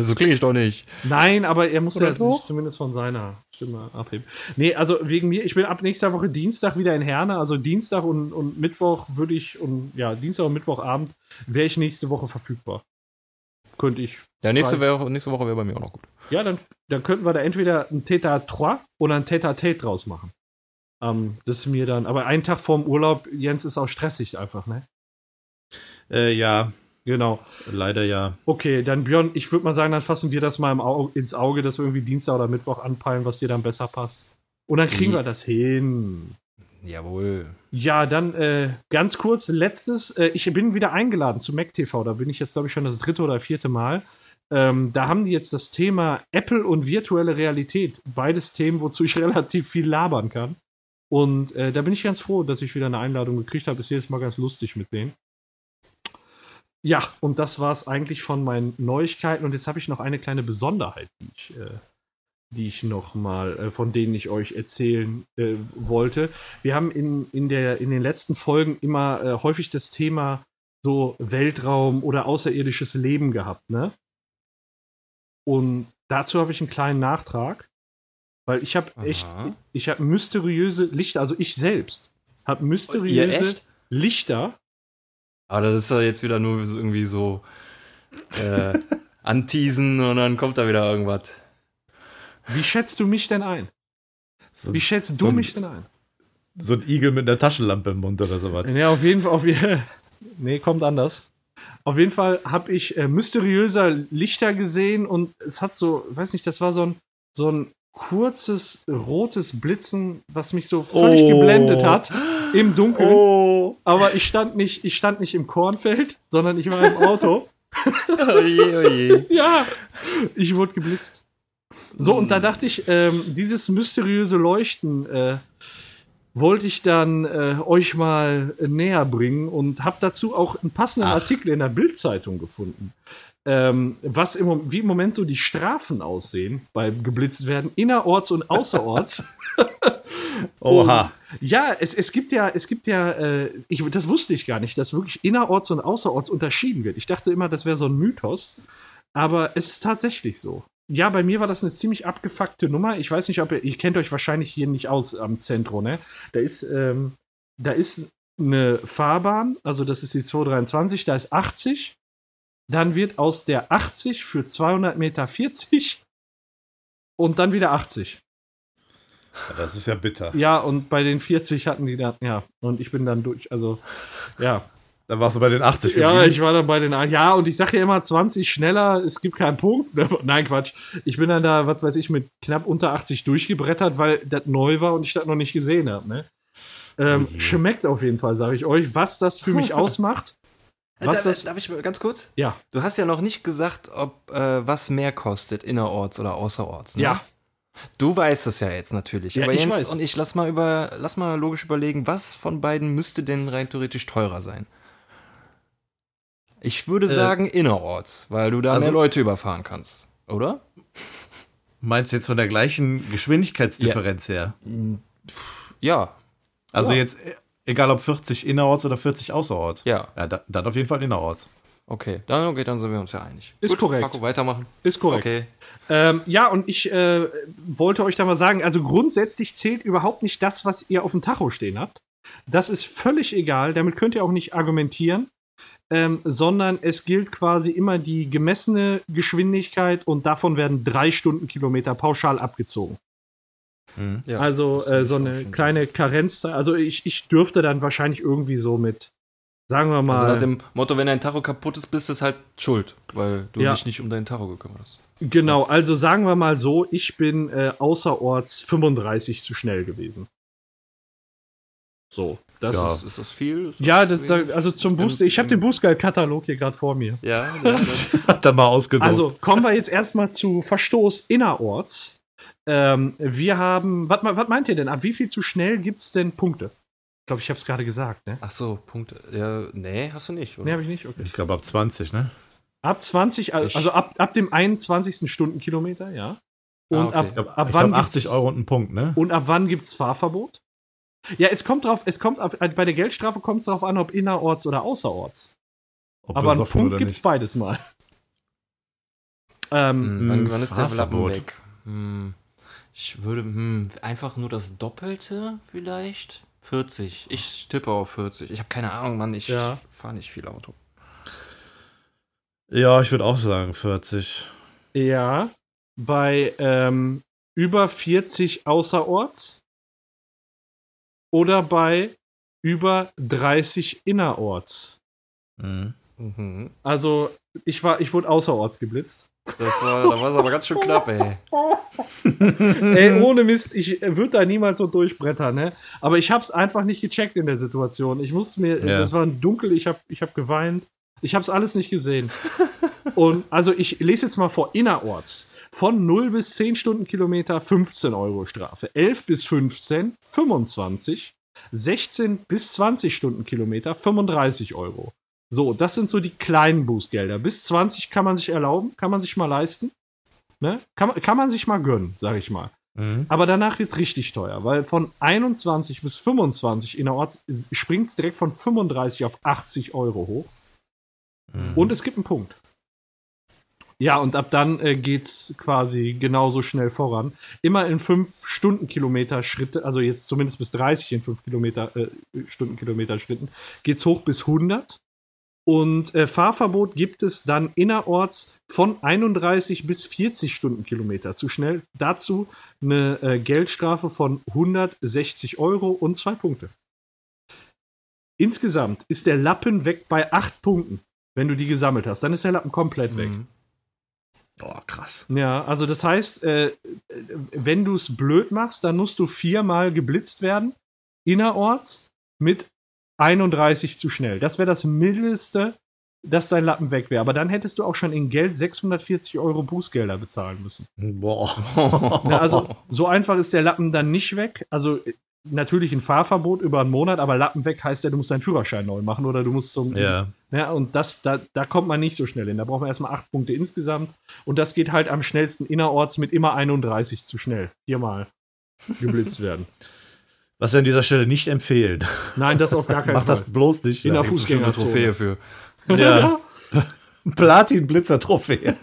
So klinge ich doch nicht. Nein, aber er muss Oder ja so? sich zumindest von seiner Stimme abheben. Nee, also wegen mir, ich bin ab nächster Woche Dienstag wieder in Herne. Also Dienstag und, und Mittwoch würde ich, und ja, Dienstag und Mittwochabend wäre ich nächste Woche verfügbar. Könnte ich. Ja, nächste. Woche- nächste Woche wäre bei mir auch noch gut. Ja, dann, dann könnten wir da entweder ein Theta 3 oder ein Theta Tate draus machen. Ähm, das ist mir dann, aber einen Tag vorm Urlaub, Jens, ist auch stressig einfach, ne? äh, ja, Genau. leider ja. Okay, dann Björn, ich würde mal sagen, dann fassen wir das mal Au ins Auge, dass wir irgendwie Dienstag oder Mittwoch anpeilen, was dir dann besser passt. Und dann Sie- kriegen wir das hin. Jawohl. Ja, dann äh, ganz kurz, letztes, äh, ich bin wieder eingeladen zu MacTV, da bin ich jetzt, glaube ich, schon das dritte oder vierte Mal. Ähm, da haben die jetzt das Thema Apple und virtuelle Realität. Beides Themen, wozu ich *laughs* relativ viel labern kann. Und äh, da bin ich ganz froh, dass ich wieder eine Einladung gekriegt habe. Ist jedes Mal ganz lustig mit denen. Ja, und das war es eigentlich von meinen Neuigkeiten. Und jetzt habe ich noch eine kleine Besonderheit, die ich, äh, die ich noch mal, äh, von denen ich euch erzählen äh, wollte. Wir haben in, in, der, in den letzten Folgen immer äh, häufig das Thema so Weltraum oder außerirdisches Leben gehabt, ne? Und dazu habe ich einen kleinen Nachtrag, weil ich habe echt, ich habe mysteriöse Lichter, also ich selbst habe mysteriöse? Lichter. Aber das ist ja jetzt wieder nur irgendwie so äh, *laughs* anteasen und dann kommt da wieder irgendwas. Wie schätzt du mich denn ein? So, Wie schätzt so du ein- mich denn ein? so ein Igel mit einer Taschenlampe im Mund oder sowas. Ja, auf jeden Fall. Auf *laughs* nee, kommt anders. Auf jeden Fall habe ich äh, mysteriöser Lichter gesehen und es hat so, weiß nicht, das war so ein, so ein kurzes rotes Blitzen, was mich so völlig Oh. geblendet hat *laughs* im Dunkeln. Oh, Aber ich stand nicht, ich stand nicht im Kornfeld, sondern ich war im Auto. Oje, oje. *laughs* ja, ich wurde geblitzt. So, und da dachte ich, ähm, dieses mysteriöse Leuchten äh, wollte ich dann äh, euch mal äh, näher bringen und habe dazu auch einen passenden Ach. Artikel in der Bildzeitung gefunden. Ähm, was im, wie im Moment so die Strafen aussehen beim geblitzt werden, innerorts und außerorts. *laughs* oha. Ja, es, es gibt ja, es gibt ja, äh, ich, das wusste ich gar nicht, dass wirklich innerorts und außerorts unterschieden wird. Ich dachte immer, das wäre so ein Mythos, aber es ist tatsächlich so. Ja, bei mir war das eine ziemlich abgefuckte Nummer. Ich weiß nicht, ob ihr, ihr kennt euch wahrscheinlich hier nicht aus am Zentrum, ne? Da ist, ähm, da ist eine Fahrbahn, also das ist die 223, da ist 80. Dann wird aus der 80 für 200 Meter 40 und dann wieder 80. Das ist ja bitter. Ja, und bei den 40 hatten die dann, ja, und ich bin dann durch, also, ja. Da warst du bei den 80 Ja, geblieben. ich war dann bei den, ja, und ich sage ja immer 20 schneller, es gibt keinen Punkt. *laughs* Nein, Quatsch. Ich bin dann da, was weiß ich, mit knapp unter 80 durchgebrettert, weil das neu war und ich das noch nicht gesehen habe, ne? Ähm, je. schmeckt auf jeden Fall, sage ich euch. Was das für mich *laughs* ausmacht, Was da, das- darf ich mal ganz kurz? ja, Du hast ja noch nicht gesagt, ob äh, was mehr kostet, innerorts oder außerorts. Ne? ja. Du weißt es ja jetzt natürlich. Ja, aber ich Jens weiß und ich lass mal über, lass mal logisch überlegen, was von beiden müsste denn rein theoretisch teurer sein? Ich würde Äh, sagen innerorts, weil du da also- mehr Leute überfahren kannst, oder? Meinst du jetzt von der gleichen Geschwindigkeitsdifferenz her? Ja. Also Ja. jetzt Egal ob 40 innerorts oder 40 außerorts. Ja. Ja, da- dann auf jeden Fall innerorts. Okay, dann, okay, dann sind wir uns ja einig. Ist korrekt. Paco, weitermachen. Ist korrekt. Okay. Ähm, ja, und ich äh, wollte euch da mal sagen, also grundsätzlich zählt überhaupt nicht das, was ihr auf dem Tacho stehen habt. Das ist völlig egal, damit könnt ihr auch nicht argumentieren, ähm, sondern es gilt quasi immer die gemessene Geschwindigkeit und davon werden drei Stundenkilometer pauschal abgezogen. Ja, also äh, so eine kleine Karenzzeit. Also ich, ich dürfte dann wahrscheinlich irgendwie so mit, sagen wir mal, Also nach dem Motto, wenn dein Tacho kaputt ist, bist du es halt schuld, weil du Ja. dich nicht um dein Tacho gekümmert hast. genau, also sagen wir mal so, ich bin äh, außerorts 35 zu schnell gewesen. So, das Ja. ist Ist, das viel? Ist das Ja, das, da, also zum Boost, ich habe den Boostguide-Katalog hier gerade vor mir. Ja. *laughs* Hat er mal ausgedruckt. Also kommen wir jetzt erstmal zu Verstoß innerorts. Ähm, wir haben, was was meint ihr denn? Ab wie viel zu schnell gibt es denn Punkte? Ich glaube, ich habe es gerade gesagt, ne? Ach so, Punkte. Ja, nee, hast du nicht, oder? Ne, habe ich nicht? Okay. ich glaube ab 20, ne? Ab 20, al- Ich- also ab, ab dem 21. Stundenkilometer, ja. Und Ah, okay. ab, ich wann glaub 80 gibt's- Euro und ein Punkt, ne? Und ab wann gibt es Fahrverbot? Ja, es kommt drauf, es kommt bei der Geldstrafe kommt es darauf an, ob innerorts oder außerorts. Ob Aber einen Punkt gibt es beides mal. Ähm, Hm, wann, Hm, wann ist der Lappen Fahrverbot. weg? Hm, ich würde hm, einfach nur das Doppelte vielleicht? 40. Ich tippe auf 40. Ich habe keine Ahnung, Mann. Ich Ja. fahre nicht viel Auto. Ja, ich würde auch sagen 40. Ja, bei ähm, über 40 außerorts oder bei über 30 innerorts. Mhm. Mhm. Also ich war, ich wurde außerorts geblitzt. Das war, da war es aber ganz schön knapp, ey. *laughs* Ey, ohne Mist, ich würde da niemals so durchbrettern, ne? Aber ich hab's einfach nicht gecheckt in der Situation. Ich musste mir, Ja. das war dunkel, ich hab, ich hab geweint. Ich hab's alles nicht gesehen. Und also ich lese jetzt mal vor, innerorts. Von 0 bis 10 Stundenkilometer 15 Euro Strafe. 11 bis 15 25. 16 bis 20 Stundenkilometer 35 Euro. So, das sind so die kleinen Bußgelder. Bis 20 kann man sich erlauben, kann man sich mal leisten. Ne? Kann, man- kann man sich mal gönnen, sag ich mal. Mhm. Aber danach wird's richtig teuer, weil von 21 bis 25 innerorts springt es direkt von 35 auf 80 Euro hoch. Mhm. Und es gibt einen Punkt. Ja, und ab dann äh, geht's quasi genauso schnell voran. Immer in 5 Stundenkilometer Schritte, also jetzt zumindest bis 30 in 5 Kilometer, äh, Stundenkilometer Schritten, geht's hoch bis 100. Und äh, Fahrverbot gibt es dann innerorts von 31 bis 40 Stundenkilometer zu schnell. Dazu eine äh, Geldstrafe von 160 Euro und zwei Punkte. Insgesamt ist der Lappen weg bei 8 Punkten, wenn du die gesammelt hast. Dann ist der Lappen komplett weg. Mhm. Oh, krass. Ja, also das heißt, äh, wenn du es blöd machst, dann musst du viermal geblitzt werden, innerorts, mit 31 zu schnell. Das wäre das Mindeste, dass dein Lappen weg wäre. Aber dann hättest du auch schon in Geld 640 Euro Bußgelder bezahlen müssen. Boah. *laughs* Ja, also so einfach ist der Lappen dann nicht weg. Also natürlich ein Fahrverbot über einen Monat, aber Lappen weg heißt ja, du musst deinen Führerschein neu machen oder du musst zum. Ja. Ja, und das, da, da kommt man nicht so schnell hin. Da braucht man erstmal acht Punkte insgesamt. Und das geht halt am schnellsten innerorts mit immer 31 zu schnell. Viermal *laughs* geblitzt werden. Was wir an dieser Stelle nicht empfehlen. Nein, das auf gar keinen *laughs* Mach Fall. das bloß nicht. In der Fußgängerzone. Trophäe für. *laughs* Ja. Platin-Blitzer-Trophäe.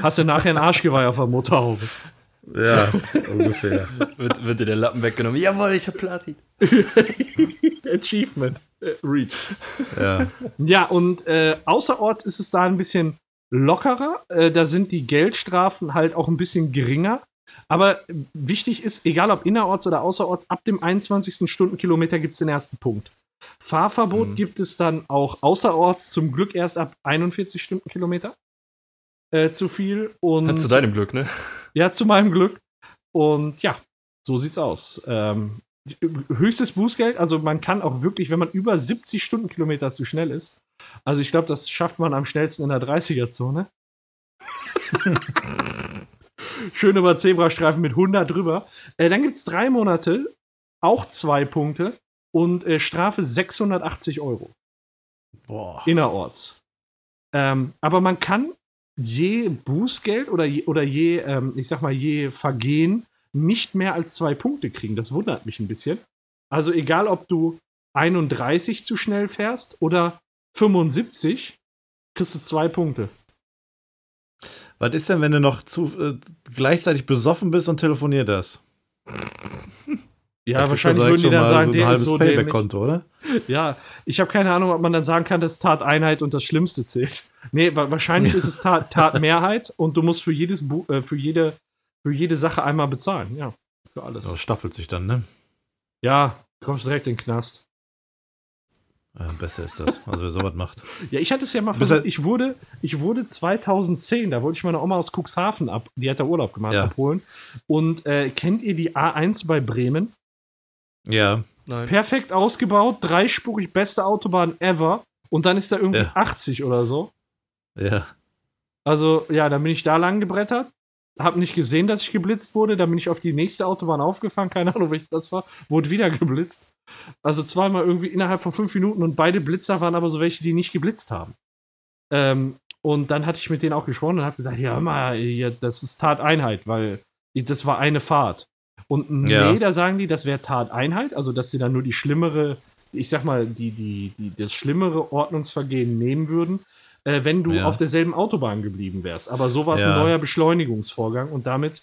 Hast du nachher ein Arschgeweih auf der Motorhaube. Ja, ungefähr. Wird, wird dir der Lappen weggenommen? Jawohl, ich hab Platin. *laughs* Achievement. Äh, Reach. Ja. Ja, und äh, außerorts ist es da ein bisschen lockerer. Äh, da sind die Geldstrafen halt auch ein bisschen geringer. Aber wichtig ist, egal ob innerorts oder außerorts, ab dem 21. Stundenkilometer gibt es den ersten Punkt. Fahrverbot Mhm. gibt es dann auch außerorts zum Glück erst ab 41 Stundenkilometer. Äh, zu viel. Und Zu deinem Glück, ne? ja, zu meinem Glück. Und ja, so sieht's aus. Ähm, höchstes Bußgeld, also man kann auch wirklich, wenn man über 70 Stundenkilometer zu schnell ist, also ich glaube, das schafft man am schnellsten in der 30er-Zone. *laughs* Schön über Zebrastreifen mit 100 drüber. Äh, dann gibt's drei Monate, auch zwei Punkte und äh, Strafe 680 Euro Boah. innerorts. Ähm, aber man kann je Bußgeld oder je, oder je ähm, ich sag mal, je Vergehen nicht mehr als zwei Punkte kriegen. Das wundert mich ein bisschen. Also egal, ob du 31 zu schnell fährst oder 75, kriegst du zwei Punkte. Was ist denn, wenn du noch zu, äh, gleichzeitig besoffen bist und telefoniert hast? *laughs* Ja, Da wahrscheinlich würden die dann sagen, so ein halbes so. Payback-Konto, oder? *laughs* Ja, ich habe keine Ahnung, ob man dann sagen kann, dass Tateinheit und das Schlimmste zählt. *laughs* Nee, wa- wahrscheinlich ist es Tat, Tatmehrheit und du musst für jedes Bu äh, für jede für jede Sache einmal bezahlen. Ja, für alles. Das staffelt sich dann, ne? Ja, kommst direkt in den Knast. Ja, besser ist das. Also wer sowas macht. *laughs* Ja, ich hatte es ja mal versucht. halt- Ich wurde, ich wurde 2010, da wollte ich meine Oma aus Cuxhaven ab, die hat da Urlaub gemacht, Ja. abholen. Und äh, kennt ihr die A1 bei Bremen? Ja. Nein. Perfekt ausgebaut, dreispurig, beste Autobahn ever. Und dann ist da irgendwie Ja. 80 oder so. Ja. Also, ja, dann bin ich da lang gebrettert. Hab nicht gesehen, dass ich geblitzt wurde. Dann bin ich auf die nächste Autobahn aufgefahren. Keine Ahnung, welche das war. Wurde wieder geblitzt. Also zweimal irgendwie innerhalb von fünf Minuten. Und beide Blitzer waren aber so welche, die nicht geblitzt haben. Ähm, und dann hatte ich mit denen auch gesprochen und habe gesagt: Ja, mal, hier, das ist Tateinheit, weil das war eine Fahrt. Und nee, Ja. da sagen die, das wäre Tateinheit. Also, dass sie dann nur die schlimmere, ich sag mal, die, die, die, das schlimmere Ordnungsvergehen nehmen würden äh, wenn du Ja. auf derselben Autobahn geblieben wärst. Aber so war es Ja. ein neuer Beschleunigungsvorgang und damit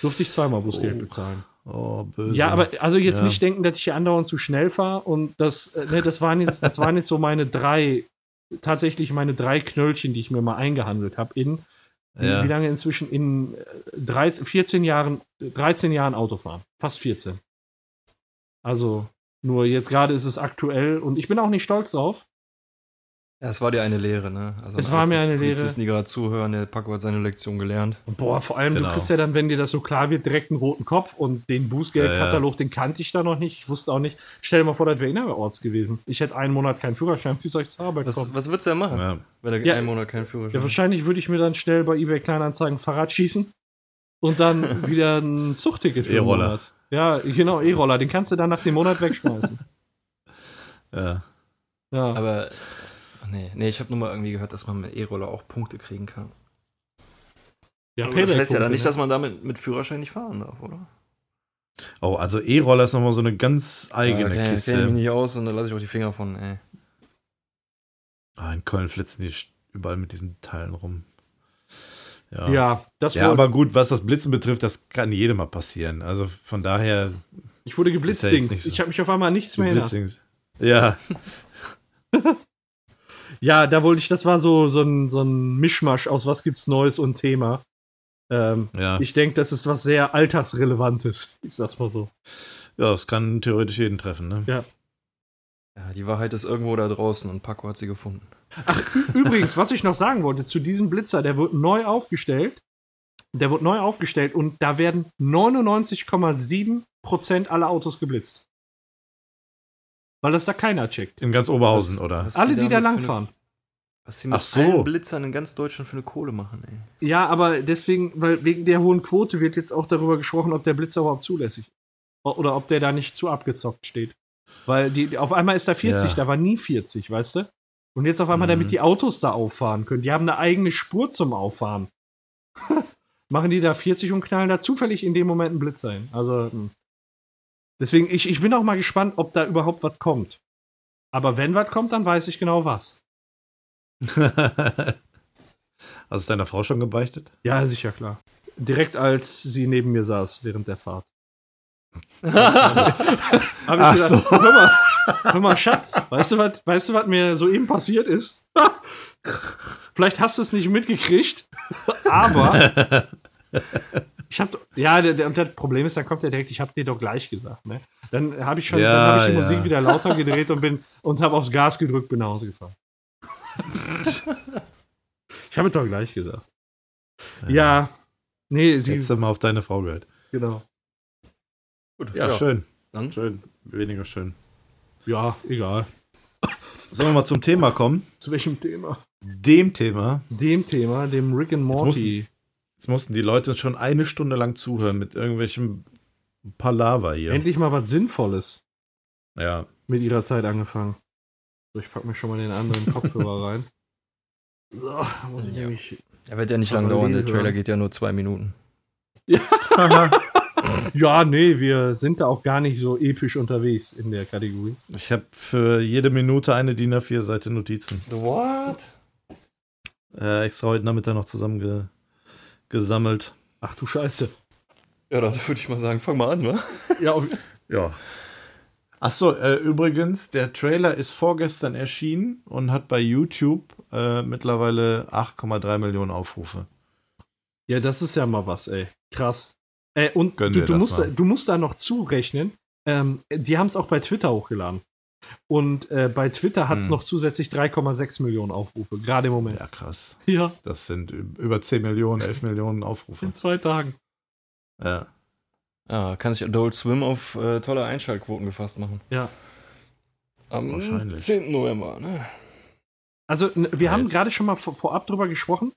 durfte ich zweimal Bußgeld Oh. bezahlen. Oh, böse. Ja, aber also jetzt Ja. nicht denken, dass ich hier andauernd zu schnell fahre und das, äh, ne, das waren jetzt, das waren jetzt so meine drei, tatsächlich meine drei Knöllchen, die ich mir mal eingehandelt habe in wie- Ja. wie lange inzwischen in äh, 13, 14 Jahren, 13 Jahren Autofahren. Fast 14. Also, nur jetzt gerade ist es aktuell und ich bin auch nicht stolz drauf. Ja, es war dir eine Lehre, ne? Also Es war mir eine Lehre. Polizisten, die gerade zuhören, der Paco hat seine Lektion gelernt. Und boah, vor allem, Genau. du kriegst ja dann, wenn dir das so klar wird, direkt einen roten Kopf und den Bußgeldkatalog, den kannte ich da noch nicht. Ich wusste auch nicht. Stell dir mal vor, das wäre innerorts gewesen. Ich hätte einen Monat keinen Führerschein. Wie soll ich zur Arbeit Was, kommen? was würdest du denn machen, Ja. wenn er Ja. einen Monat keinen Führerschein Ja, wahrscheinlich würde ich mir dann schnell bei eBay Kleinanzeigen Fahrrad schießen und dann *laughs* wieder ein Zuchtticket für einen E-Roller. Monat. Ja, genau, E-Roller. Den kannst du dann nach dem Monat wegschmeißen. *laughs* Ja. Ja. Aber, ach nee, nee, ich habe nur mal irgendwie gehört, dass man mit E-Roller auch Punkte kriegen kann. ja Aber das heißt ja dann nicht, dass man damit mit Führerschein nicht fahren darf, oder? Oh, also E-Roller ist nochmal so eine ganz eigene ja, okay, kenne ich mich Kiste. nicht aus und da lasse ich auch die Finger von, ey. Ah, in Köln flitzen die überall mit diesen Teilen rum. Ja. ne? Ja, das Ja, aber gut, was das Blitzen betrifft, das kann jedem mal passieren. Also von daher, ich wurde geblitzt, Dings. so. Ich habe mich auf einmal nichts mehr erinnert. Blitzings. Ja, *laughs* Ja, da wollte ich, das war so, so, ein, so ein Mischmasch aus was gibt's Neues und Thema. Ähm, ja. ich denke, das ist was sehr Alltagsrelevantes. Ich sag's mal so. Ja, das kann theoretisch jeden treffen, ne? Ja. Ja, die Wahrheit ist irgendwo da draußen und Paco hat sie gefunden. Übrigens, was ich noch sagen wollte, zu diesem Blitzer, der wird neu aufgestellt. Der wird neu aufgestellt und da werden 99,7% aller Autos geblitzt. Weil das da keiner checkt. In ganz Oberhausen, Was- oder? was Alle, die da langfahren. Eine, was sie mit Ach so. allen Blitzern in ganz Deutschland für eine Kohle machen, ey. Ja, aber deswegen, weil wegen der hohen Quote wird jetzt auch darüber gesprochen, ob der Blitzer überhaupt zulässig ist. Oder ob der da nicht zu abgezockt steht. Weil die, auf einmal ist da 40, Ja. da war nie 40, weißt du? Und jetzt auf einmal, Mhm. damit die Autos da auffahren können. Die haben eine eigene Spur zum Auffahren. *laughs* Machen die da 40 und knallen da zufällig in dem Moment einen Blitzer hin. Also, hm. Deswegen, ich, ich bin auch mal gespannt, ob da überhaupt was kommt. Aber wenn was kommt, dann weiß ich genau was. *laughs* Hast du es deiner Frau schon gebeichtet? Ja, sicher, klar. Direkt als sie neben mir saß während der Fahrt. *laughs* Hab ich Ach gedacht, so. hör mal, hör mal, Schatz, weißt du, was, weißt du, was mir soeben passiert ist? *laughs* Vielleicht hast du es nicht mitgekriegt, aber ich habe ja, der, der, und das Problem ist, dann kommt er direkt, ich habe dir doch gleich gesagt, ne? Dann habe ich schon, Ja, dann habe ich die ja. Musik wieder lauter gedreht und bin und habe aufs Gas gedrückt, bin nach Hause gefahren. ich habe es doch gleich gesagt. Ja, nee, sie, du mal auf deine Frau gehört. genau. Gut, Ja, schön. Dann Schön. Weniger schön. Ja, egal. Sollen wir mal zum Thema kommen? Zu welchem Thema? Dem Thema. Dem Thema, dem Rick and Morty. Jetzt mussten die Leute schon eine Stunde lang zuhören mit irgendwelchem Palaver hier. Endlich mal was Sinnvolles Ja. mit ihrer Zeit angefangen. So, ich pack mir schon mal den anderen *laughs* Kopfhörer rein. So, da muss ich Ja. nämlich. Er wird ja nicht lang dauern, der. Trailer geht ja nur zwei Minuten. *laughs* Ja, nee, wir sind da auch gar nicht so episch unterwegs in der Kategorie. Ich habe für jede Minute eine DIN A4-Seite Notizen. What? Äh, extra heute Nachmittag noch zusammen gesammelt. Ach du Scheiße. Ja, da würde ich mal sagen, fang mal an, wa? *laughs* Ja, auf, Ja. Achso, äh, übrigens, der Trailer ist vorgestern erschienen und hat bei YouTube äh, mittlerweile 8,3 Millionen Aufrufe. ja, das ist ja mal was, ey. Krass. Äh, und du, du, musst, du musst da noch zurechnen. Ähm, die haben es auch bei Twitter hochgeladen. Und äh, bei Twitter hat es Hm. noch zusätzlich 3,6 Millionen Aufrufe, gerade im Moment. Ja, krass. Ja, Das sind über 10 Millionen, 11 Millionen Aufrufe. in zwei Tagen. Ja. Ja, kann sich Adult Swim auf äh, tolle Einschaltquoten gefasst machen. Ja. Am Wahrscheinlich. 10. November, ne? Also, wir haben Jetzt- gerade schon mal vor, vorab drüber gesprochen.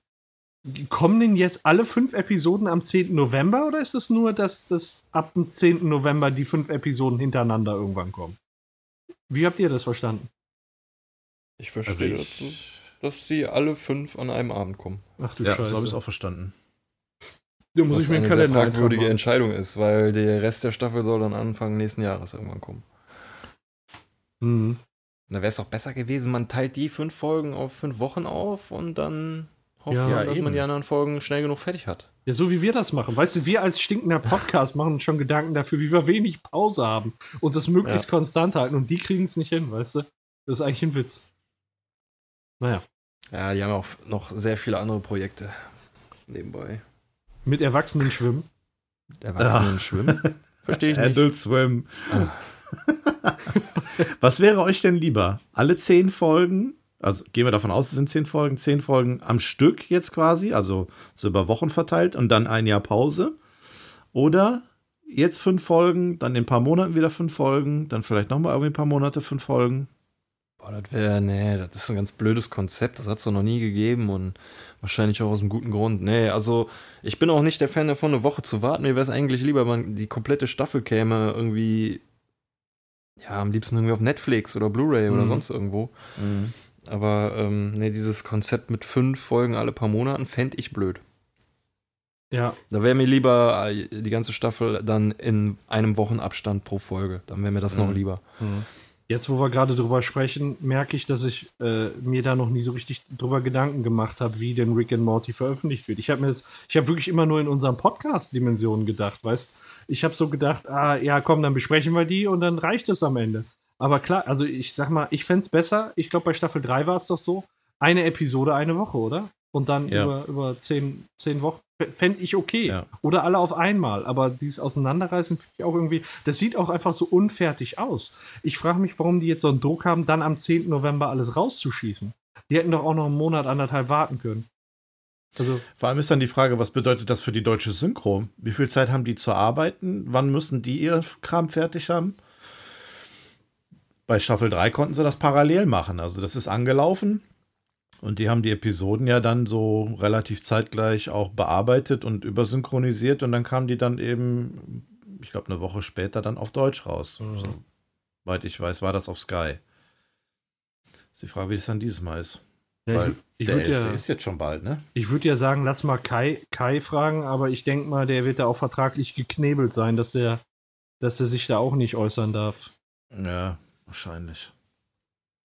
Kommen denn jetzt alle fünf Episoden am 10. November oder ist es nur, dass das ab dem 10. November die fünf Episoden hintereinander irgendwann kommen? Wie habt ihr das verstanden? Ich Also verstehe, ich, dass, dass sie alle fünf an einem Abend kommen. Ach du ja, so Scheiße. habe ich es auch verstanden. Da muss Was ich mir einen eine sehr Kalender fragwürdige anfangen. Entscheidung ist, weil der Rest der Staffel soll dann Anfang nächsten Jahres irgendwann kommen. Mhm. Da wäre es doch besser gewesen, man teilt die fünf Folgen auf fünf Wochen auf und dann hofft Ja, man, dass eben. man die anderen Folgen schnell genug fertig hat. Ja, so wie wir das machen. Weißt du, wir als stinkender Podcast machen uns schon Gedanken dafür, wie wir wenig Pause haben und das möglichst konstant halten. Und die kriegen es nicht hin, weißt du? Das ist eigentlich ein Witz. Naja, Ja, die haben auch noch sehr viele andere Projekte nebenbei. mit Erwachsenen schwimmen. Erwachsenen schwimmen? Verstehe ich *laughs* nicht. Adult Swim. Ah. *laughs* Was wäre euch denn lieber? Alle zehn Folgen, also gehen wir davon aus, es sind zehn Folgen, zehn Folgen am Stück jetzt quasi, also so über Wochen verteilt und dann ein Jahr Pause? Oder jetzt fünf Folgen, dann in ein paar Monaten wieder fünf Folgen, dann vielleicht nochmal irgendwie ein paar Monate fünf Folgen? Boah, das wäre, nee, das ist ein ganz blödes Konzept. Das hat es doch noch nie gegeben und wahrscheinlich auch aus einem guten Grund. Nee, also ich bin auch nicht der Fan davon, eine Woche zu warten. Mir wäre es eigentlich lieber, wenn die komplette Staffel käme irgendwie, ja, am liebsten irgendwie auf Netflix oder Blu-ray oder Mhm. sonst irgendwo. Aber ähm, nee, dieses Konzept mit fünf Folgen alle paar Monaten fände ich blöd. Ja, Da wäre mir lieber äh, die ganze Staffel dann in einem Wochenabstand pro Folge. Dann wäre mir das noch Mhm. lieber. jetzt wo wir gerade drüber sprechen, merke ich, dass ich äh, mir da noch nie so richtig drüber Gedanken gemacht habe, wie denn Rick and Morty veröffentlicht wird. Ich habe mir das, ich habe wirklich immer nur in unserem Podcast-Dimensionen gedacht, weißt Ich habe so gedacht, ah, ja, komm, dann besprechen wir die und dann reicht es am Ende. Aber klar, also ich sag mal, ich fände es besser, ich glaube bei Staffel 3 war es doch so, eine Episode eine Woche, oder? Und dann Ja. über, über zehn, zehn Wochen. Fände ich okay. Ja. Oder alle auf einmal. Aber dieses Auseinanderreißen finde ich auch irgendwie, das sieht auch einfach so unfertig aus. Ich frage mich, warum die jetzt so einen Druck haben, dann am 10. November alles rauszuschießen. Die hätten doch auch noch einen Monat, anderthalb warten können. Also, Vor allem ist dann die Frage, was bedeutet das für die deutsche Synchro? Wie viel Zeit haben die zu arbeiten? Wann müssen die ihr Kram fertig haben? Bei Staffel 3 konnten sie das parallel machen. Also das ist angelaufen und die haben die Episoden ja dann so relativ zeitgleich auch bearbeitet und übersynchronisiert und dann kamen die dann eben, ich glaube, eine Woche später dann auf Deutsch raus. Soweit ich weiß, war das auf Sky. Ist die Frage, wie es dann dieses Mal ist. ja, Weil ich, ich der würde 11. ja, ist jetzt schon bald, ne? ich würd ja sagen, lass mal Kai, Kai fragen, aber ich denke mal, der wird da auch vertraglich geknebelt sein, dass der, dass der sich da auch nicht äußern darf. Ja, wahrscheinlich.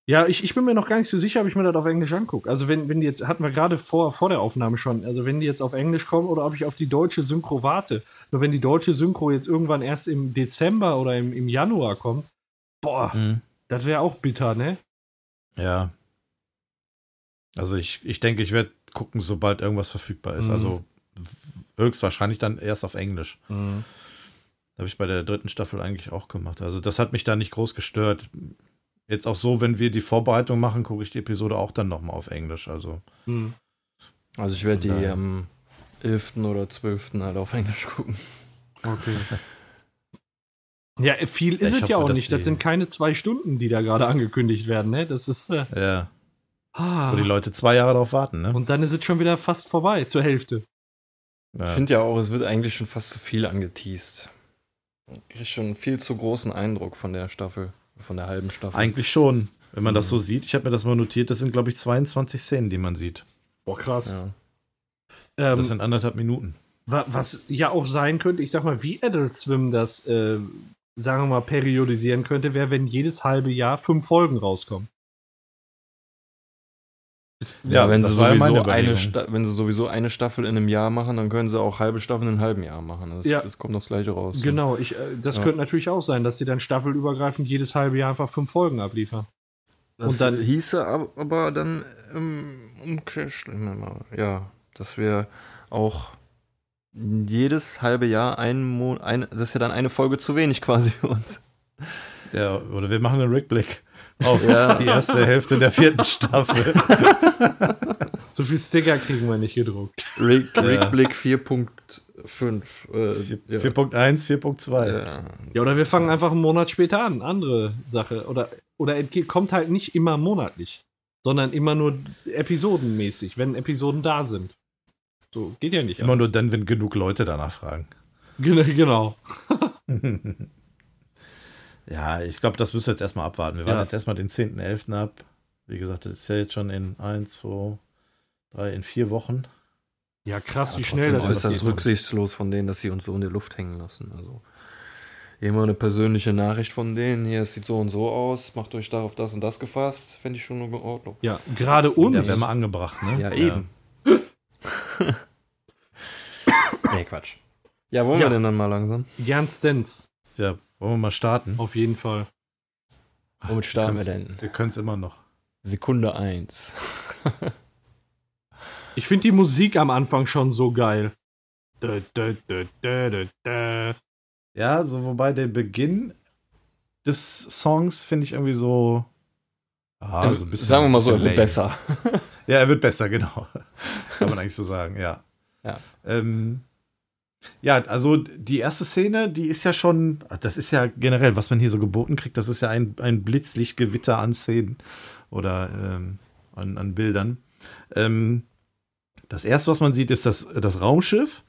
Ja, ich, ich bin mir noch gar nicht so sicher, ob ich mir das auf Englisch angucke. Also wenn, wenn die jetzt, hatten wir gerade vor, vor der Aufnahme schon, also wenn die jetzt auf Englisch kommen oder ob ich auf die deutsche Synchro warte. Nur wenn die deutsche Synchro jetzt irgendwann erst im Dezember oder im, im Januar kommt, boah, Mhm. das wäre auch bitter, ne? Ja. Also ich, ich denke, ich werde gucken, sobald irgendwas verfügbar ist. Mhm. Also höchstwahrscheinlich dann erst auf Englisch. Habe ich bei der dritten Staffel eigentlich auch gemacht. Also das hat mich da nicht groß gestört. Jetzt auch so, wenn wir die Vorbereitung machen, gucke ich die Episode auch dann nochmal auf Englisch. Also Mhm. Also ich werde die am 11. oder 12. halt auf Englisch gucken. Okay. *laughs* Ja, viel ist Ich es ja auch nicht. Das sind keine zwei Stunden, die da gerade angekündigt werden, ne? Das ist. Äh, ja, ah. wo die Leute zwei Jahre darauf warten, ne? Und dann ist es schon wieder fast vorbei, zur Hälfte. Ich Ja. finde ja auch, es wird eigentlich schon fast zu viel angeteased. Ich kriege schon einen viel zu großen Eindruck von der Staffel, von der halben Staffel. Eigentlich schon, wenn man das so sieht. Ich habe mir das mal notiert. Das sind, glaube ich, 22 Szenen, die man sieht. Boah, krass. ja. Ähm, Das sind anderthalb Minuten. Was ja auch sein könnte, ich sag mal, wie Adult Swim das, äh, sagen wir mal, periodisieren könnte, wäre, wenn jedes halbe Jahr fünf Folgen rauskommen. Ja, wenn sie, sowieso eine. Sta- wenn sie sowieso eine Staffel in einem Jahr machen, dann können sie auch halbe Staffeln in einem halben Jahr machen. Das, Ja. das kommt das gleiche raus. Genau, ich, äh, das Ja. könnte natürlich auch sein, dass sie dann staffelübergreifend jedes halbe Jahr einfach fünf Folgen abliefern. Das Und dann- hieße ab- aber dann im Umkehrschluss, ja, dass wir auch jedes halbe Jahr ein Monat, ein, das ist ja dann eine Folge zu wenig quasi für uns. Ja, oder wir machen einen Rückblick auf Ja. die erste Hälfte der vierten Staffel. *laughs* So viel Sticker kriegen wir nicht gedruckt. Rick, Ja. Rickblick 4.5. Äh, ja. 4.1, 4.2. Ja. Ja, oder wir fangen einfach einen Monat später an. Andere Sache. Oder, oder kommt halt nicht immer monatlich, sondern immer nur episodenmäßig, wenn Episoden da sind. So, geht ja nicht. Immer nur dann, wenn genug Leute danach fragen. Genau. *laughs* Ja, ich glaube, das müssen wir jetzt erstmal abwarten. Wir warten Ja. jetzt erstmal den 10.11. ab. Wie gesagt, das ist ja jetzt schon in 1, 2, 3, in vier Wochen. Ja, krass, wie Ja, schnell das ist. ist das rücksichtslos von denen, dass sie uns so in der Luft hängen lassen. Also immer eine persönliche Nachricht von denen. Hier, es sieht so und so aus. Macht euch darauf das und das gefasst. Fände ich schon in Ordnung. Ja, gerade Ja, uns. wäre mal angebracht, ne? Ja, eben. *laughs* nee, Quatsch. Ja, wollen Ja. wir denn dann mal langsam? Gernstens, Ja, wollen wir mal starten? auf jeden Fall. Womit starten wir denn? Wir können es immer noch. Sekunde 1. Ich finde die Musik am Anfang schon so geil. Dö, dö, dö. Ja, so wobei der Beginn des Songs finde ich irgendwie so. Ah, so ein bisschen, Sagen wir mal so, er wird besser. Ja, er wird besser, *laughs* genau. Kann man eigentlich so sagen, ja. Ja. Ähm, ja, also die erste Szene, die ist ja schon, das ist ja generell, was man hier so geboten kriegt, das ist ja ein, ein Blitzlichtgewitter an Szenen oder ähm, an, an Bildern. Ähm, das erste, was man sieht, ist das, das Raumschiff.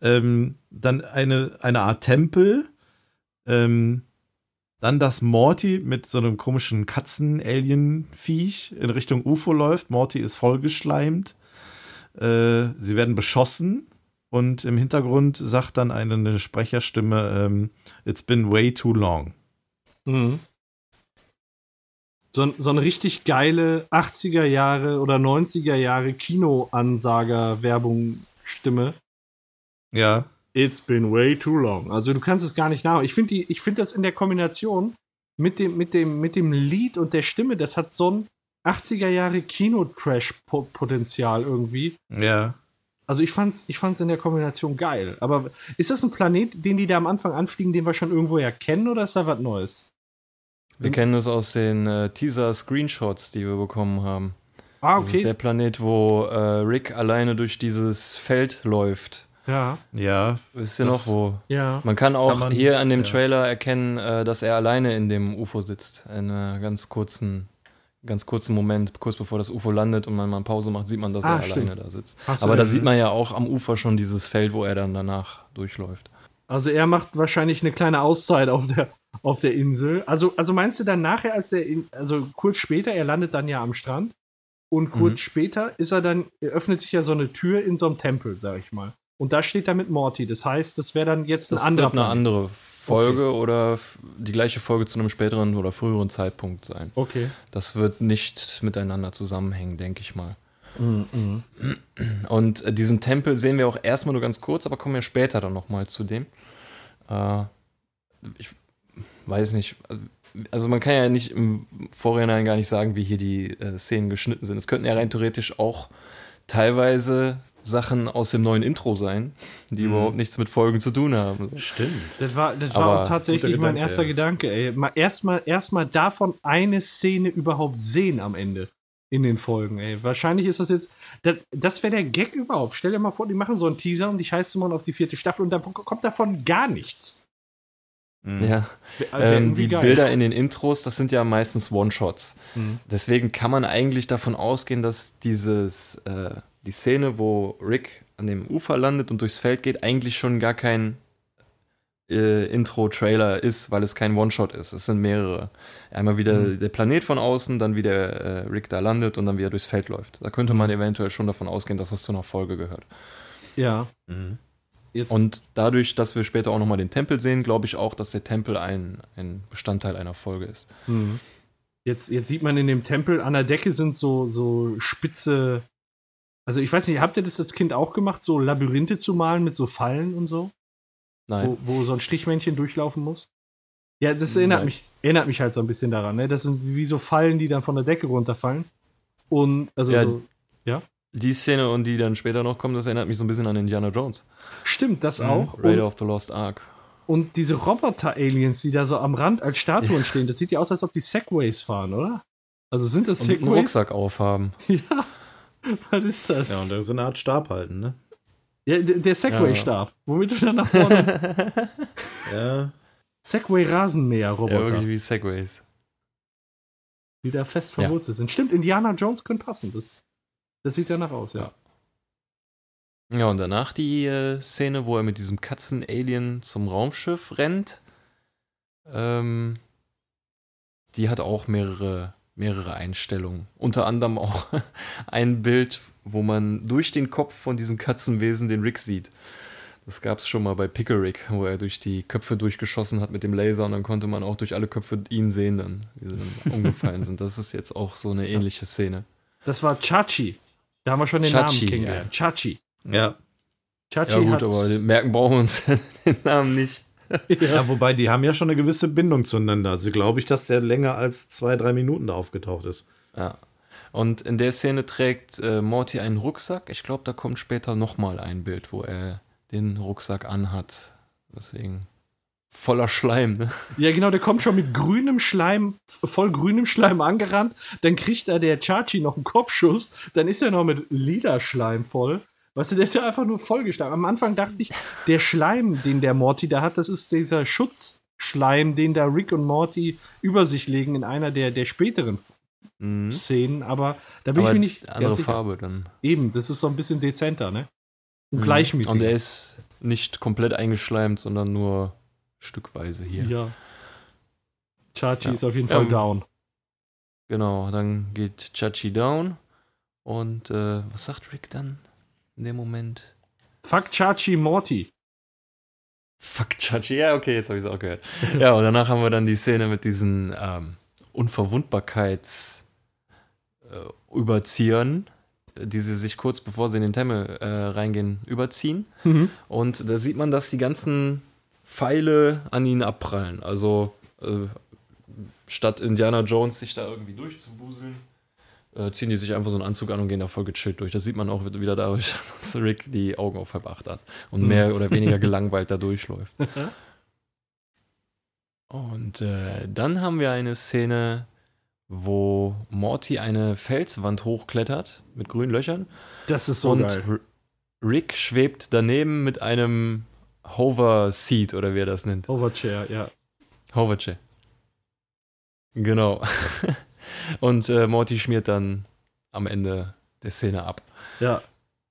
Ähm, dann eine, eine Art Tempel. Ähm, dann, dass Morty mit so einem komischen Katzen-Alien-Viech in Richtung UFO läuft. Morty ist vollgeschleimt. Äh, sie werden beschossen. Und im Hintergrund sagt dann eine, Sprecherstimme: ähm, It's been way too long. Mhm. So, so eine richtig geile 80er Jahre oder 90er Jahre Kinoansager-Werbung-Stimme. Ja. It's been way too long. Also du kannst es gar nicht nach. Ich finde die, ich finde das in der Kombination mit dem, mit dem, mit dem Lied und der Stimme, das hat so ein 80er Jahre Kino-Trash-Potenzial irgendwie. Ja. Also ich fand's, ich fand's in der Kombination geil. Aber ist das ein Planet, den die da am Anfang anfliegen, den wir schon irgendwo ja kennen, oder ist da was Neues? Wir kennen es aus den äh, Teaser-Screenshots, die wir bekommen haben. Ah, Das ist okay. der Planet, wo äh, Rick alleine durch dieses Feld läuft. Ja, Ja. Wisst ihr Das- noch wo? ja. Man kann auch Kann man- hier an dem ja. Trailer erkennen, äh, dass er alleine in dem UFO sitzt. In einem ganz kurzen, ganz kurzen Moment, kurz bevor das UFO landet und man mal Pause macht, sieht man, dass Ah, er stimmt. alleine da sitzt. Hast Aber da sieht man ja auch am Ufer schon dieses Feld, wo er dann danach durchläuft. Also er macht wahrscheinlich eine kleine Auszeit auf der, auf der Insel. Also, also meinst du dann nachher, als der, in, also kurz später, er landet dann ja am Strand und kurz Mhm. später ist er dann, öffnet sich ja so eine Tür in so einem Tempel, sag ich mal. Und da steht da mit Morty. Das heißt, das wäre dann jetzt ein Das anderer wird eine Planet. andere Folge oder f- die gleiche Folge zu einem späteren oder früheren Zeitpunkt sein. Okay. Das wird nicht miteinander zusammenhängen, denke ich mal. Mhm. Und äh, diesen Tempel sehen wir auch erstmal nur ganz kurz, aber kommen wir später dann nochmal zu dem. Äh, ich weiß nicht, also man kann ja nicht im Vorhinein gar nicht sagen, wie hier die äh, Szenen geschnitten sind. Es könnten ja rein theoretisch auch teilweise Sachen aus dem neuen Intro sein, die Mhm. überhaupt nichts mit Folgen zu tun haben. Stimmt. Das war, das war auch tatsächlich mein Gedanke, erster ja. Gedanke, ey. Mal erstmal erstmal davon eine Szene überhaupt sehen am Ende in den Folgen, ey. Wahrscheinlich ist das jetzt, das, das wäre der Gag überhaupt. Stell dir mal vor, die machen so einen Teaser und dich heißt du mal auf die vierte Staffel und dann kommt davon gar nichts. Mhm. Ja. Wär Ähm, die geil. Bilder in den Intros, das sind ja meistens One-Shots. Mhm. Deswegen kann man eigentlich davon ausgehen, dass dieses, äh, die Szene, wo Rick an dem Ufer landet und durchs Feld geht, eigentlich schon gar kein äh, Intro-Trailer ist, weil es kein One-Shot ist. Es sind mehrere. Einmal wieder Mhm. der Planet von außen, dann wieder äh, Rick da landet und dann wieder durchs Feld läuft. Da könnte man eventuell schon davon ausgehen, dass das zu einer Folge gehört. Ja. Mhm. Und dadurch, dass wir später auch nochmal den Tempel sehen, glaube ich auch, dass der Tempel ein, ein Bestandteil einer Folge ist. Mhm. Jetzt, jetzt sieht man in dem Tempel an der Decke sind so, so spitze. Also ich weiß nicht, habt ihr das als Kind auch gemacht, so Labyrinthe zu malen mit so Fallen und so? Nein. Wo, wo so ein Stichmännchen durchlaufen muss? Ja, das erinnert mich, erinnert mich halt so ein bisschen daran, ne? Das sind wie so Fallen, die dann von der Decke runterfallen. Und also ja, so, ja. Die Szene und die dann später noch kommen, das erinnert mich so ein bisschen an Indiana Jones. Stimmt, das mhm. auch. Raider of the Lost Ark. Und diese Roboter-Aliens, die da so am Rand als Statuen ja. stehen, das sieht ja aus, als ob die Segways fahren, oder? Also sind das Segways? Und einen Rucksack aufhaben. *laughs* Ja. *laughs* Was ist das? Ja, und so eine Art Stab halten, ne? Ja, der Segway-Stab, ja. womit du dann nach vorne. *laughs* ja. Segway-Rasenmäher-Roboter. Ja, irgendwie wie Segways. Die da fest verwurzelt ja. sind. Stimmt, Indiana Jones könnte passen. Das, das sieht danach aus, ja. Ja, und danach die äh, Szene, wo er mit diesem Katzen-Alien zum Raumschiff rennt. Ähm, die hat auch mehrere, mehrere Einstellungen. Unter anderem auch *laughs* ein Bild, wo man durch den Kopf von diesem Katzenwesen den Rick sieht. Das gab es schon mal bei Pickerick, wo er durch die Köpfe durchgeschossen hat mit dem Laser und dann konnte man auch durch alle Köpfe ihn sehen, dann, wie sie dann *laughs* umgefallen sind. Das ist jetzt auch so eine ähnliche Szene. Das war Chachi. Da haben wir schon den Chachi, Namen kennengelernt. Ja. Chachi. Ja. Chachi ja, gut, aber den merken brauchen wir uns *laughs* den Namen nicht. *laughs* Ja. ja. wobei die haben ja schon eine gewisse Bindung zueinander. Also glaube ich, dass der länger als zwei, drei Minuten da aufgetaucht ist. Ja. Und in der Szene trägt äh, Morty einen Rucksack. Ich glaube, da kommt später nochmal ein Bild, wo er den Rucksack anhat. Deswegen voller Schleim, ne? Ja, genau, der kommt schon mit grünem Schleim, voll grünem Schleim angerannt. Dann kriegt er der Chachi noch einen Kopfschuss. Dann ist er noch mit lila Schleim voll. Weißt du, der ist ja einfach nur vollgestanden. Am Anfang dachte ich, der Schleim, den der Morty da hat, das ist dieser Schutzschleim, den da Rick und Morty über sich legen in einer der, der späteren mhm. Szenen. Aber da bin Aber ich mir nicht. Andere Farbe dann. Eben, das ist so ein bisschen dezenter, ne? Und mhm. gleichmäßig. Und er ist nicht komplett eingeschleimt, sondern nur stückweise hier. Ja. Chachi ja. ist auf jeden Fall ähm, down. Genau, dann geht Chachi down. Und äh, was sagt Rick dann? In dem Moment. Fuck Chachi Morty. Fuck Chachi, ja, okay, jetzt habe ich es auch gehört. ja, und danach haben wir dann die Szene mit diesen ähm, Unverwundbarkeitsüberziehern, äh, die sie sich kurz bevor sie in den Tempel äh, reingehen, überziehen. Mhm. Und da sieht man, dass die ganzen Pfeile an ihnen abprallen. Also äh, statt Indiana Jones sich da irgendwie durchzuwuseln, äh, ziehen die sich einfach so einen Anzug an und gehen da voll gechillt durch. Das sieht man auch wieder dadurch, *laughs* dass Rick die Augen auf halb acht hat und mehr oder weniger gelangweilt da durchläuft. *laughs* und äh, dann haben wir eine Szene, wo Morty eine Felswand hochklettert mit grünen Löchern. Das ist so und geil. Rick schwebt daneben mit einem Hover Seat oder wie er das nennt. Hoverchair, ja. Hoverchair. Genau. *laughs* Und äh, Morty schmiert dann am Ende der Szene ab. Ja.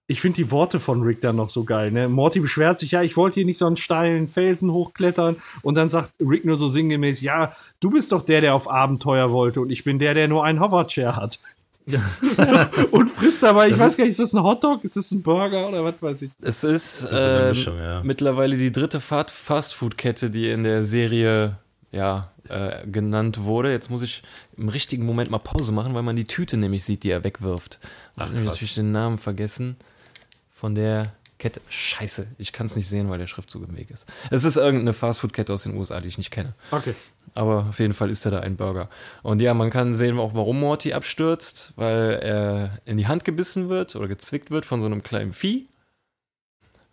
Ich finde die Worte von Rick dann noch so geil. Ne? Morty beschwert sich, ja, ich wollte hier nicht so einen steilen Felsen hochklettern. Und dann sagt Rick nur so sinngemäß, ja, du bist doch der, der auf Abenteuer wollte und ich bin der, der nur einen Hoverchair hat. *laughs* und frisst dabei, ich das weiß gar nicht, ist das ein Hotdog, ist das ein Burger oder was weiß ich? Es ist, ähm, Mischung, ja. mittlerweile die dritte Fastfood-Kette, die in der Serie ja, äh, genannt wurde. Jetzt muss ich im richtigen Moment mal Pause machen, weil man die Tüte nämlich sieht, die er wegwirft. Ach, ich habe natürlich den Namen vergessen von der Kette. Scheiße, ich kann es nicht sehen, weil der Schriftzug im Weg ist. Es ist irgendeine Fastfood-Kette aus den USA, die ich nicht kenne. Okay. Aber auf jeden Fall ist er da ein Burger. Und ja, man kann sehen auch, warum Morty abstürzt, weil er in die Hand gebissen wird oder gezwickt wird von so einem kleinen Vieh.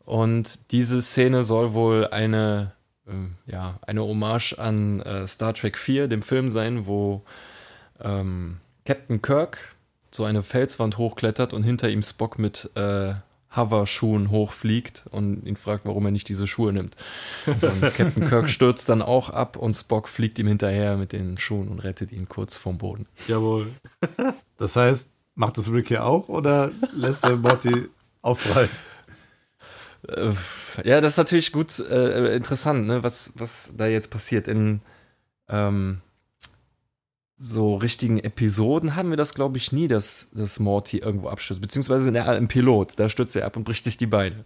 Und diese Szene soll wohl eine ja, eine Hommage an äh, Star Trek 4, dem Film sein, wo ähm, Captain Kirk so eine Felswand hochklettert und hinter ihm Spock mit äh, Hover-Schuhen hochfliegt und ihn fragt, warum er nicht diese Schuhe nimmt. Und *laughs* Captain Kirk stürzt dann auch ab und Spock fliegt ihm hinterher mit den Schuhen und rettet ihn kurz vom Boden. Jawohl. das heißt, macht das Rick hier auch oder lässt er Morty *laughs* aufprallen? Äh, ja, das ist natürlich gut äh, interessant, ne? was, was da jetzt passiert. In, ähm, so richtigen Episoden haben wir das, glaube ich, nie, dass, dass Morty irgendwo abstürzt. Beziehungsweise in der, im Pilot, da stürzt er ab und bricht sich die Beine.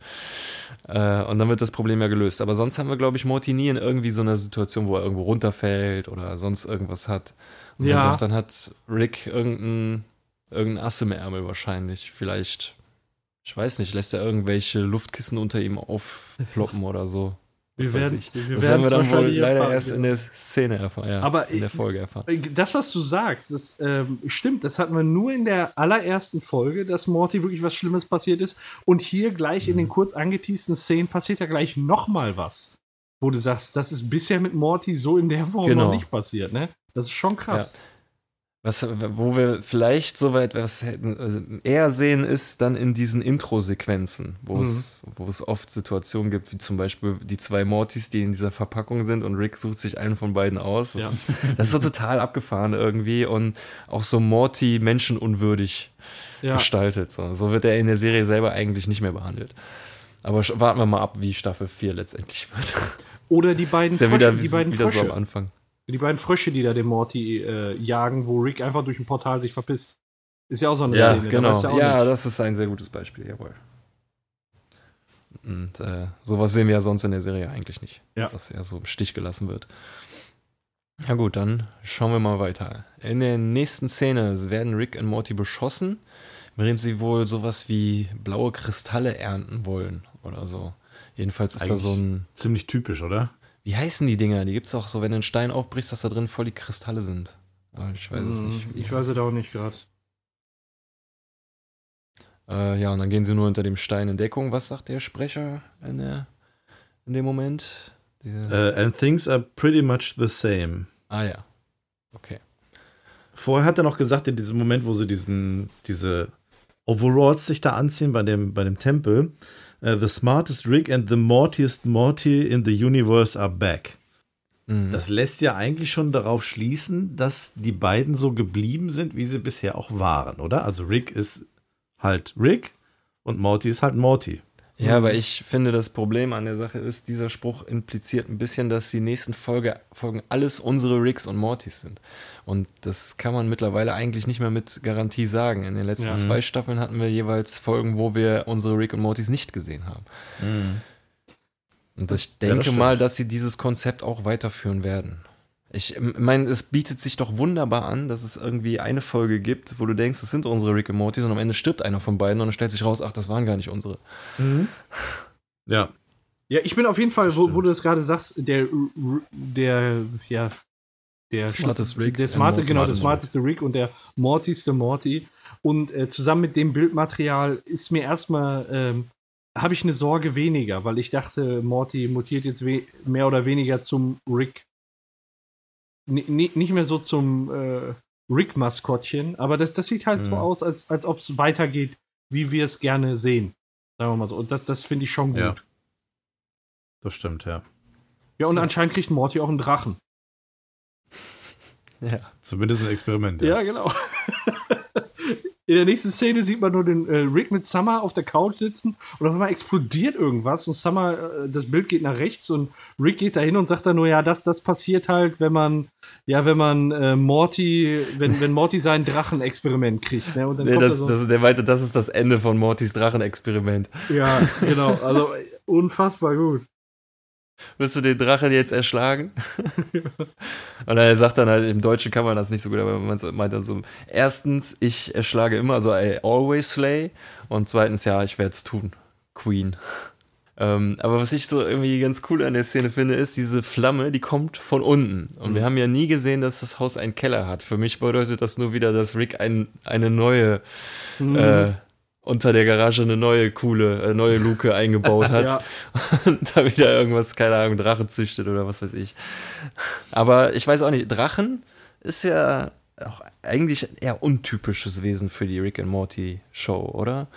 Äh, und dann wird das Problem ja gelöst. Aber sonst haben wir, glaube ich, Morty nie in irgendwie so einer Situation, wo er irgendwo runterfällt oder sonst irgendwas hat. Und Ja. dann, doch, dann hat Rick irgendein, irgendein Ass im Ärmel wahrscheinlich. Vielleicht, ich weiß nicht, lässt er irgendwelche Luftkissen unter ihm aufploppen oder so. Wir werden das werden wir dann wohl leider erfahren, erst ja. in der Szene erfahren, ja, Aber in der Folge erfahren. Das, was du sagst, das ähm, stimmt. Das hatten wir nur in der allerersten Folge, dass Morty wirklich was Schlimmes passiert ist. Und hier gleich in den Mhm. kurz angeteasten Szenen passiert ja gleich nochmal was. Wo du sagst, das ist bisher mit Morty so in der Form Genau. noch nicht passiert, ne? Das ist schon krass. Was, wo wir vielleicht so weit was hätten, also eher sehen, ist dann in diesen Intro-Sequenzen, wo, Mhm. es, wo es oft Situationen gibt, wie zum Beispiel die zwei Mortys, die in dieser Verpackung sind und Rick sucht sich einen von beiden aus. Das, Ja. ist, das ist so total abgefahren irgendwie und auch so Morty menschenunwürdig Ja. gestaltet. So. so wird er in der Serie selber eigentlich nicht mehr behandelt. Aber warten wir mal ab, wie Staffel 4 letztendlich wird. Oder die beiden Ist ja Frösche, wieder, die wie, beiden wieder so Frösche. am Anfang. Die beiden Frösche, die da den Morty äh, jagen, wo Rick einfach durch ein Portal sich verpisst. Ist ja auch so eine Ja, Szene. da genau. auch Ja, nicht. das ist ein sehr gutes Beispiel, jawohl. Und äh, sowas sehen wir ja sonst in der Serie eigentlich nicht. Ja. Dass er so im Stich gelassen wird. Ja gut, dann schauen wir mal weiter. In der nächsten Szene werden Rick und Morty beschossen, während sie wohl sowas wie blaue Kristalle ernten wollen oder so. Jedenfalls ist da so ein. Ziemlich typisch, oder? Wie heißen die Dinger? Die gibt's auch so, wenn du einen Stein aufbrichst, dass da drin voll die Kristalle sind. Aber ich weiß es nicht. Ich weiß es auch nicht gerade. Äh, ja, und dann gehen sie nur unter dem Stein in Deckung. Was sagt der Sprecher in, der, in dem Moment? Äh, and things are pretty much the same. ah ja. Okay. Vorher hat er noch gesagt, in diesem Moment, wo sie diesen, diese Overalls sich da anziehen bei dem, bei dem Tempel, äh, the smartest Rick and the mortiest Morty in the universe are back. Mhm. Das lässt ja eigentlich schon darauf schließen, dass die beiden so geblieben sind, wie sie bisher auch waren, oder? Also Rick ist halt Rick und Morty ist halt Morty. Ja, aber ich finde, das Problem an der Sache ist, dieser Spruch impliziert ein bisschen, dass die nächsten Folge, Folgen alles unsere Ricks und Mortys sind. Und das kann man mittlerweile eigentlich nicht mehr mit Garantie sagen. In den letzten Ja. zwei Staffeln hatten wir jeweils Folgen, wo wir unsere Rick und Mortys nicht gesehen haben. Und ich Ja, das denke stimmt. mal, dass sie dieses Konzept auch weiterführen werden. Ich meine, es bietet sich doch wunderbar an, dass es irgendwie eine Folge gibt, wo du denkst, es sind unsere Rick und Mortys und am Ende stirbt einer von beiden und dann stellt sich raus, ach, das waren gar nicht unsere. Ja. Ja, ich bin auf jeden Fall, wo, wo du das gerade sagst, der, der, ja, der Smartest Rick der smarte, genau, der smartest smarteste Rick und der mortigste Morty. Und äh, zusammen mit dem Bildmaterial ist mir erstmal, ähm, habe ich eine Sorge weniger, weil ich dachte, Morty mutiert jetzt mehr oder weniger zum Rick. N nicht mehr so zum äh, Rick-Maskottchen, aber das, das sieht halt so Mhm. aus, als, als ob es weitergeht, wie wir es gerne sehen. Sagen wir mal so. Und das, das finde ich schon gut. Ja. Ja. Das stimmt, ja. und anscheinend kriegt Morty auch einen Drachen. Ja. Zumindest ein Experiment. Ja, genau. *laughs* In der nächsten Szene sieht man nur den äh, Rick mit Summer auf der Couch sitzen und auf einmal explodiert irgendwas und Summer, äh, das Bild geht nach rechts und Rick geht dahin und sagt dann nur, ja, das, das passiert halt, wenn man, ja, wenn man äh, Morty, wenn, wenn Morty sein Drachenexperiment kriegt. Ne? Und dann Nee, kommt da das, so, das, der meinte, das ist das Ende von Mortys Drachenexperiment. ja, genau, also unfassbar gut. Willst du den Drachen jetzt erschlagen? *laughs* Und er sagt dann halt, im Deutschen kann man das nicht so gut, aber man meint dann so, erstens, ich erschlage immer, also I always slay. Und zweitens, ja, ich werde es tun. Queen. Ähm, aber was ich so irgendwie ganz cool an der Szene finde, ist diese Flamme, die kommt von unten. Und wir haben ja nie gesehen, dass das Haus einen Keller hat. Für mich bedeutet das nur wieder, dass Rick ein, eine neue, Mhm. äh, unter der Garage eine neue coole, äh, neue Luke *laughs* eingebaut hat Ja. und da wieder irgendwas, keine Ahnung, Drache züchtet oder was weiß ich. Aber ich weiß auch nicht, Drachen ist ja auch eigentlich ein eher untypisches Wesen für die Rick and Morty Show, oder?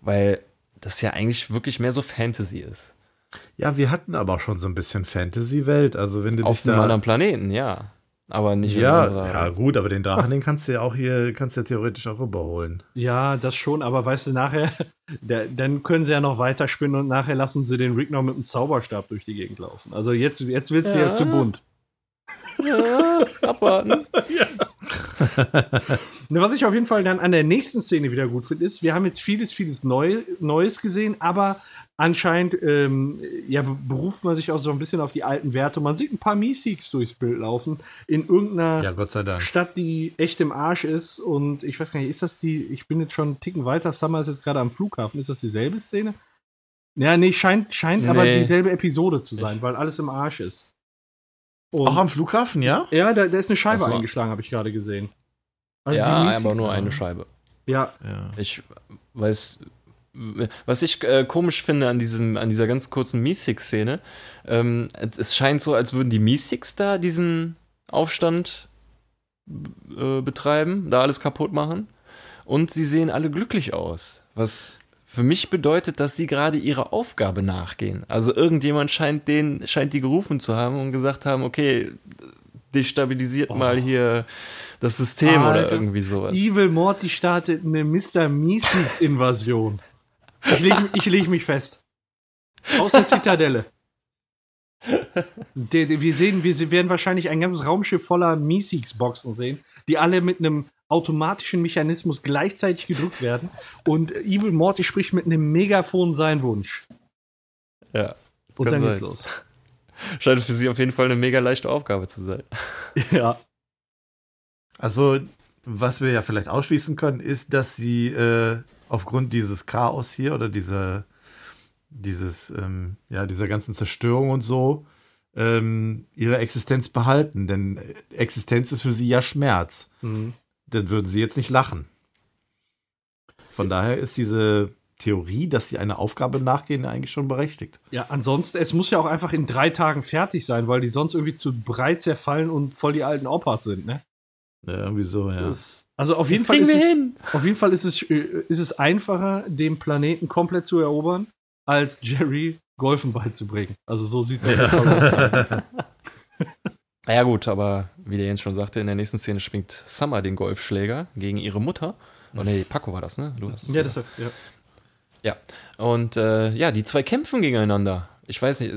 Weil das ja eigentlich wirklich mehr so Fantasy ist. Ja, wir hatten aber schon so ein bisschen Fantasy-Welt. Also wenn du Auf dich einem da anderen Planeten, ja. Aber nicht in ja, unserer. ja, gut, aber den Drachen, den kannst du ja auch hier, kannst du ja theoretisch auch rüberholen. Ja, das schon, aber weißt du, nachher, *laughs* der, dann können sie ja noch weiterspinnen und nachher lassen sie den Rick noch mit dem Zauberstab durch die Gegend laufen. Also jetzt, jetzt wird es ja. Ja. zu bunt. Ja, abwarten. *laughs* Ne, was ich auf jeden Fall dann an der nächsten Szene wieder gut finde, ist, wir haben jetzt vieles, vieles Neu Neues gesehen, aber anscheinend ähm, ja, beruft man sich auch so ein bisschen auf die alten Werte. Man sieht ein paar Meeseeks durchs Bild laufen in irgendeiner Ja, Gott sei Dank. Stadt, die echt im Arsch ist. Und ich weiß gar nicht, ist das die, ich bin jetzt schon einen Ticken weiter, Summer ist jetzt gerade am Flughafen. Ist das dieselbe Szene? Ja, nee, scheint, scheint aber Nee. dieselbe Episode zu sein, weil alles im Arsch ist. Und Auch am Flughafen, ja? ja, da, da ist eine Scheibe eingeschlagen, habe ich gerade gesehen. Also Ja, aber nur eine Scheibe. Ja, Ja. Ich weiß, was ich äh, komisch finde an, diesem, an dieser ganz kurzen Meesix-Szene, ähm, es scheint so, als würden die Meesix da diesen Aufstand äh, betreiben, da alles kaputt machen. Und sie sehen alle glücklich aus. Was für mich bedeutet, dass sie gerade ihrer Aufgabe nachgehen. Also irgendjemand scheint den, scheint die gerufen zu haben und gesagt haben, okay, destabilisiert mal hier das System oder Alter. irgendwie sowas. Evil Morty startet eine Mr. Meeseeks-Invasion. Ich lege ich leg mich fest. Aus der Zitadelle. Wir sehen, wir werden wahrscheinlich ein ganzes Raumschiff voller Meeseeks-Boxen sehen, die alle mit einem automatischen Mechanismus gleichzeitig gedrückt werden. Und Evil Morty spricht mit einem Megafon seinen Wunsch. Ja. Und dann sein. geht's los. Scheint für sie auf jeden Fall eine mega leichte Aufgabe zu sein. Ja. Also, was wir ja vielleicht ausschließen können, ist, dass sie äh, aufgrund dieses Chaos hier oder dieser, dieses, ähm, ja, dieser ganzen Zerstörung und so ähm, ihre Existenz behalten. Denn Existenz ist für sie ja Schmerz. Mhm. Dann würden sie jetzt nicht lachen. Von daher ist diese Theorie, dass sie einer Aufgabe nachgehen, eigentlich schon berechtigt. Ja, ansonsten, es muss ja auch einfach in drei Tagen fertig sein, weil die sonst irgendwie zu breit zerfallen und voll die alten Opas sind, ne? Ja, irgendwie so, ja. Das, also auf jeden, Fall ist wir es, hin. auf jeden Fall ist es, äh, ist es einfacher, den Planeten komplett zu erobern, als Jerry Golfen beizubringen. Also so sieht es aus. *laughs* Ja gut, aber wie der Jens schon sagte, in der nächsten Szene schwingt Summer den Golfschläger gegen ihre Mutter. Oh nee, Paco war das, ne? Du hast es ja, das, ja. Ja, und äh, ja, die zwei kämpfen gegeneinander. Ich weiß nicht,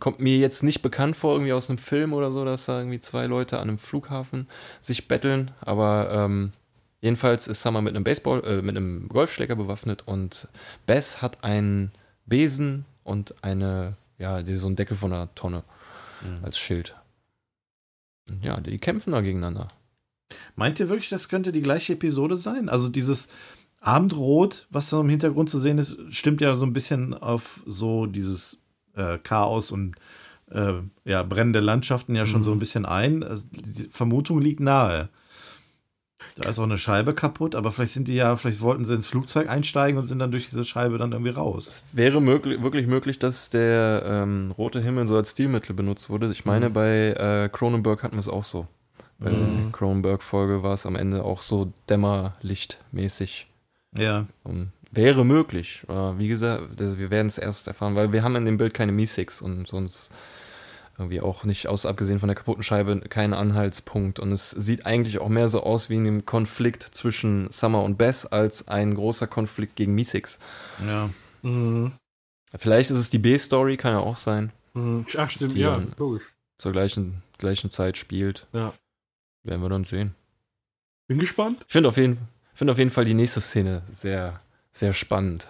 kommt mir jetzt nicht bekannt vor, irgendwie aus einem Film oder so, dass da irgendwie zwei Leute an einem Flughafen sich betteln. Aber ähm, jedenfalls ist Summer mit einem Baseball, äh, mit einem Golfschläger bewaffnet und Bess hat einen Besen und eine, ja, so einen Deckel von einer Tonne als Schild. Ja, die kämpfen da gegeneinander. Meint ihr wirklich, das könnte die gleiche Episode sein? Also dieses Abendrot, was da im Hintergrund zu sehen ist, stimmt ja so ein bisschen auf so dieses äh, Chaos und äh, ja, brennende Landschaften ja schon so ein bisschen ein. Also die Vermutung liegt nahe. Da ist auch eine Scheibe kaputt, aber vielleicht sind die ja, vielleicht wollten sie ins Flugzeug einsteigen und sind dann durch diese Scheibe dann irgendwie raus. Wäre möglich, wirklich möglich, dass der ähm, rote Himmel so als Stilmittel benutzt wurde. Ich meine, bei äh, Cronenberg hatten wir es auch so. Bei der Cronenberg-Folge war es am Ende auch so dämmerlichtmäßig. Ja. Und wäre möglich. Aber wie gesagt, das, wir werden es erst erfahren, weil wir haben in dem Bild keine Mi-6 und sonst irgendwie auch nicht, aus abgesehen von der kaputten Scheibe, keinen Anhaltspunkt. Und es sieht eigentlich auch mehr so aus wie ein Konflikt zwischen Summer und Bess als ein großer Konflikt gegen Mi-6. Ja. Mhm. Vielleicht ist es die B-Story, kann ja auch sein. Mhm. Ach, stimmt, Die ja, logisch. Zur gleichen, gleichen Zeit spielt. Ja. Werden wir dann sehen. Bin gespannt. Ich finde auf, jeden- finde auf jeden Fall die nächste Szene sehr, sehr spannend.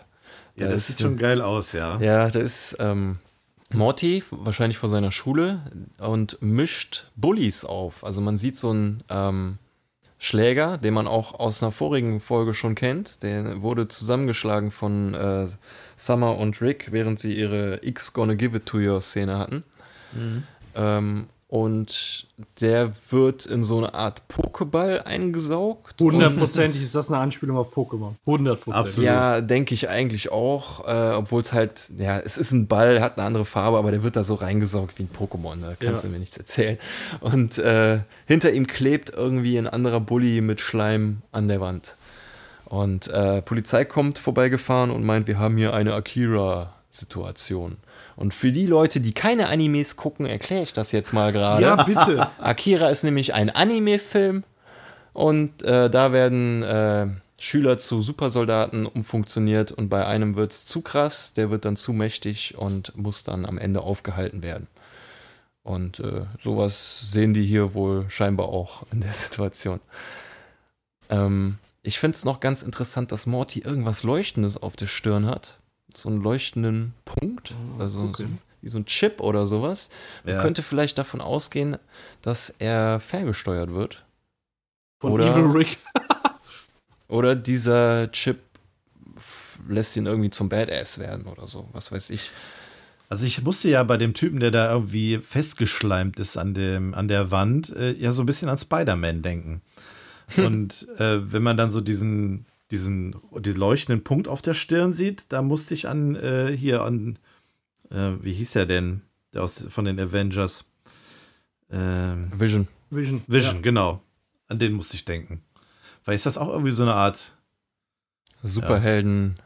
Ja, Da das ist- sieht schon geil aus, ja. Ja, da ist ähm, Morty wahrscheinlich vor seiner Schule und mischt Bullies auf. Also man sieht so einen ähm, Schläger, den man auch aus einer vorigen Folge schon kennt. Der wurde zusammengeschlagen von äh, Summer und Rick, während sie ihre X Gonna Give It To You Szene hatten. Ähm, und der wird in so eine Art Pokéball eingesaugt. und- Hundertprozentig ist das eine Anspielung auf Pokémon. Hundertprozentig. Ja, denke ich eigentlich auch. Äh, Obwohl es halt, ja, es ist ein Ball, hat eine andere Farbe, aber der wird da so reingesaugt wie ein Pokémon. Da kannst Ja. du mir nichts erzählen. Und äh, hinter ihm klebt irgendwie ein anderer Bully mit Schleim an der Wand. Und äh, Polizei kommt vorbeigefahren und meint, wir haben hier eine Akira-Situation. Und für die Leute, die keine Animes gucken, erkläre ich das jetzt mal gerade. Ja, bitte. *laughs* Akira ist nämlich ein Anime-Film und äh, da werden äh, Schüler zu Supersoldaten umfunktioniert und bei einem wird es zu krass, der wird dann zu mächtig und muss dann am Ende aufgehalten werden. Und äh, sowas sehen die hier wohl scheinbar auch in der *laughs* Situation. Ähm, ich finde es noch ganz interessant, dass Morty irgendwas Leuchtendes auf der Stirn hat. So einen leuchtenden Punkt. Oh, Also okay. so, wie so ein Chip oder sowas. Man Ja. könnte vielleicht davon ausgehen, dass er ferngesteuert wird. Von Oder- Evil Rick. *laughs* Oder dieser Chip lässt ihn irgendwie zum Badass werden oder so. Was weiß ich. Also ich musste ja bei dem Typen, der da irgendwie festgeschleimt ist an, dem, an der Wand, äh, ja so ein bisschen an Spider-Man denken. *laughs* Und äh, wenn man dann so diesen, diesen, den leuchtenden Punkt auf der Stirn sieht, da musste ich an äh, hier an, äh, wie hieß er denn, der aus, von den Avengers? Ähm, Vision. Vision. Vision, genau. An den musste ich denken. Weil ist das auch irgendwie so eine Art, Superhelden.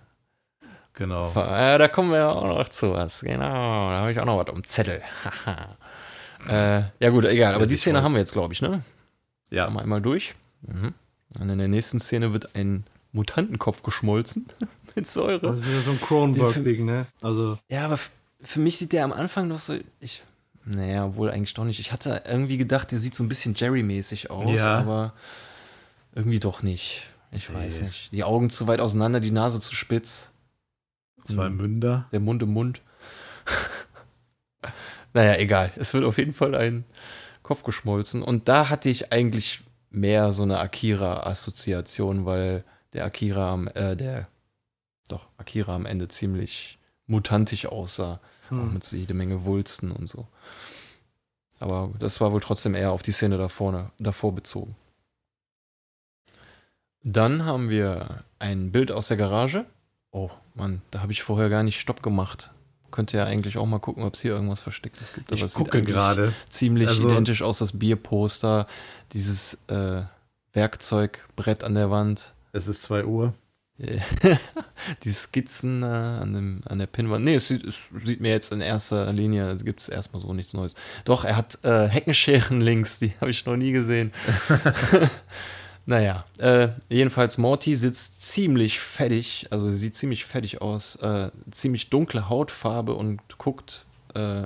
genau. Ja, da kommen wir ja auch noch zu was. Genau, da habe ich auch noch was am Zettel. Haha. *laughs* äh, ja gut, egal. Aber die Szene haben wir jetzt, glaube ich, ne? Ja, Haben wir einmal durch. Mhm. Und in der nächsten Szene wird ein Mutantenkopf geschmolzen *laughs* mit Säure. Das ist wieder so ein Cronenberg-Ding, ne? Also, Ja, aber für mich sieht der am Anfang noch so. Ich, naja, wohl eigentlich doch nicht. Ich hatte irgendwie gedacht, der sieht so ein bisschen Jerry-mäßig aus, Ja. aber irgendwie doch nicht. Ich weiß Nee. nicht. Die Augen zu weit auseinander, die Nase zu spitz, zwei Mhm. Münder. der Mund im Mund. *laughs* naja, egal. Es wird auf jeden Fall ein Kopf geschmolzen. Und da hatte ich eigentlich mehr so eine Akira-Assoziation, weil der Akira am, äh, der, doch, Akira am Ende ziemlich mutantisch aussah. Auch hm. mit so jede Menge Wulsten und so. Aber das war wohl trotzdem eher auf die Szene da vorne, davor bezogen. Dann haben wir ein Bild aus der Garage. Oh Mann, da habe ich vorher gar nicht Stopp gemacht. Könnte ja eigentlich auch mal gucken, ob es hier irgendwas Verstecktes gibt. Ich es sieht gucke gerade. Ziemlich Also- identisch aus, das Bierposter, dieses äh, Werkzeugbrett an der Wand. Es ist 2 Uhr. *laughs* die Skizzen äh, an, dem, an der Pinnwand. Nee, es sieht, es sieht mir jetzt in erster Linie, also gibt es erstmal so nichts Neues. Doch, er hat äh, Heckenscheren links, die habe ich noch nie gesehen. *laughs* *laughs* naja, äh, jedenfalls Morty sitzt ziemlich fettig, also sie sieht ziemlich fettig aus, äh, ziemlich dunkle Hautfarbe und guckt äh,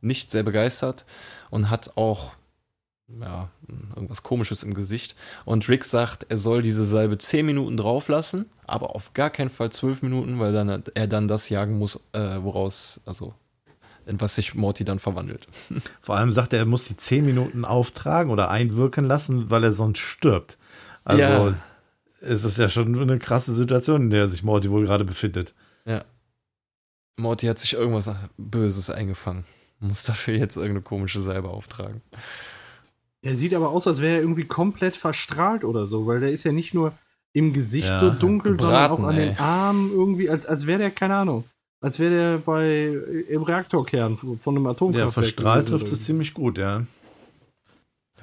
nicht sehr begeistert und hat auch ja, irgendwas komisches im Gesicht. Und Rick sagt, er soll diese Salbe 10 Minuten drauf lassen, aber auf gar keinen Fall 12 Minuten, weil dann er dann das jagen muss, äh, woraus, also in was sich Morty dann verwandelt. *laughs* Vor allem sagt er, er muss die 10 Minuten auftragen oder einwirken lassen, weil er sonst stirbt. Also Ja. es ist ja schon eine krasse Situation, in der sich Morty wohl gerade befindet. Ja. Morty hat sich irgendwas Böses eingefangen. Muss dafür jetzt irgendeine komische Salbe auftragen. Er sieht aber aus, als wäre er irgendwie komplett verstrahlt oder so, weil der ist ja nicht nur im Gesicht Ja, so dunkel, gebraten, sondern auch an ey. den Armen irgendwie, als, als wäre der, keine Ahnung, als wäre der bei im Reaktorkern von einem Ja, Atomkraftwerk. verstrahlt gewesen trifft es ziemlich gut, ja.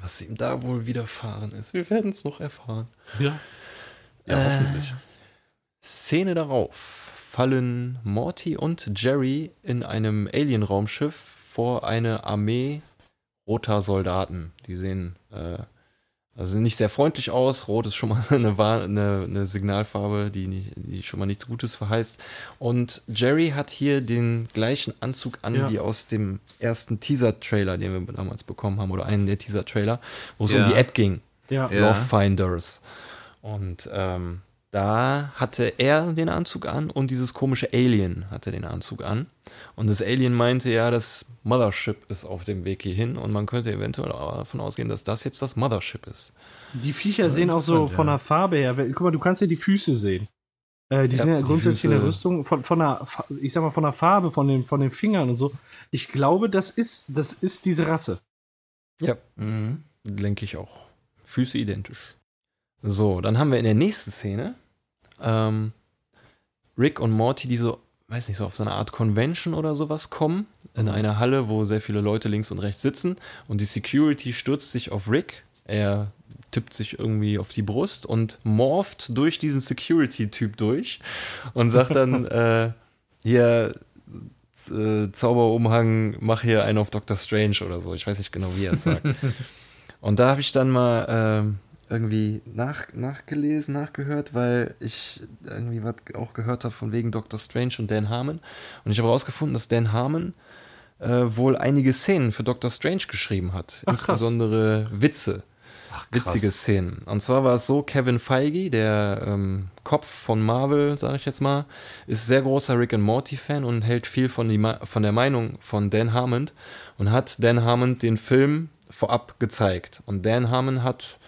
Was ihm da wohl widerfahren ist. Wir werden es noch erfahren. Ja. Ja, Äh, hoffentlich. Szene darauf fallen Morty und Jerry in einem Alien-Raumschiff vor eine Armee roter Soldaten. Die sehen äh, also nicht sehr freundlich aus. Rot ist schon mal *laughs* eine, eine, eine Signalfarbe, die, nicht- die schon mal nichts Gutes verheißt. Und Jerry hat hier den gleichen Anzug an Ja. wie aus dem ersten Teaser-Trailer, den wir damals bekommen haben, oder einen der Teaser-Trailer, wo es Ja. um die App ging. Ja. Love Finders. Und ähm, da hatte er den Anzug an und dieses komische Alien hatte den Anzug an. Und das Alien meinte ja, das Mothership ist auf dem Weg hierhin und man könnte eventuell auch davon ausgehen, dass das jetzt das Mothership ist. Die Viecher sehen auch so von der Farbe her. Guck mal, du kannst ja die Füße sehen. Äh, die Ja, sind ja grundsätzlich in der Rüstung, von, von der, ich sag mal, von der Farbe, von den, von den Fingern und so. Ich glaube, das ist, das ist diese Rasse. Ja, Mhm. denke ich auch. Füße identisch. So, dann haben wir in der nächsten Szene ähm, Rick und Morty, die so, weiß nicht, so auf so eine Art Convention oder sowas kommen, in einer Halle, wo sehr viele Leute links und rechts sitzen und die Security stürzt sich auf Rick. Er tippt sich irgendwie auf die Brust und morpht durch diesen Security-Typ durch und sagt dann, *laughs* äh, hier, äh, Zauberumhang, mach hier einen auf Doctor Strange oder so. Ich weiß nicht genau, wie er es sagt. *laughs* und da habe ich dann mal ähm, irgendwie nach, nachgelesen, nachgehört, weil ich irgendwie was auch gehört habe von wegen Doctor Strange und Dan Harmon. Und ich habe herausgefunden, dass Dan Harmon äh, wohl einige Szenen für Doctor Strange geschrieben hat. Ach, insbesondere Witze. Ach, Witzige Szenen. Und zwar war es so, Kevin Feige, der ähm, Kopf von Marvel, sage ich jetzt mal, ist sehr großer Rick and Morty-Fan und hält viel von, die, von der Meinung von Dan Harmon und hat Dan Harmon den Film vorab gezeigt. Und Dan Harmon hat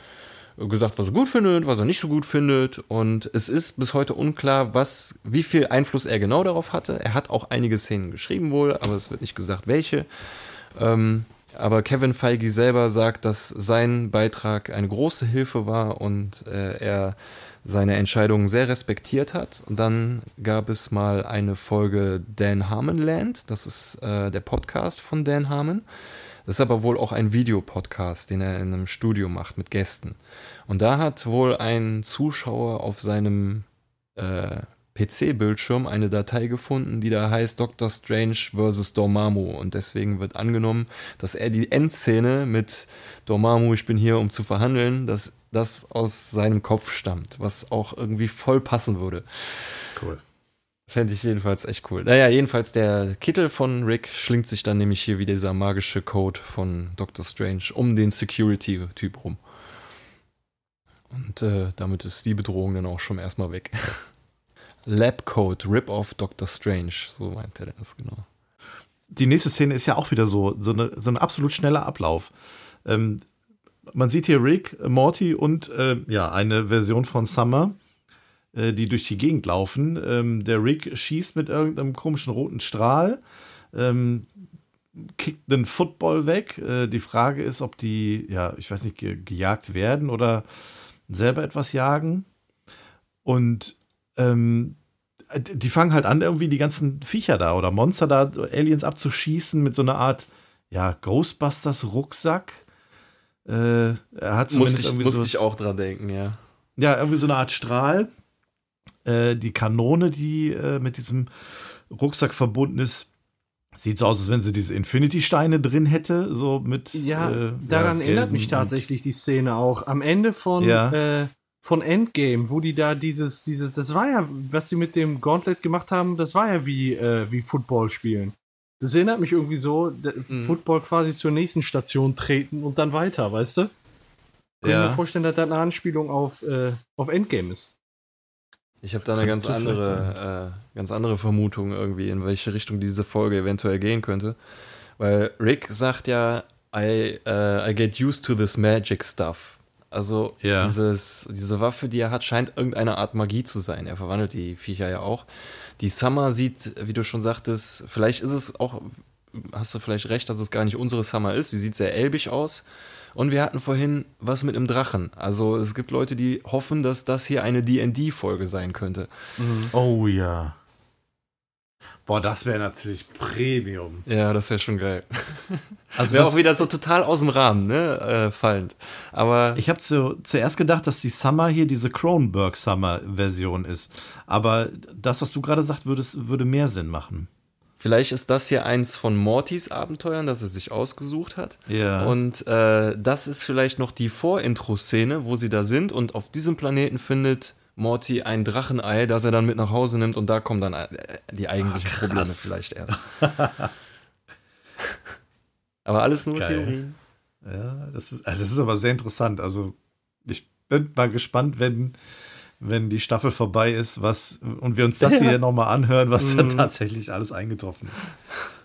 gesagt, was er gut findet, was er nicht so gut findet. Und es ist bis heute unklar, was, wie viel Einfluss er genau darauf hatte. Er hat auch einige Szenen geschrieben wohl, aber es wird nicht gesagt, welche. Ähm, aber Kevin Feige selber sagt, dass sein Beitrag eine große Hilfe war und äh, er seine Entscheidungen sehr respektiert hat. Und dann gab es mal eine Folge Dan Harmon Land. Das ist äh, der Podcast von Dan Harmon. Das ist aber wohl auch ein Videopodcast, den er in einem Studio macht mit Gästen. Und da hat wohl ein Zuschauer auf seinem äh, PC-Bildschirm eine Datei gefunden, die da heißt Doctor Strange vs. Dormammu. Und deswegen wird angenommen, dass er die Endszene mit Dormammu, ich bin hier, um zu verhandeln, dass das aus seinem Kopf stammt, was auch irgendwie voll passen würde. Cool. Fände ich jedenfalls echt cool. Naja, jedenfalls der Kittel von Rick schlingt sich dann nämlich hier wie dieser magische Code von Doctor Strange um den Security-Typ rum. Und äh, damit ist die Bedrohung dann auch schon erstmal weg. *laughs* Labcode, Rip-Off Doctor Strange, so meinte er das genau. Die nächste Szene ist ja auch wieder so, so, eine, so ein absolut schneller Ablauf. Ähm, man sieht hier Rick, Morty und äh, ja, eine Version von Summer, äh, die durch die Gegend laufen. Ähm, der Rick schießt mit irgendeinem komischen roten Strahl, ähm, kickt den Football weg. Äh, die Frage ist, ob die, ja, ich weiß nicht, ge gejagt werden oder selber etwas jagen. Und ähm, die fangen halt an, irgendwie die ganzen Viecher da oder Monster da, Aliens abzuschießen mit so einer Art, ja, Ghostbusters-Rucksack. Äh, er hat musste ich, musste so, ich auch dran denken, ja. Ja, irgendwie so eine Art Strahl. Äh, die Kanone, die äh, mit diesem Rucksack verbunden ist, sieht so aus, als wenn sie diese Infinity-Steine drin hätte, so mit. Ja, äh, daran ja, erinnert mich tatsächlich die Szene auch. Am Ende von, ja. Äh, von Endgame, wo die da dieses, dieses, das war ja, was die mit dem Gauntlet gemacht haben, das war ja wie, äh, wie Football spielen. Das erinnert mich irgendwie so, mhm. Football quasi zur nächsten Station treten und dann weiter, weißt du? Ich ja. kann mir vorstellen, dass das eine Anspielung auf, äh, auf Endgame ist. Ich habe da eine ganz andere, äh, ganz andere Vermutung irgendwie, in welche Richtung diese Folge eventuell gehen könnte. Weil Rick sagt ja, I, uh, I get used to this magic stuff. Also ja. dieses, diese Waffe, die er hat, scheint irgendeine Art Magie zu sein. Er verwandelt die Viecher ja auch. Die Summer sieht, wie du schon sagtest, vielleicht ist es auch, hast du vielleicht recht, dass es gar nicht unsere Summer ist. Sie sieht sehr elbig aus. Und wir hatten vorhin was mit einem Drachen. Also es gibt Leute, die hoffen, dass das hier eine D&D-Folge sein könnte. Mhm. Oh ja. Boah, das wäre natürlich Premium. Ja, das wäre schon geil. *laughs* Also wäre auch wieder so total aus dem Rahmen, ne, äh, fallend. Aber ich habe zu, zuerst gedacht, dass die Summer hier diese Cronenberg Summer Version ist. Aber das, was du gerade sagst, würde, würde mehr Sinn machen. Vielleicht ist das hier eins von Mortys Abenteuern, das er sich ausgesucht hat. Ja. Und äh, das ist vielleicht noch die Vorintro-Szene, wo sie da sind und auf diesem Planeten findet Morty ein Drachenei, das er dann mit nach Hause nimmt und da kommen dann äh, die eigentlichen Ach, Probleme vielleicht erst. *laughs* aber alles nur Geil. Theorien. Ja, das ist, das ist aber sehr interessant. Also ich bin mal gespannt, wenn wenn die Staffel vorbei ist, was und wir uns das *laughs* hier nochmal anhören, was da mhm. tatsächlich alles eingetroffen ist.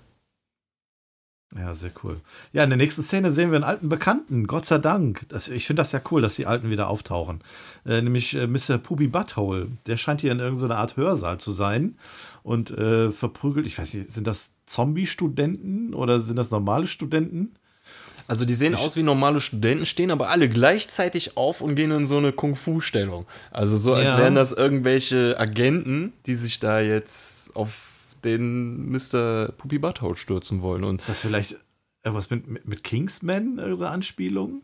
Ja, sehr cool. Ja, in der nächsten Szene sehen wir einen alten Bekannten, Gott sei Dank. Das, ich finde das ja cool, dass die Alten wieder auftauchen. Äh, nämlich äh, Mr. Pubi Butthole. Der scheint hier in irgendeiner Art Hörsaal zu sein und äh, verprügelt, ich weiß nicht, sind das Zombie-Studenten oder sind das normale Studenten? Also die sehen ich aus wie normale Studenten, stehen aber alle gleichzeitig auf und gehen in so eine Kung-Fu-Stellung. Also so, als ja. wären das irgendwelche Agenten, die sich da jetzt auf den Mr. Puppy Butthole stürzen wollen. Und ist das vielleicht irgendwas mit, mit, mit Kingsman, irgendeine Anspielung?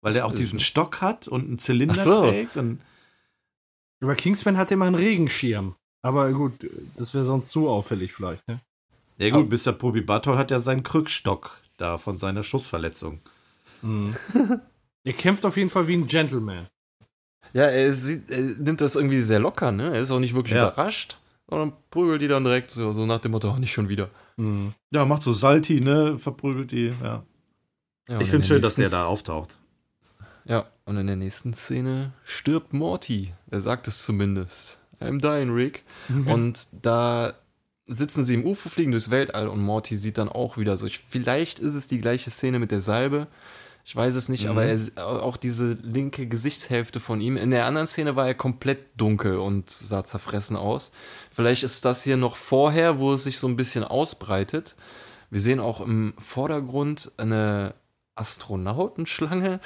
Weil der auch diesen Stock hat und einen Zylinder so. trägt. Und Über Kingsman hat er immer einen Regenschirm. Aber gut, das wäre sonst zu auffällig vielleicht, ne? Ja gut, Mr. Puppy Butthole hat ja seinen Krückstock da von seiner Schussverletzung. Mhm. *laughs* er kämpft auf jeden Fall wie ein Gentleman. Ja, er, sieht, er, nimmt das irgendwie sehr locker, ne? Er ist auch nicht wirklich ja. überrascht, sondern prügelt die dann direkt so, so nach dem Motto, oh, nicht schon wieder. Mhm. Ja, macht so Salty, ne? Verprügelt die, ja. ja ich finde schön, dass der da auftaucht. Ja, und in der nächsten Szene stirbt Morty. Er sagt es zumindest. I'm dying, Rick. Mhm. Und da sitzen sie im UFO, fliegen durchs Weltall und Morty sieht dann auch wieder so. Vielleicht ist es die gleiche Szene mit der Salbe. Ich weiß es nicht, mhm. aber er, auch diese linke Gesichtshälfte von ihm. In der anderen Szene war er komplett dunkel und sah zerfressen aus. Vielleicht ist das hier noch vorher, wo es sich so ein bisschen ausbreitet. Wir sehen auch im Vordergrund eine Astronautenschlange,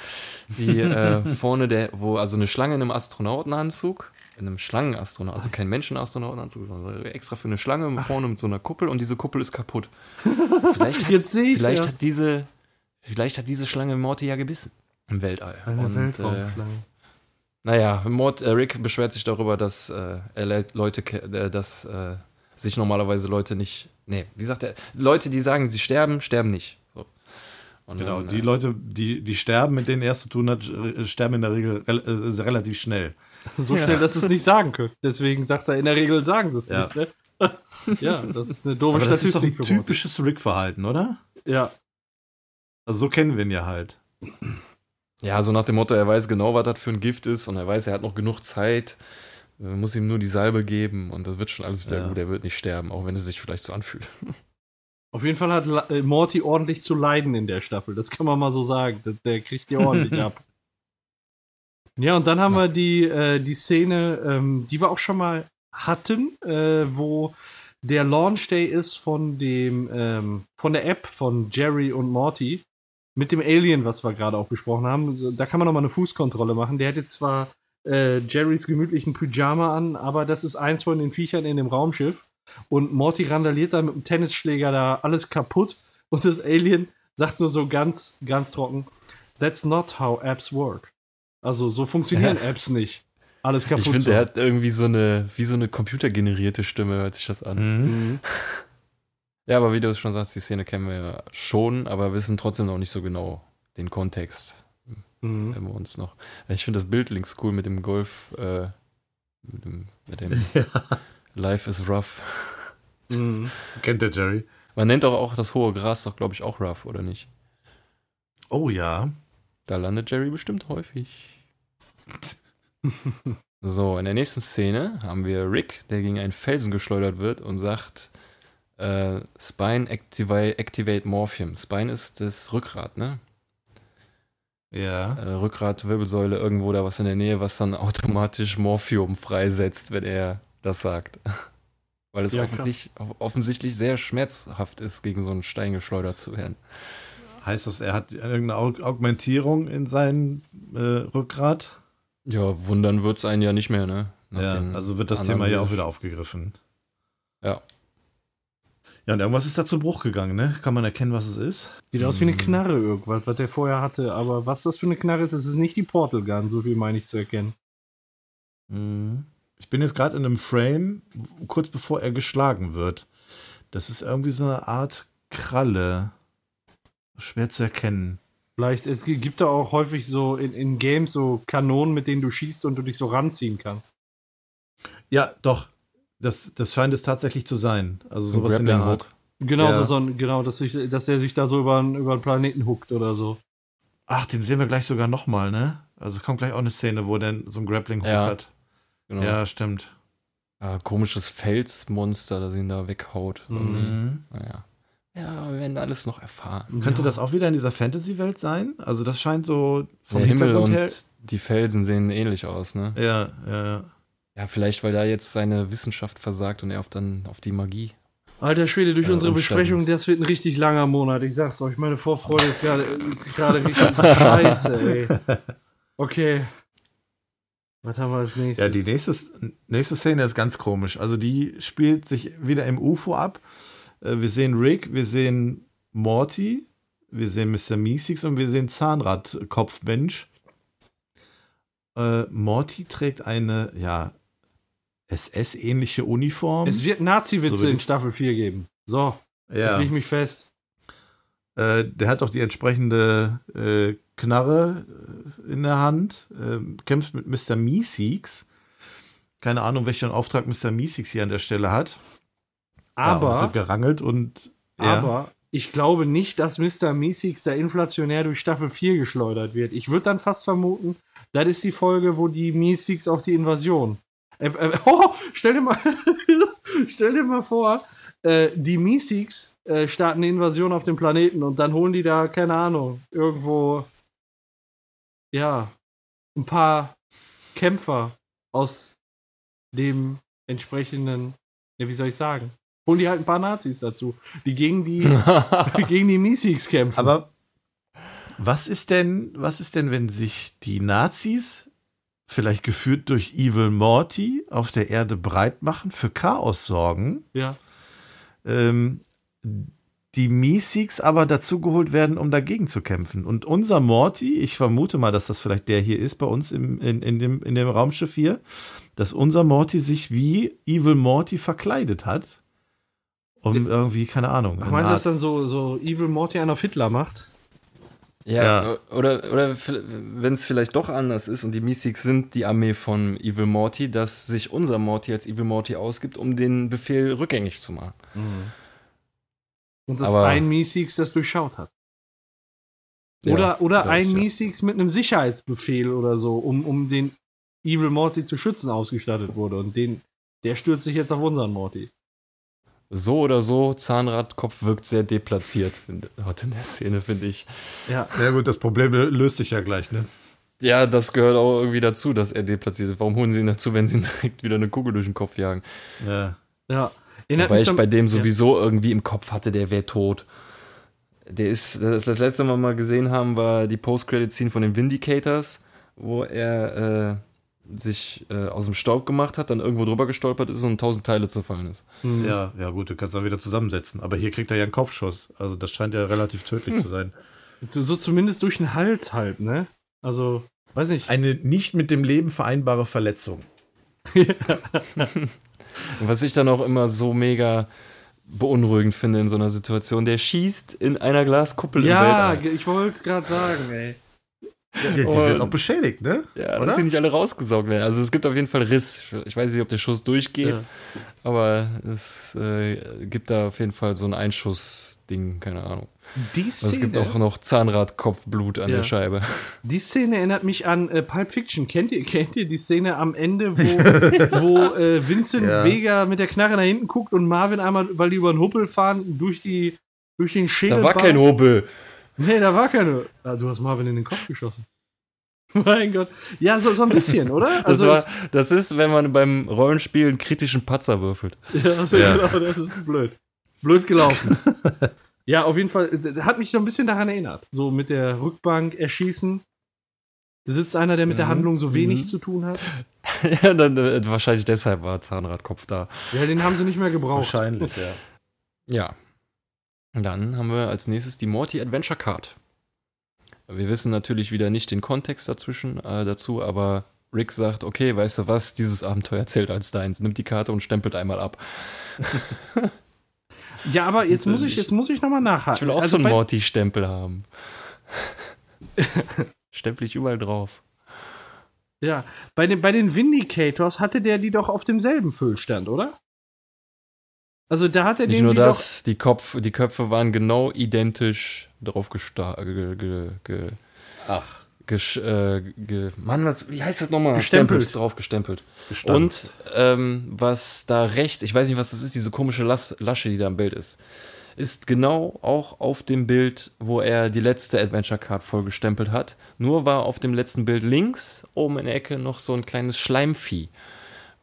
die äh, *laughs* vorne der, wo, also eine Schlange in einem Astronautenanzug, in einem Schlangenastronaut, also kein Menschenastronautenanzug, sondern extra für eine Schlange Ach. vorne mit so einer Kuppel und diese Kuppel ist kaputt. *laughs* Vielleicht, Jetzt vielleicht hat diese Vielleicht hat diese Schlange Morty ja gebissen im Weltall. Eine und, äh, naja, Mord, äh, Rick beschwert sich darüber, dass äh, er Leute, äh, dass äh, sich normalerweise Leute nicht, nee, wie sagt er, Leute, die sagen, sie sterben, sterben nicht. So. genau, dann, die äh, Leute, die, die sterben, mit denen er es zu tun hat, sterben in der Regel re relativ schnell. *laughs* So schnell, dass sie es nicht sagen können. Deswegen sagt er, in der Regel sagen sie es ja. nicht. Ne? *laughs* ja, das ist eine doofe Aber Statistik. Das ist doch ein typisches Rick-Verhalten, oder? Ja, also so kennen wir ihn ja halt. Ja, so nach dem Motto, er weiß genau, was das für ein Gift ist und er weiß, er hat noch genug Zeit. Man muss ihm nur die Salbe geben und das wird schon alles wieder ja. gut. Er wird nicht sterben, auch wenn es sich vielleicht so anfühlt. *laughs* Auf jeden Fall hat äh, Morty ordentlich zu leiden in der Staffel. Das kann man mal so sagen. Der kriegt die ordentlich ab. Ja, und dann haben ja. wir die, äh, die Szene, ähm, die wir auch schon mal hatten, äh, wo der Launch Day ist von dem, ähm, von der App von Jerry und Morty mit dem Alien, was wir gerade auch besprochen haben, da kann man nochmal eine Fußkontrolle machen. Der hat jetzt zwar äh, Jerrys gemütlichen Pyjama an, aber das ist eins von den Viechern in dem Raumschiff. Und Morty randaliert da mit dem Tennisschläger da alles kaputt. Und das Alien sagt nur so ganz, ganz trocken: That's not how apps work. Also so funktionieren *laughs* ja. Apps nicht. Alles kaputt. Ich finde, er hat irgendwie so eine, wie so eine computergenerierte Stimme, hört sich das an. Mhm. *laughs* Ja, aber wie du schon sagst, die Szene kennen wir ja schon, aber wissen trotzdem noch nicht so genau den Kontext. Mhm. Wenn wir uns noch. Ich finde das Bild links cool mit dem Golf, äh, mit dem, mit dem *laughs* ja. Life is rough. Mhm. Kennt der Jerry? Man nennt auch, auch das hohe Gras doch, glaube ich, auch rough, oder nicht? Oh ja. Da landet Jerry bestimmt häufig. *laughs* so, in der nächsten Szene haben wir Rick, der gegen einen Felsen geschleudert wird und sagt, äh, Spine activate, activate Morphium. Spine ist das Rückgrat, ne? Ja. Äh, Rückgrat, Wirbelsäule, irgendwo da was in der Nähe, was dann automatisch Morphium freisetzt, wenn er das sagt. *laughs* Weil es ja, offensichtlich sehr schmerzhaft ist, gegen so einen Stein geschleudert zu werden. Heißt das, er hat irgendeine Augmentierung in seinem äh, Rückgrat? Ja, wundern wird es einen ja nicht mehr, ne? Nach ja, also wird das Thema ja auch wieder aufgegriffen. Ja. Ja, und irgendwas ist da zu Bruch gegangen, ne? Kann man erkennen, was es ist? Sieht aus wie eine Knarre irgendwas, was der vorher hatte. Aber was das für eine Knarre ist, ist es nicht die Portal Gun, so viel meine ich zu erkennen. Mhm. Ich bin jetzt gerade in einem Frame, kurz bevor er geschlagen wird. Das ist irgendwie so eine Art Kralle. Schwer zu erkennen. Vielleicht, es gibt da auch häufig so in, in Games so Kanonen, mit denen du schießt und du dich so ranziehen kannst. Ja, doch. Das, das scheint es tatsächlich zu sein. Also so sowas in der Art. Genau, ja. so, so ein, genau, dass, ich, dass er sich da so über, über einen Planeten huckt oder so. Ach, den sehen wir gleich sogar nochmal, ne? Also kommt gleich auch eine Szene, wo der so ein Grappling-Hook ja. hat. Genau. Ja, stimmt. Ja, komisches Felsmonster, das ihn da weghaut. Mhm. Naja. Ja, wir werden alles noch erfahren. Könnte ja. das auch wieder in dieser Fantasy-Welt sein? Also das scheint so vom Der Himmel und her die Felsen sehen ähnlich aus, ne? Ja, ja, ja. Ja, vielleicht, weil da jetzt seine Wissenschaft versagt und er auf dann auf die Magie. Alter Schwede, durch äh, unsere Besprechung, das wird ein richtig langer Monat. Ich sag's euch, meine Vorfreude ist gerade richtig *laughs* scheiße, ey. Okay. Was haben wir als nächstes? Ja, die nächste, nächste Szene ist ganz komisch. Also die spielt sich wieder im UFO ab wir sehen Rick, wir sehen Morty, wir sehen Mr. Meeseeks und wir sehen Zahnradkopfmensch. Äh, Morty trägt eine, ja, SS-ähnliche Uniform. Es wird Nazi-Witze so in Staffel 4 geben. So, ja. da ich mich fest. Äh, der hat auch die entsprechende äh, Knarre äh, in der Hand, ähm, kämpft mit Mr. Meeseeks. Keine Ahnung, welchen Auftrag Mr. Meeseeks hier an der Stelle hat. Aber. Ja, gerangelt und Ja. Aber ich glaube nicht, dass Mr. Meeseeks da inflationär durch Staffel 4 geschleudert wird. Ich würde dann fast vermuten, das ist die Folge, wo die Meeseeks auch die Invasion. Äh, äh, *laughs* oh, stell dir mal, *laughs* stell dir mal vor, äh, die Meeseeks äh, starten eine Invasion auf dem Planeten und dann holen die da, keine Ahnung, irgendwo, ja, ein paar Kämpfer aus dem entsprechenden, ja, wie soll ich sagen, holen die halt ein paar Nazis dazu, die gegen die, *laughs* gegen die Meeseeks kämpfen. Aber was ist denn, was ist denn, wenn sich die Nazis, vielleicht geführt durch Evil Morty, auf der Erde breit machen, für Chaos sorgen, ja. ähm, die Meeseeks aber dazugeholt werden, um dagegen zu kämpfen. Und unser Morty, ich vermute mal, dass das vielleicht der hier ist bei uns im, in, in, dem, in dem Raumschiff hier, dass unser Morty sich wie Evil Morty verkleidet hat. Um irgendwie, keine Ahnung. Ach, meinst du, dass dann so, so Evil Morty einen auf Hitler macht? Ja, Ja. oder, oder wenn es vielleicht doch anders ist und die Meeseeks sind die Armee von Evil Morty, dass sich unser Morty als Evil Morty ausgibt, um den Befehl rückgängig zu machen. Und dass Aber- ein Meeseeks das durchschaut hat. Ja, Oder, ein ich, ja. Meeseeks mit einem Sicherheitsbefehl oder so, um, um den Evil Morty zu schützen, ausgestattet wurde. Und den, der stürzt sich jetzt auf unseren Morty. So oder so, Zahnradkopf wirkt sehr deplatziert in, heute *laughs* in der Szene, finde ich. Ja. Ja, gut, das Problem löst sich ja gleich, ne? Ja, das gehört auch irgendwie dazu, dass er deplatziert ist. Warum holen sie ihn dazu, wenn sie ihn *laughs* direkt wieder eine Kugel durch den Kopf jagen? Ja. Ja. Weil ich bei dem ja. sowieso irgendwie im Kopf hatte, der wäre tot. Der ist, das, das letzte Mal mal gesehen haben, war die Post-Credit-Scene von den Vindicators, wo er äh, sich äh, aus dem Staub gemacht hat, dann irgendwo drüber gestolpert ist und in tausend Teile zerfallen ist. Hm. Ja, ja, gut, du kannst dann wieder zusammensetzen. Aber hier kriegt er ja einen Kopfschuss. Also, das scheint ja relativ tödlich zu sein. *laughs* So, so zumindest durch den Hals halt, ne? Also, weiß nicht. Eine nicht mit dem Leben vereinbare Verletzung. Und *laughs* was ich dann auch immer so mega beunruhigend finde in so einer Situation, der schießt in einer Glaskuppel ja, im Weltall. ich wollte es gerade sagen, ey. Die, die wird auch beschädigt, ne? Ja, Oder? dass sie nicht alle rausgesaugt werden. Also es gibt auf jeden Fall Riss. Ich weiß nicht, ob der Schuss durchgeht, Ja. aber es äh, gibt da auf jeden Fall so ein Einschussding, keine Ahnung. Die Also es gibt Szene, auch noch Zahnradkopfblut an Ja. der Scheibe. die Szene erinnert mich an äh, Pulp Fiction. Kennt ihr, kennt ihr die Szene am Ende, wo, *laughs* wo äh, Vincent Ja. Vega mit der Knarre nach hinten guckt und Marvin einmal, weil die über den Huppel fahren, durch, die, durch den Schädel. Da war kein Hobel. Nee, da war keine. Ah, du hast Marvin in den Kopf geschossen. *laughs* mein Gott. Ja, so, so ein bisschen, oder? Das, war, das ist, wenn man beim Rollenspiel einen kritischen Patzer würfelt. Ja, *laughs* also Ja. genau, das ist blöd. Blöd gelaufen. *laughs* ja, auf jeden Fall, äh, hat mich so ein bisschen daran erinnert. So mit der Rückbank erschießen. Da sitzt einer, der mit der Mhm. Handlung so wenig Mhm. zu tun hat. ja, dann, äh, wahrscheinlich deshalb war Zahnradkopf da. Ja, den haben sie nicht mehr gebraucht. Wahrscheinlich, ja. Ja. Dann haben wir als nächstes die Morty Adventure Card. Wir wissen natürlich wieder nicht den Kontext dazwischen, äh, dazu, aber Rick sagt, okay, weißt du was, dieses Abenteuer zählt als deins. Nimmt die Karte und stempelt einmal ab. *laughs* Ja, aber jetzt muss ich, jetzt muss ich nochmal nachhaken. Ich will auch Also so einen Morty-Stempel haben. *laughs* Stempel ich überall drauf. Ja, bei den, bei den Vindicators hatte der die doch auf demselben Füllstand, oder? Also da hat er Nicht den nur das, die, Kopf, die Köpfe waren genau identisch drauf ge, ge, ge, Ach, gesch, äh, ge, Mann, was, wie heißt das nochmal? Gestempelt. Stempelt, drauf gestempelt. gestanden. Und ähm, was da rechts, ich weiß nicht, was das ist, diese komische Las Lasche, die da im Bild ist, ist genau auch auf dem Bild, wo er die letzte Adventure Card voll gestempelt hat. Nur war auf dem letzten Bild links oben in der Ecke noch so ein kleines Schleimvieh.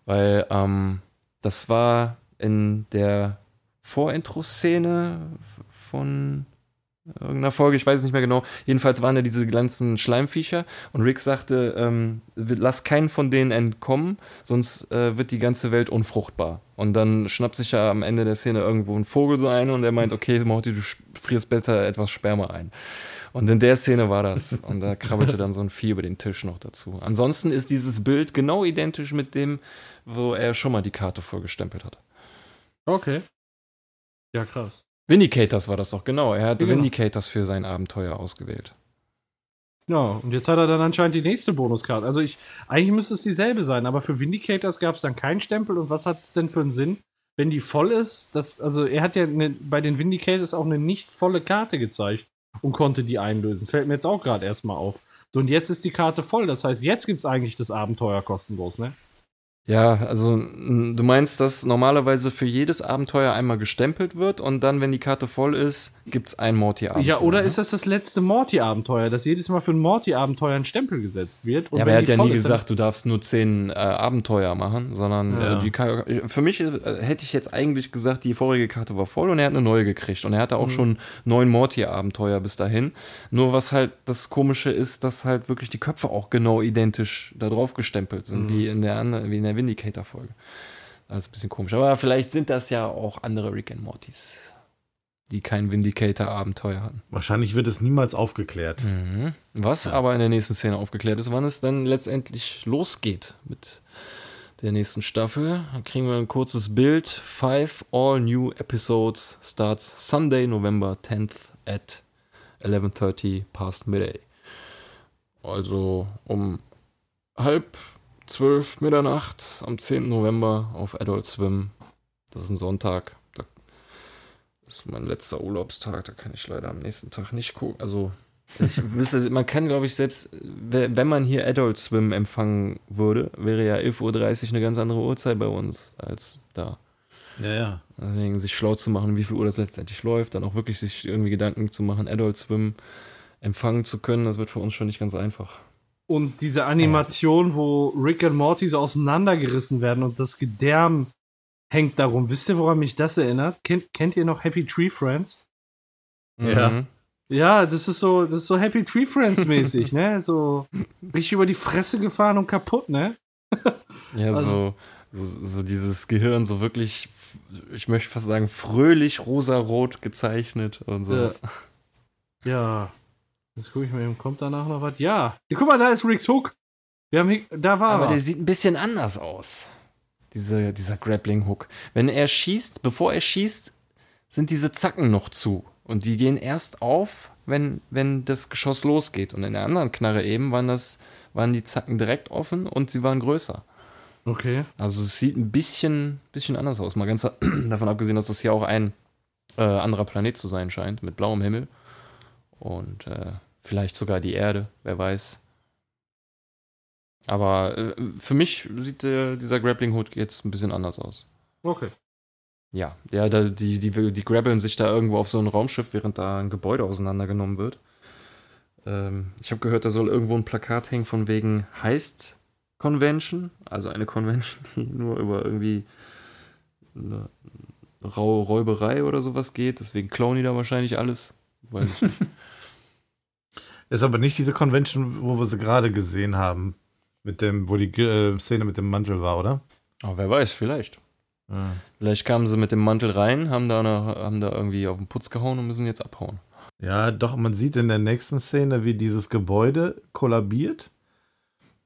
Weil ähm, das war in der Vorintro-Szene von irgendeiner Folge, ich weiß es nicht mehr genau. Jedenfalls waren da diese ganzen Schleimviecher und Rick sagte, ähm, lass keinen von denen entkommen, sonst äh, wird die ganze Welt unfruchtbar. Und dann schnappt sich ja am Ende der Szene irgendwo ein Vogel so ein und er meint, okay, Morty, du frierst besser etwas Sperma ein. Und in der Szene war das. Und da krabbelte dann so ein Vieh über den Tisch noch dazu. Ansonsten ist dieses Bild genau identisch mit dem, wo er schon mal die Karte vorgestempelt hat. Okay. Ja, krass. Vindicators war das doch, genau. Er hat genau. Vindicators für sein Abenteuer ausgewählt. Ja, und jetzt hat er dann anscheinend die nächste Bonuskarte. Also ich, eigentlich müsste es dieselbe sein, aber für Vindicators gab es dann keinen Stempel. Und was hat es denn für einen Sinn, wenn die voll ist, das, also er hat ja eine, bei den Vindicators auch eine nicht volle Karte gezeigt und konnte die einlösen. Fällt mir jetzt auch gerade erstmal auf. So, und jetzt ist die Karte voll. Das heißt, jetzt gibt es eigentlich das Abenteuer kostenlos, ne? Ja, also du meinst, dass normalerweise für jedes Abenteuer einmal gestempelt wird und dann, wenn die Karte voll ist, gibt es ein Morty-Abenteuer. Ja, oder ne? ist das das letzte Morty-Abenteuer, dass jedes Mal für ein Morty-Abenteuer ein Stempel gesetzt wird? ja, aber er hat ja nie gesagt, du darfst nur zehn äh, Abenteuer machen, sondern ja. äh, die, für mich äh, hätte ich jetzt eigentlich gesagt, die vorige Karte war voll und er hat eine neue gekriegt und er hatte auch mhm. schon neun Morty-Abenteuer bis dahin. Nur was halt das Komische ist, dass halt wirklich die Köpfe auch genau identisch da drauf gestempelt sind, mhm. wie in der, wie in der Vindicator-Folge. Das ist ein bisschen komisch. Aber vielleicht sind das ja auch andere Rick and Mortys, die kein Vindicator-Abenteuer hatten. Wahrscheinlich wird es niemals aufgeklärt. Mhm. Was ja. aber in der nächsten Szene aufgeklärt ist, wann es dann letztendlich losgeht mit der nächsten Staffel. Dann kriegen wir ein kurzes Bild. Five all new episodes starts Sunday, November 10th at 11.30 past midday. Also um halb 12 Mitternacht am 10. November auf Adult Swim. Das ist ein Sonntag. Das ist mein letzter Urlaubstag. Da kann ich leider am nächsten Tag nicht gucken. Also, ich *laughs* wüsste, man kann, glaube ich, selbst, wenn man hier Adult Swim empfangen würde, wäre ja 11.30 Uhr eine ganz andere Uhrzeit bei uns als da. Ja, ja. Deswegen sich schlau zu machen, wie viel Uhr das letztendlich läuft, dann auch wirklich sich irgendwie Gedanken zu machen, Adult Swim empfangen zu können, das wird für uns schon nicht ganz einfach. Und diese Animation, wo Rick und Morty so auseinandergerissen werden und das Gedärm hängt darum. Wisst ihr, woran mich das erinnert? Kennt, kennt ihr noch Happy Tree Friends? Ja. Mhm. Ja, das ist so, das ist so Happy Tree Friends mäßig, *laughs* ne? So richtig über die Fresse gefahren und kaputt, ne? ja, also, so, so, so, dieses Gehirn so wirklich, ich möchte fast sagen, fröhlich rosarot gezeichnet und so. Ja. ja. Jetzt gucke ich mal, kommt danach noch was? Ja. ja. Guck mal, da ist Ricks Hook. Wir haben, da war Aber er. der sieht ein bisschen anders aus. Diese, dieser Grappling Hook. Wenn er schießt, bevor er schießt, sind diese Zacken noch zu. Und die gehen erst auf, wenn, wenn das Geschoss losgeht. Und in der anderen Knarre eben waren, das, waren die Zacken direkt offen und sie waren größer. Okay. Also es sieht ein bisschen, bisschen anders aus. Mal ganz *coughs* davon abgesehen, dass das hier auch ein äh, anderer Planet zu sein scheint, mit blauem Himmel. Und äh, Vielleicht sogar die Erde, wer weiß. Aber äh, für mich sieht der, dieser Grappling Hood jetzt ein bisschen anders aus. Okay. Ja, ja, da, die, die, die grappeln sich da irgendwo auf so ein Raumschiff, während da ein Gebäude auseinandergenommen wird. Ähm, ich habe gehört, da soll irgendwo ein Plakat hängen von wegen Heist Convention, also eine Convention, *laughs* die nur über irgendwie eine raue Räuberei oder sowas geht. Deswegen klauen die da wahrscheinlich alles. Weiß ich nicht. *laughs* Ist aber nicht diese Convention, wo wir sie gerade gesehen haben. Mit dem, wo die äh, Szene mit dem Mantel war, oder? Oh, wer weiß, vielleicht. Ja. Vielleicht kamen sie mit dem Mantel rein, haben da, eine, haben da irgendwie auf den Putz gehauen und müssen jetzt abhauen. Ja, doch, man sieht in der nächsten Szene, wie dieses Gebäude kollabiert.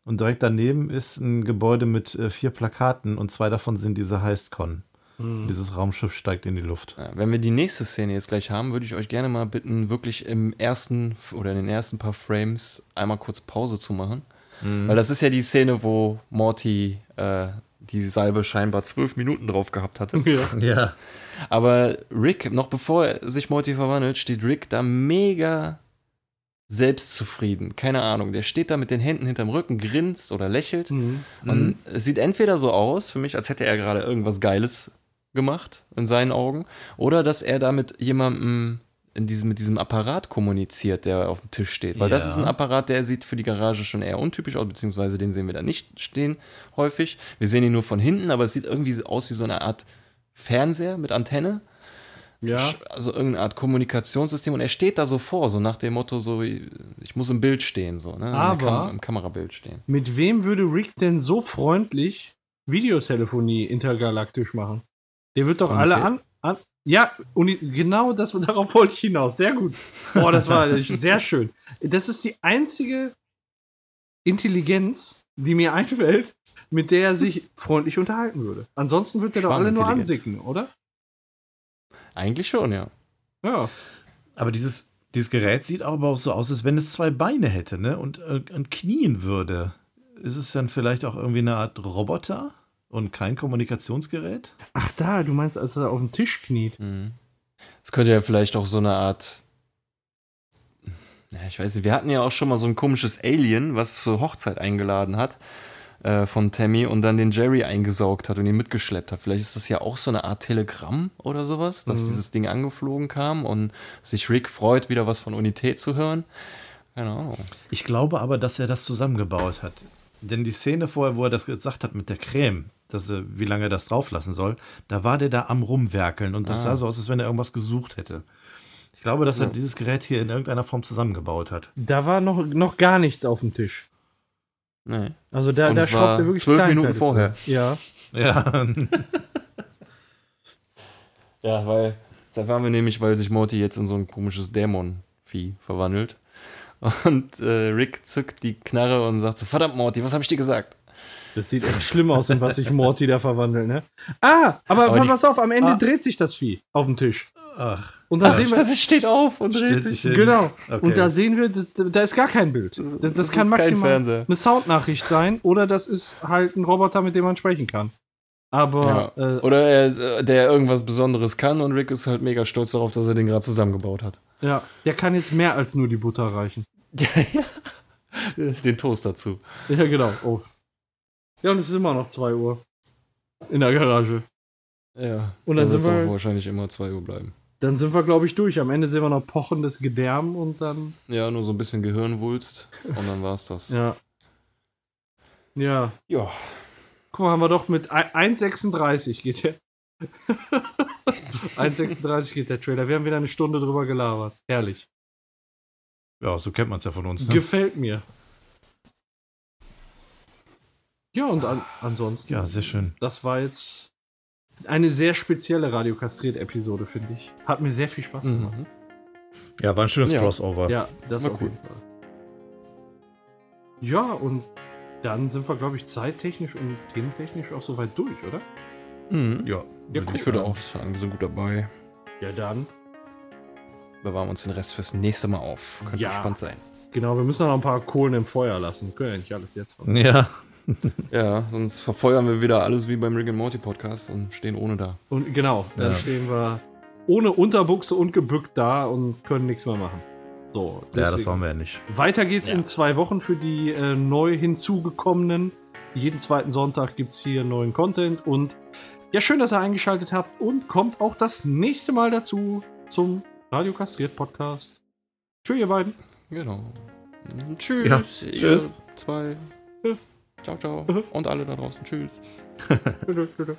Und direkt daneben ist ein Gebäude mit äh, vier Plakaten und zwei davon sind diese Heistcon. Mhm. Dieses Raumschiff steigt in die Luft. Ja, wenn wir die nächste Szene jetzt gleich haben, würde ich euch gerne mal bitten, wirklich im ersten oder in den ersten paar Frames einmal kurz Pause zu machen. Mhm. Weil das ist ja die Szene, wo Morty äh, die Salbe scheinbar zwölf Minuten drauf gehabt hatte. Ja. *laughs* ja. Aber Rick, noch bevor sich Morty verwandelt, steht Rick da mega selbstzufrieden. Keine Ahnung. Der steht da mit den Händen hinterm Rücken, grinst oder lächelt. Mhm. Und mhm. es sieht entweder so aus, für mich, als hätte er gerade irgendwas Geiles gemacht, in seinen Augen. Oder dass er da mit jemandem in diesem, mit diesem Apparat kommuniziert, der auf dem Tisch steht. Weil ja. das ist ein Apparat, der sieht für die Garage schon eher untypisch aus, beziehungsweise den sehen wir da nicht stehen häufig. Wir sehen ihn nur von hinten, aber es sieht irgendwie aus wie so eine Art Fernseher mit Antenne. Ja. Also irgendeine Art Kommunikationssystem und er steht da so vor, so nach dem Motto, so ich muss im Bild stehen, so, ne? Aber Kam im Kamerabild stehen. Mit wem würde Rick denn so freundlich Videotelefonie intergalaktisch machen? Der wird doch und alle an, an. Ja, und genau das, *laughs* darauf wollte ich hinaus. Sehr gut. Boah, das war *laughs* sehr schön. Das ist die einzige Intelligenz, die mir einfällt, mit der er sich freundlich unterhalten würde. Ansonsten wird er doch alle nur ansicken, oder? Eigentlich schon, ja. Ja. Aber dieses, dieses Gerät sieht aber auch so aus, als wenn es zwei Beine hätte, ne? Und, äh, und knien würde. Ist es dann vielleicht auch irgendwie eine Art Roboter? Und kein Kommunikationsgerät? Ach da, du meinst, als er auf dem Tisch kniet. Mhm. Das könnte ja vielleicht auch so eine Art. Ja, ich weiß nicht, wir hatten ja auch schon mal so ein komisches Alien, was für Hochzeit eingeladen hat äh, von Tammy und dann den Jerry eingesaugt hat und ihn mitgeschleppt hat. Vielleicht ist das ja auch so eine Art Telegramm oder sowas, dass Mhm. dieses Ding angeflogen kam und sich Rick freut, wieder was von Unität zu hören. Keine Ahnung. Ich glaube aber, dass er das zusammengebaut hat. Denn die Szene vorher, wo er das gesagt hat mit der Creme, dass er, wie lange er das drauflassen soll, da war der da am Rumwerkeln und das Ah. sah so aus, als wenn er irgendwas gesucht hätte. Ich glaube, dass er Ja. dieses Gerät hier in irgendeiner Form zusammengebaut hat. Da war noch, noch gar nichts auf dem Tisch. Nee. Also da, Und da schraubt er wirklich zwölf Minuten vorher. Ja. Ja, *laughs* Ja, weil. Da waren wir nämlich, weil sich Morty jetzt in so ein komisches Dämonvieh verwandelt. Und äh, Rick zückt die Knarre und sagt so: Verdammt, Morty, was habe ich dir gesagt? Das sieht echt schlimm aus, in was sich Morty da verwandelt, ne? Ah, aber, Aber die- pass auf, am Ende Ah. dreht sich das Vieh auf dem Tisch. ach, Und da Ach, sehen wir. Das ist, steht auf und dreht sich. sich hin. Genau. Okay. Und da sehen wir, das, da ist gar kein Bild. Das, das, das kann maximal Fernseher. eine Soundnachricht sein oder das ist halt ein Roboter, mit dem man sprechen kann. Aber Ja. äh, Oder er, äh, der irgendwas Besonderes kann und Rick ist halt mega stolz darauf, dass er den gerade zusammengebaut hat. Ja, der kann jetzt mehr als nur die Butter reichen. *laughs* Den Toast dazu. Ja, genau. Oh. Ja, und es ist immer noch 2 Uhr. In der Garage. Ja. Und dann wird es sind wir- auch wahrscheinlich immer 2 Uhr bleiben. Dann sind wir, glaube ich, durch. Am Ende sehen wir noch pochendes Gedärm und dann. Ja, nur so ein bisschen Gehirnwulst und dann war's das. Ja. Ja. ja. Guck mal, haben wir doch mit ein- 1,36 geht der. 1,36 geht der Trailer. Wir haben wieder eine Stunde drüber gelabert. Herrlich. ja, so kennt man es ja von uns. Ne? Gefällt mir. Ja, und an, ansonsten. Ja, sehr schön. Das war jetzt eine sehr spezielle Radiokastriert-Episode, finde ich. Hat mir sehr viel Spaß gemacht. Mhm. Ja, war ein schönes Ja. Crossover. Ja, das War auf cool. jeden Fall. Ja, und dann sind wir, glaube ich, zeittechnisch und thementechnisch auch soweit durch, oder? Mhm. Ja, Ja, Ich würde auch sagen, wir sind gut dabei. Ja, dann. Bewahren wir uns den Rest fürs nächste Mal auf. Könnte Ja. spannend sein. Genau, wir müssen noch ein paar Kohlen im Feuer lassen. Können ja nicht alles jetzt machen. Ja, *laughs* Ja, sonst verfeuern wir wieder alles wie beim Rick and Morty Podcast und stehen ohne da. Und genau, dann Ja. stehen wir ohne Unterbuchse und gebückt da und können nichts mehr machen. So, ja, das wollen wir ja nicht. Weiter geht's Ja. in zwei Wochen für die äh, neu hinzugekommenen. Jeden zweiten Sonntag gibt's hier neuen Content und ja, schön, dass ihr eingeschaltet habt und kommt auch das nächste Mal dazu zum Radio Kastriert Podcast. Tschüss, ihr beiden. Genau. Tschüss. Ja, ihr tschüss. Zwei. Tschüss. Ciao, ciao. Und alle da draußen. Tschüss. *laughs* Tschüss, tschüss.